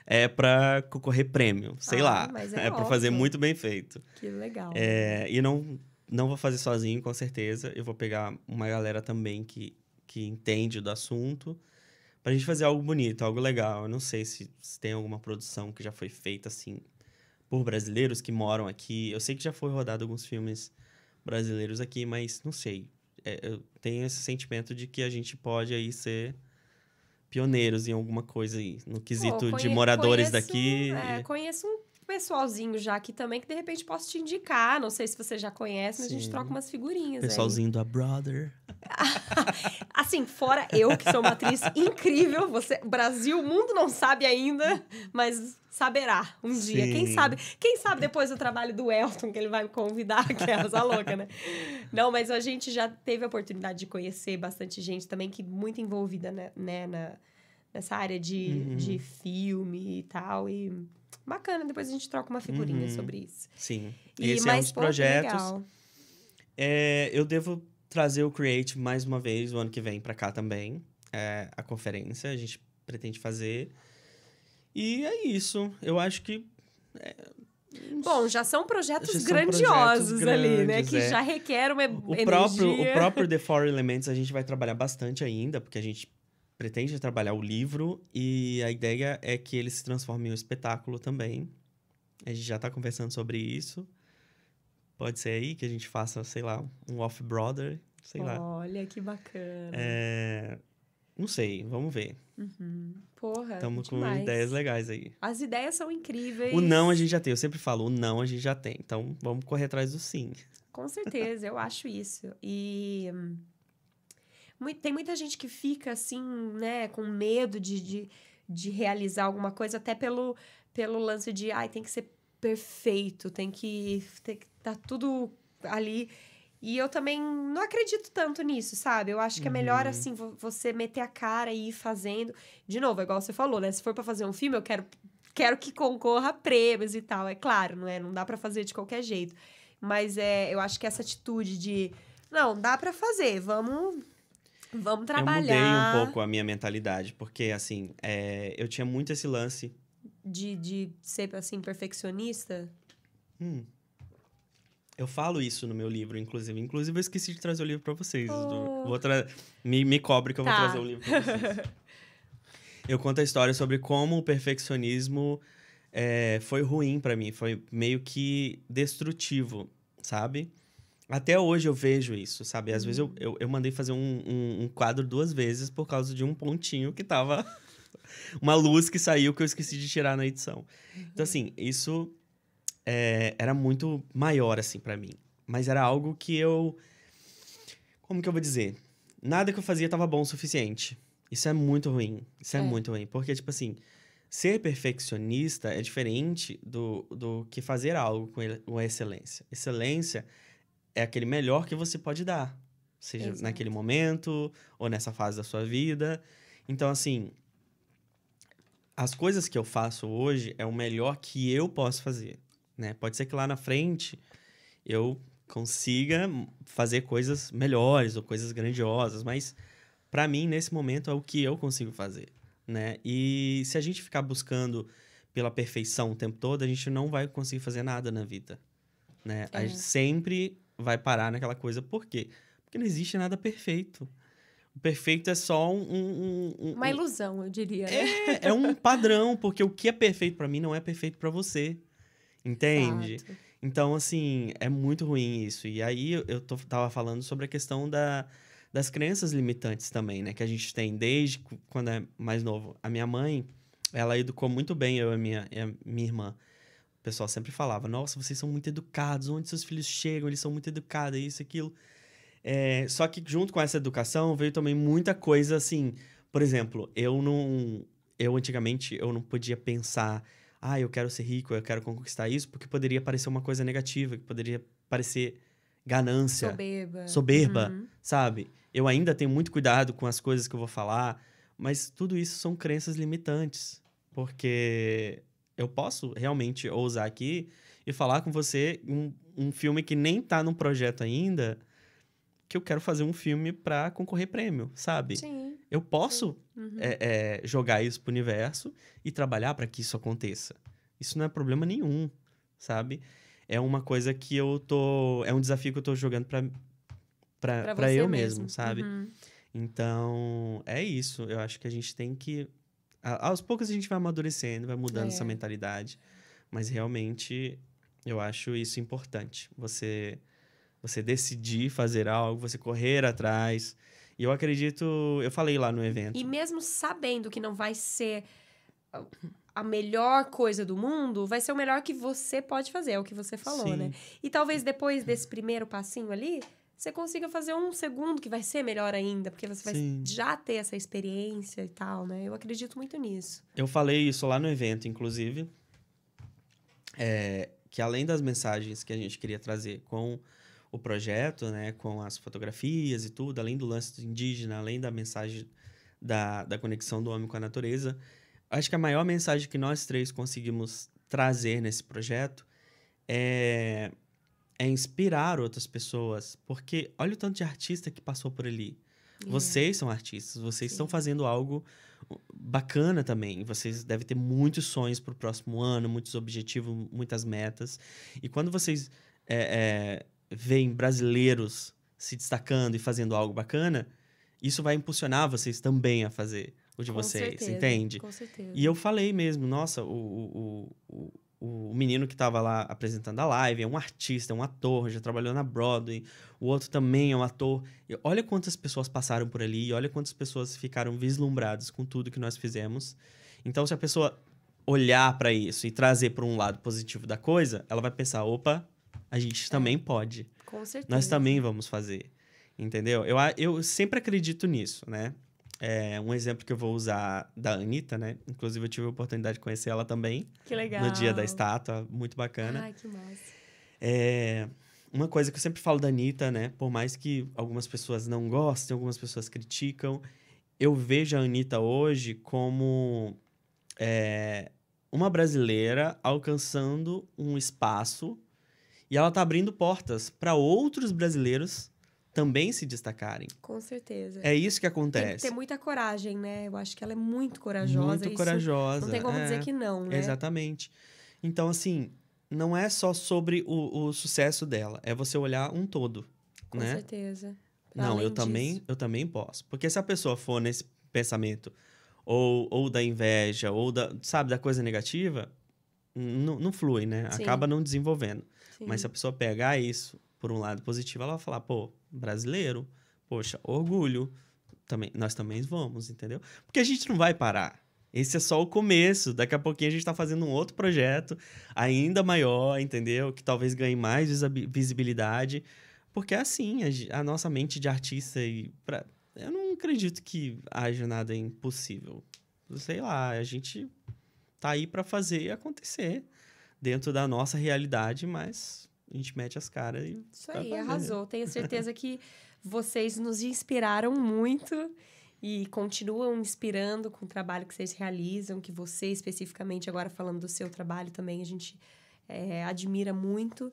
é pra concorrer prêmio, sei Ah, lá. mas é pra fazer muito bem feito. Que legal. É, e não, não vou fazer sozinho, com certeza. Eu vou pegar uma galera também que, que entende do assunto. Pra gente fazer algo bonito, algo legal. Eu não sei se, se tem alguma produção que já foi feita assim por brasileiros que moram aqui. Eu sei que já foi rodado alguns filmes brasileiros aqui, mas não sei. É, eu tenho esse sentimento de que a gente pode aí ser pioneiros em alguma coisa aí, no quesito Pô, de moradores conheço- daqui. É, conheço um pessoalzinho já aqui também que de repente posso te indicar. Não sei se você já conhece, mas a gente Sim. troca umas figurinhas. aí. Pessoalzinho da Brother. Assim, fora eu, que sou uma atriz incrível, você, Brasil, o mundo não sabe ainda, mas saberá um dia. Quem Sim. sabe, quem sabe depois do trabalho do Elton, que ele vai me convidar, aquelas a louca, né? Não, mas a gente já teve a oportunidade de conhecer bastante gente também que muito envolvida, né, né, na, nessa área de, Uhum. de filme e tal. E bacana, depois a gente troca uma figurinha Uhum. sobre isso. Sim. E, Esse é um dos projetos. É, eu devo trazer o Create mais uma vez o ano que vem pra cá também. É, a conferência, a gente pretende fazer. E é isso. Eu acho que. Bom, já são projetos Já são grandiosos projetos ali, né? grandes, Que é. já requer uma O energia. próprio, o próprio The Four Elements a gente vai trabalhar bastante ainda, porque a gente pretende trabalhar o livro e a ideia é que ele se transforme em um espetáculo também. A gente já tá conversando sobre isso. Pode ser aí que a gente faça, sei lá, um Off-Brother, sei lá. Olha, que bacana. É, Não sei, vamos ver. Porra, Estamos com ideias legais aí. As ideias são incríveis. O não a gente já tem, eu sempre falo, o não a gente já tem. Então vamos correr atrás do sim. Com certeza, eu acho isso. E tem muita gente que fica assim, né, com medo de, de, de realizar alguma coisa, até pelo, pelo lance de, ai, tem que ser perfeito, tem que ter que tá tudo ali. E eu também não acredito tanto nisso, sabe? Eu acho que é melhor, Uhum. assim, vo- você meter a cara e ir fazendo. De novo, é igual você falou, né? Se for pra fazer um filme, eu quero, quero que concorra a prêmios e tal. É claro, não é? Não dá pra fazer de qualquer jeito. Mas é, eu acho que essa atitude de, não, dá pra fazer, vamos, vamos trabalhar. Eu mudei um pouco a minha mentalidade, porque assim, é, eu tinha muito esse lance. De, de ser, assim, perfeccionista. Hum, eu falo isso no meu livro, inclusive. Inclusive, eu esqueci de trazer o livro pra vocês. Oh. Vou tra... me, me cobre que eu Tá. vou trazer o livro pra vocês. eu conto a história sobre como o perfeccionismo é, foi ruim para mim, foi meio que destrutivo, sabe? Até hoje eu vejo isso, sabe? Às vezes eu, eu, eu mandei fazer um, um, um, quadro duas vezes por causa de um pontinho que tava. uma luz que saiu que eu esqueci de tirar na edição. Então, assim, isso é, era muito maior, assim, para mim. Mas era algo que eu. Como que eu vou dizer? Nada que eu fazia estava bom o suficiente. Isso é muito ruim. Isso é, é muito ruim. Porque, tipo assim, ser perfeccionista é diferente do, do que fazer algo com, com excelência. Excelência é aquele melhor que você pode dar. Seja Exato. naquele momento ou nessa fase da sua vida. Então, assim, as coisas que eu faço hoje é o melhor que eu posso fazer. Né? Pode ser que lá na frente eu consiga fazer coisas melhores ou coisas grandiosas, mas para mim, nesse momento, é o que eu consigo fazer. Né? E se a gente ficar buscando pela perfeição o tempo todo, a gente não vai conseguir fazer nada na vida. Né? É. A gente sempre vai parar naquela coisa. Por quê? Porque não existe nada perfeito. O perfeito é só um. um, um Uma ilusão, eu diria. Né? É, é um padrão, porque o que é perfeito para mim não é perfeito para você. Entende? Exato. Então, assim, é muito ruim isso. E aí eu tô, tava falando sobre a questão da, das crenças limitantes também, né? Que a gente tem desde quando é mais novo. A minha mãe, ela educou muito bem eu e a minha, e a minha irmã. O pessoal sempre falava: Nossa, vocês são muito educados, onde seus filhos chegam, eles são muito educados, isso, aquilo. É, só que junto com essa educação veio também muita coisa assim. Por exemplo, eu não. Eu antigamente eu não podia pensar, ah, eu quero ser rico, eu quero conquistar isso, porque poderia parecer uma coisa negativa, que poderia parecer ganância. Soberba. Soberba, uhum. sabe? Eu ainda tenho muito cuidado com as coisas que eu vou falar, mas tudo isso são crenças limitantes. Porque eu posso realmente ousar aqui e falar com você um, um filme que nem tá no projeto ainda, que eu quero fazer um filme para concorrer prêmio, sabe? Sim. Eu posso uhum. é, é, jogar isso pro universo e trabalhar para que isso aconteça. Isso não é problema nenhum, sabe? É uma coisa que eu tô. É um desafio que eu tô jogando pra, pra, pra, eu mesmo, mesmo sabe? Uhum. Então, é isso. Eu acho que a gente tem que aos poucos a gente vai amadurecendo, vai mudando é. essa mentalidade. Mas realmente eu acho isso importante. Você você decidir fazer algo, você correr atrás. E eu acredito, eu falei lá no evento. E mesmo sabendo que não vai ser a melhor coisa do mundo, vai ser o melhor que você pode fazer, é o que você falou, Sim. né? E talvez depois desse primeiro passinho ali, você consiga fazer um segundo que vai ser melhor ainda, porque você vai Sim. já ter essa experiência e tal, né? Eu acredito muito nisso. Eu falei isso lá no evento, inclusive, é, que além das mensagens que a gente queria trazer com o projeto, né, com as fotografias e tudo, além do lance indígena, além da mensagem da, da conexão do homem com a natureza, acho que a maior mensagem que nós três conseguimos trazer nesse projeto é é inspirar outras pessoas. Porque olha o tanto de artista que passou por ali. Yeah. Vocês são artistas, vocês Sim. estão fazendo algo bacana também. Vocês devem ter muitos sonhos para o próximo ano, muitos objetivos, muitas metas. E quando vocês é, é, veem brasileiros se destacando e fazendo algo bacana, isso vai impulsionar vocês também a fazer o de Com vocês, certeza. entende? Com certeza. E eu falei mesmo, nossa, o, o, o, o menino que estava lá apresentando a live é um artista, é um ator, já trabalhou na Broadway. O outro também é um ator. E olha quantas pessoas passaram por ali, e olha quantas pessoas ficaram vislumbradas com tudo que nós fizemos. Então, se a pessoa olhar para isso e trazer para um lado positivo da coisa, ela vai pensar: opa, a gente é. também pode. Com certeza. Nós também vamos fazer. Entendeu? Eu, eu sempre acredito nisso, né? É, um exemplo que eu vou usar da Anitta, né? Inclusive, eu tive a oportunidade de conhecer ela também. Que legal. No dia da estátua, muito bacana. Ai, que massa. É, uma coisa que eu sempre falo da Anitta, né? Por mais que algumas pessoas não gostem, algumas pessoas criticam, eu vejo a Anitta hoje como é, uma brasileira alcançando um espaço e ela tá abrindo portas para outros brasileiros também se destacarem. Com certeza. É isso que acontece. Tem que ter muita coragem, né? Eu acho que ela é muito corajosa. Muito isso corajosa. Não tem como é, dizer que não, né? Exatamente. Então, assim, não é só sobre o, o sucesso dela, é você olhar um todo, Com né? certeza. Pra não, eu também, eu também posso. Porque se a pessoa for nesse pensamento ou, ou da inveja ou da, sabe, da coisa negativa, não, não flui, né? Sim. Acaba não desenvolvendo. Sim. Mas se a pessoa pegar isso por um lado positivo, ela vai falar, pô, brasileiro, poxa, orgulho, também, nós também vamos, entendeu? Porque a gente não vai parar. Esse é só o começo. Daqui a pouquinho a gente tá fazendo um outro projeto ainda maior, entendeu? Que talvez ganhe mais visibilidade. Porque é assim, a, nossa mente de artista e. Pra, eu não acredito que haja nada impossível. Sei lá, a gente tá aí pra fazer acontecer dentro da nossa realidade, mas a gente mete as caras e. Isso aí, arrasou. Tenho certeza que vocês nos inspiraram muito e continuam inspirando com o trabalho que vocês realizam, que você especificamente, agora falando do seu trabalho também, a gente é, admira muito.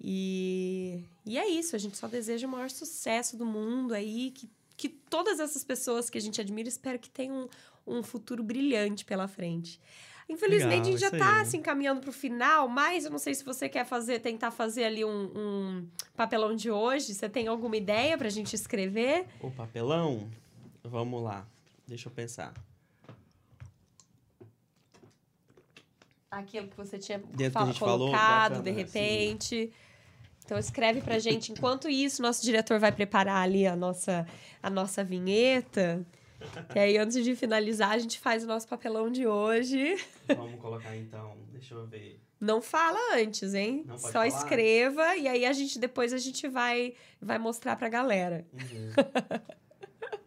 E, e é isso, a gente só deseja o maior sucesso do mundo aí, que, que todas essas pessoas que a gente admira, espero que tenham um, um futuro brilhante pela frente. Infelizmente, Legal, a gente já tá aí. se encaminhando pro final, mas eu não sei se você quer fazer, tentar fazer ali um, um papelão de hoje. Você tem alguma ideia pra gente escrever? O papelão? Vamos lá. Deixa eu pensar. Aquilo que você tinha que a fa- gente falou, colocado, bacana, de repente. Então escreve pra gente. Enquanto isso, nosso diretor vai preparar ali a nossa, a nossa vinheta. E aí, antes de finalizar, a gente faz o nosso papelão de hoje. Vamos colocar então. Deixa eu ver. Não fala antes, hein? Não pode Só falar? escreva e aí a gente depois a gente vai vai mostrar pra galera.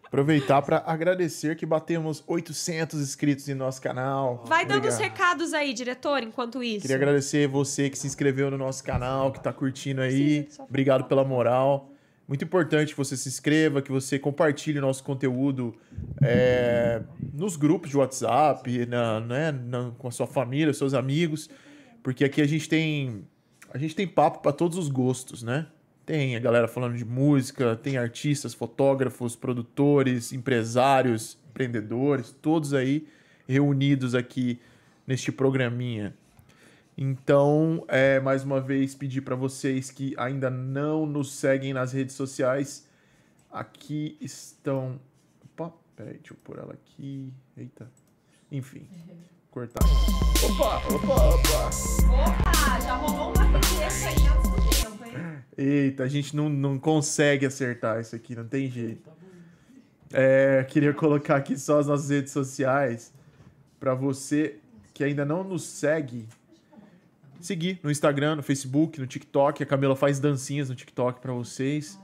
Aproveitar para agradecer que batemos 800 inscritos em nosso canal. Vai dando os Obrigado. recados aí, diretor, enquanto isso. Queria agradecer você que se inscreveu no nosso canal, que tá curtindo aí. Obrigado pela moral. Muito importante que você se inscreva, que você compartilhe o nosso conteúdo é, nos grupos de WhatsApp, na, né, na- com a sua família, seus amigos, porque aqui a gente tem a gente tem papo para todos os gostos, né? Tem a galera falando de música, tem artistas, fotógrafos, produtores, empresários, empreendedores, todos aí reunidos aqui neste programinha. Então, é, mais uma vez, pedir para vocês que ainda não nos seguem nas redes sociais. Aqui estão. Opa, peraí, deixa eu pôr ela aqui. Eita. Enfim, cortar. Opa, opa, opa. Opa, já rolou uma aí antes do tempo, hein? Eita, a gente não, não consegue acertar isso aqui, não tem jeito. É, queria colocar aqui só as nossas redes sociais para você que ainda não nos segue, seguir no Instagram, no Facebook, no TikTok. A Camila faz dancinhas no TikTok para vocês.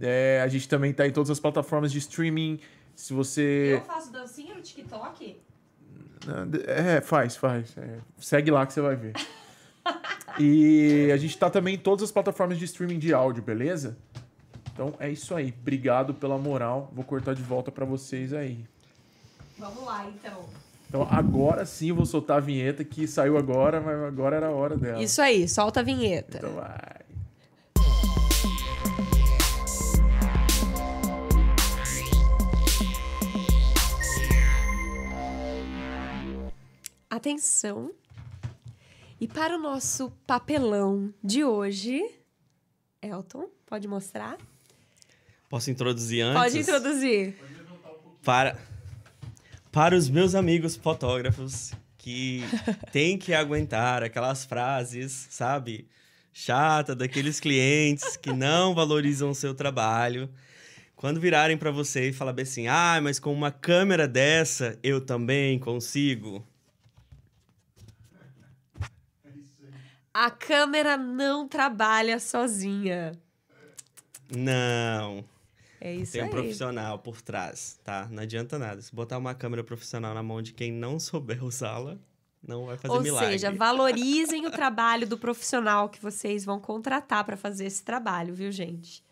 É, a gente também tá em todas as plataformas de streaming. Se você. Eu faço dancinha no TikTok? É, faz, faz. É, segue lá que você vai ver. E a gente tá também em todas as plataformas de streaming de áudio, beleza? Então é isso aí. Obrigado pela moral. Vou cortar de volta pra vocês aí. Vamos lá, então. Então agora sim eu vou soltar a vinheta que saiu agora, mas agora era a hora dela. Isso aí, solta a vinheta. Então vai. Atenção. E para o nosso papelão de hoje, Elton, pode mostrar? Posso introduzir antes? Pode introduzir. Para, para os meus amigos fotógrafos que têm que aguentar aquelas frases, sabe? Chata daqueles clientes que não valorizam o seu trabalho. Quando virarem para você e falar bem assim, ah, mas com uma câmera dessa eu também consigo. A câmera não trabalha sozinha. Não. É isso Tem um aí. profissional por trás, tá? Não adianta nada. Se botar uma câmera profissional na mão de quem não souber usá-la, não vai fazer Ou milagre. seja, valorizem o trabalho do profissional que vocês vão contratar para fazer esse trabalho, viu, gente?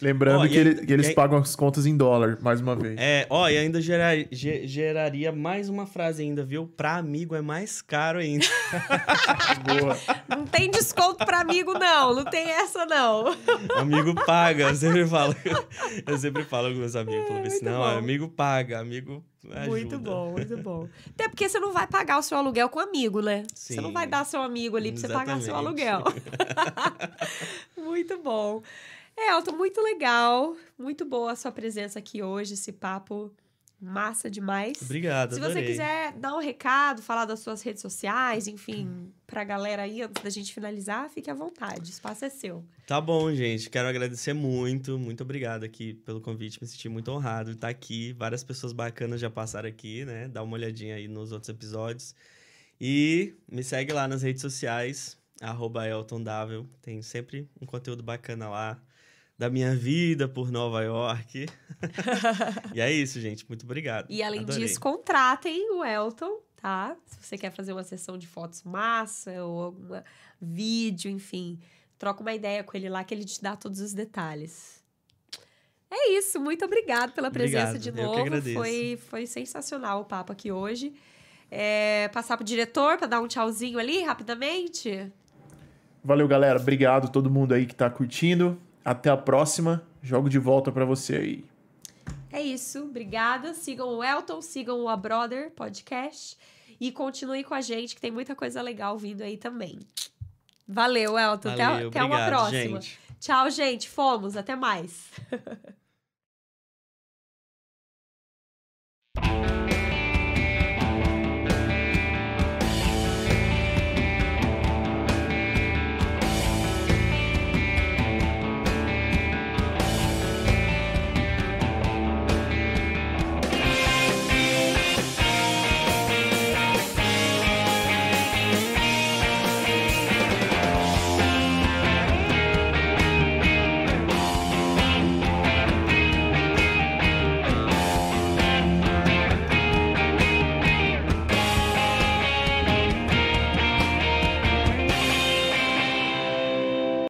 Lembrando Ó, que, ele- que eles aí- pagam as contas em dólar, mais uma vez. É, ó, e ainda gerar- ge- geraria mais uma frase ainda, viu? Pra amigo é mais caro ainda. Boa. Não tem desconto para amigo, não. Não tem essa, não. amigo paga, eu sempre falo. Eu sempre falo com meus amigos, falo assim, muito não, bom. amigo paga, amigo ajuda. Muito bom, muito bom. Até porque você não vai pagar o seu aluguel com amigo, né? Você não Sim. vai dar seu amigo ali pra você pagar seu aluguel. muito bom. É, Elton, muito legal. Muito boa a sua presença aqui hoje, esse papo Massa demais. Obrigado, Se você adorei. quiser dar um recado, falar das suas redes sociais, enfim, pra galera aí, antes da gente finalizar, fique à vontade. O espaço é seu. Tá bom, gente. Quero agradecer muito. Muito obrigado aqui pelo convite. Me senti muito honrado de estar aqui. Várias pessoas bacanas já passaram aqui, né? Dá uma olhadinha aí nos outros episódios. E me segue lá nas redes sociais, arroba Elton Dável. Tem sempre um conteúdo bacana lá da minha vida por Nova York. e é isso, gente. Muito obrigado. E além Adorei. disso, contratem o Elton, tá? Se você quer fazer uma sessão de fotos massa ou algum vídeo, enfim, troca uma ideia com ele lá que ele te dá todos os detalhes. É isso, muito obrigado pela presença Obrigado, de eu que novo. agradeço. Foi, foi sensacional o papo aqui hoje. É, passar pro diretor para dar um tchauzinho ali rapidamente. Valeu, galera. Obrigado a todo mundo aí que tá curtindo. Até a próxima. Jogo de volta pra você aí. É isso, obrigada. Sigam o Elton, sigam o A Brother Podcast e continue com a gente que tem muita coisa legal vindo aí também. Valeu, Elton. até, Valeu, até uma obrigado, próxima. gente. Tchau, gente. Fomos. Até mais.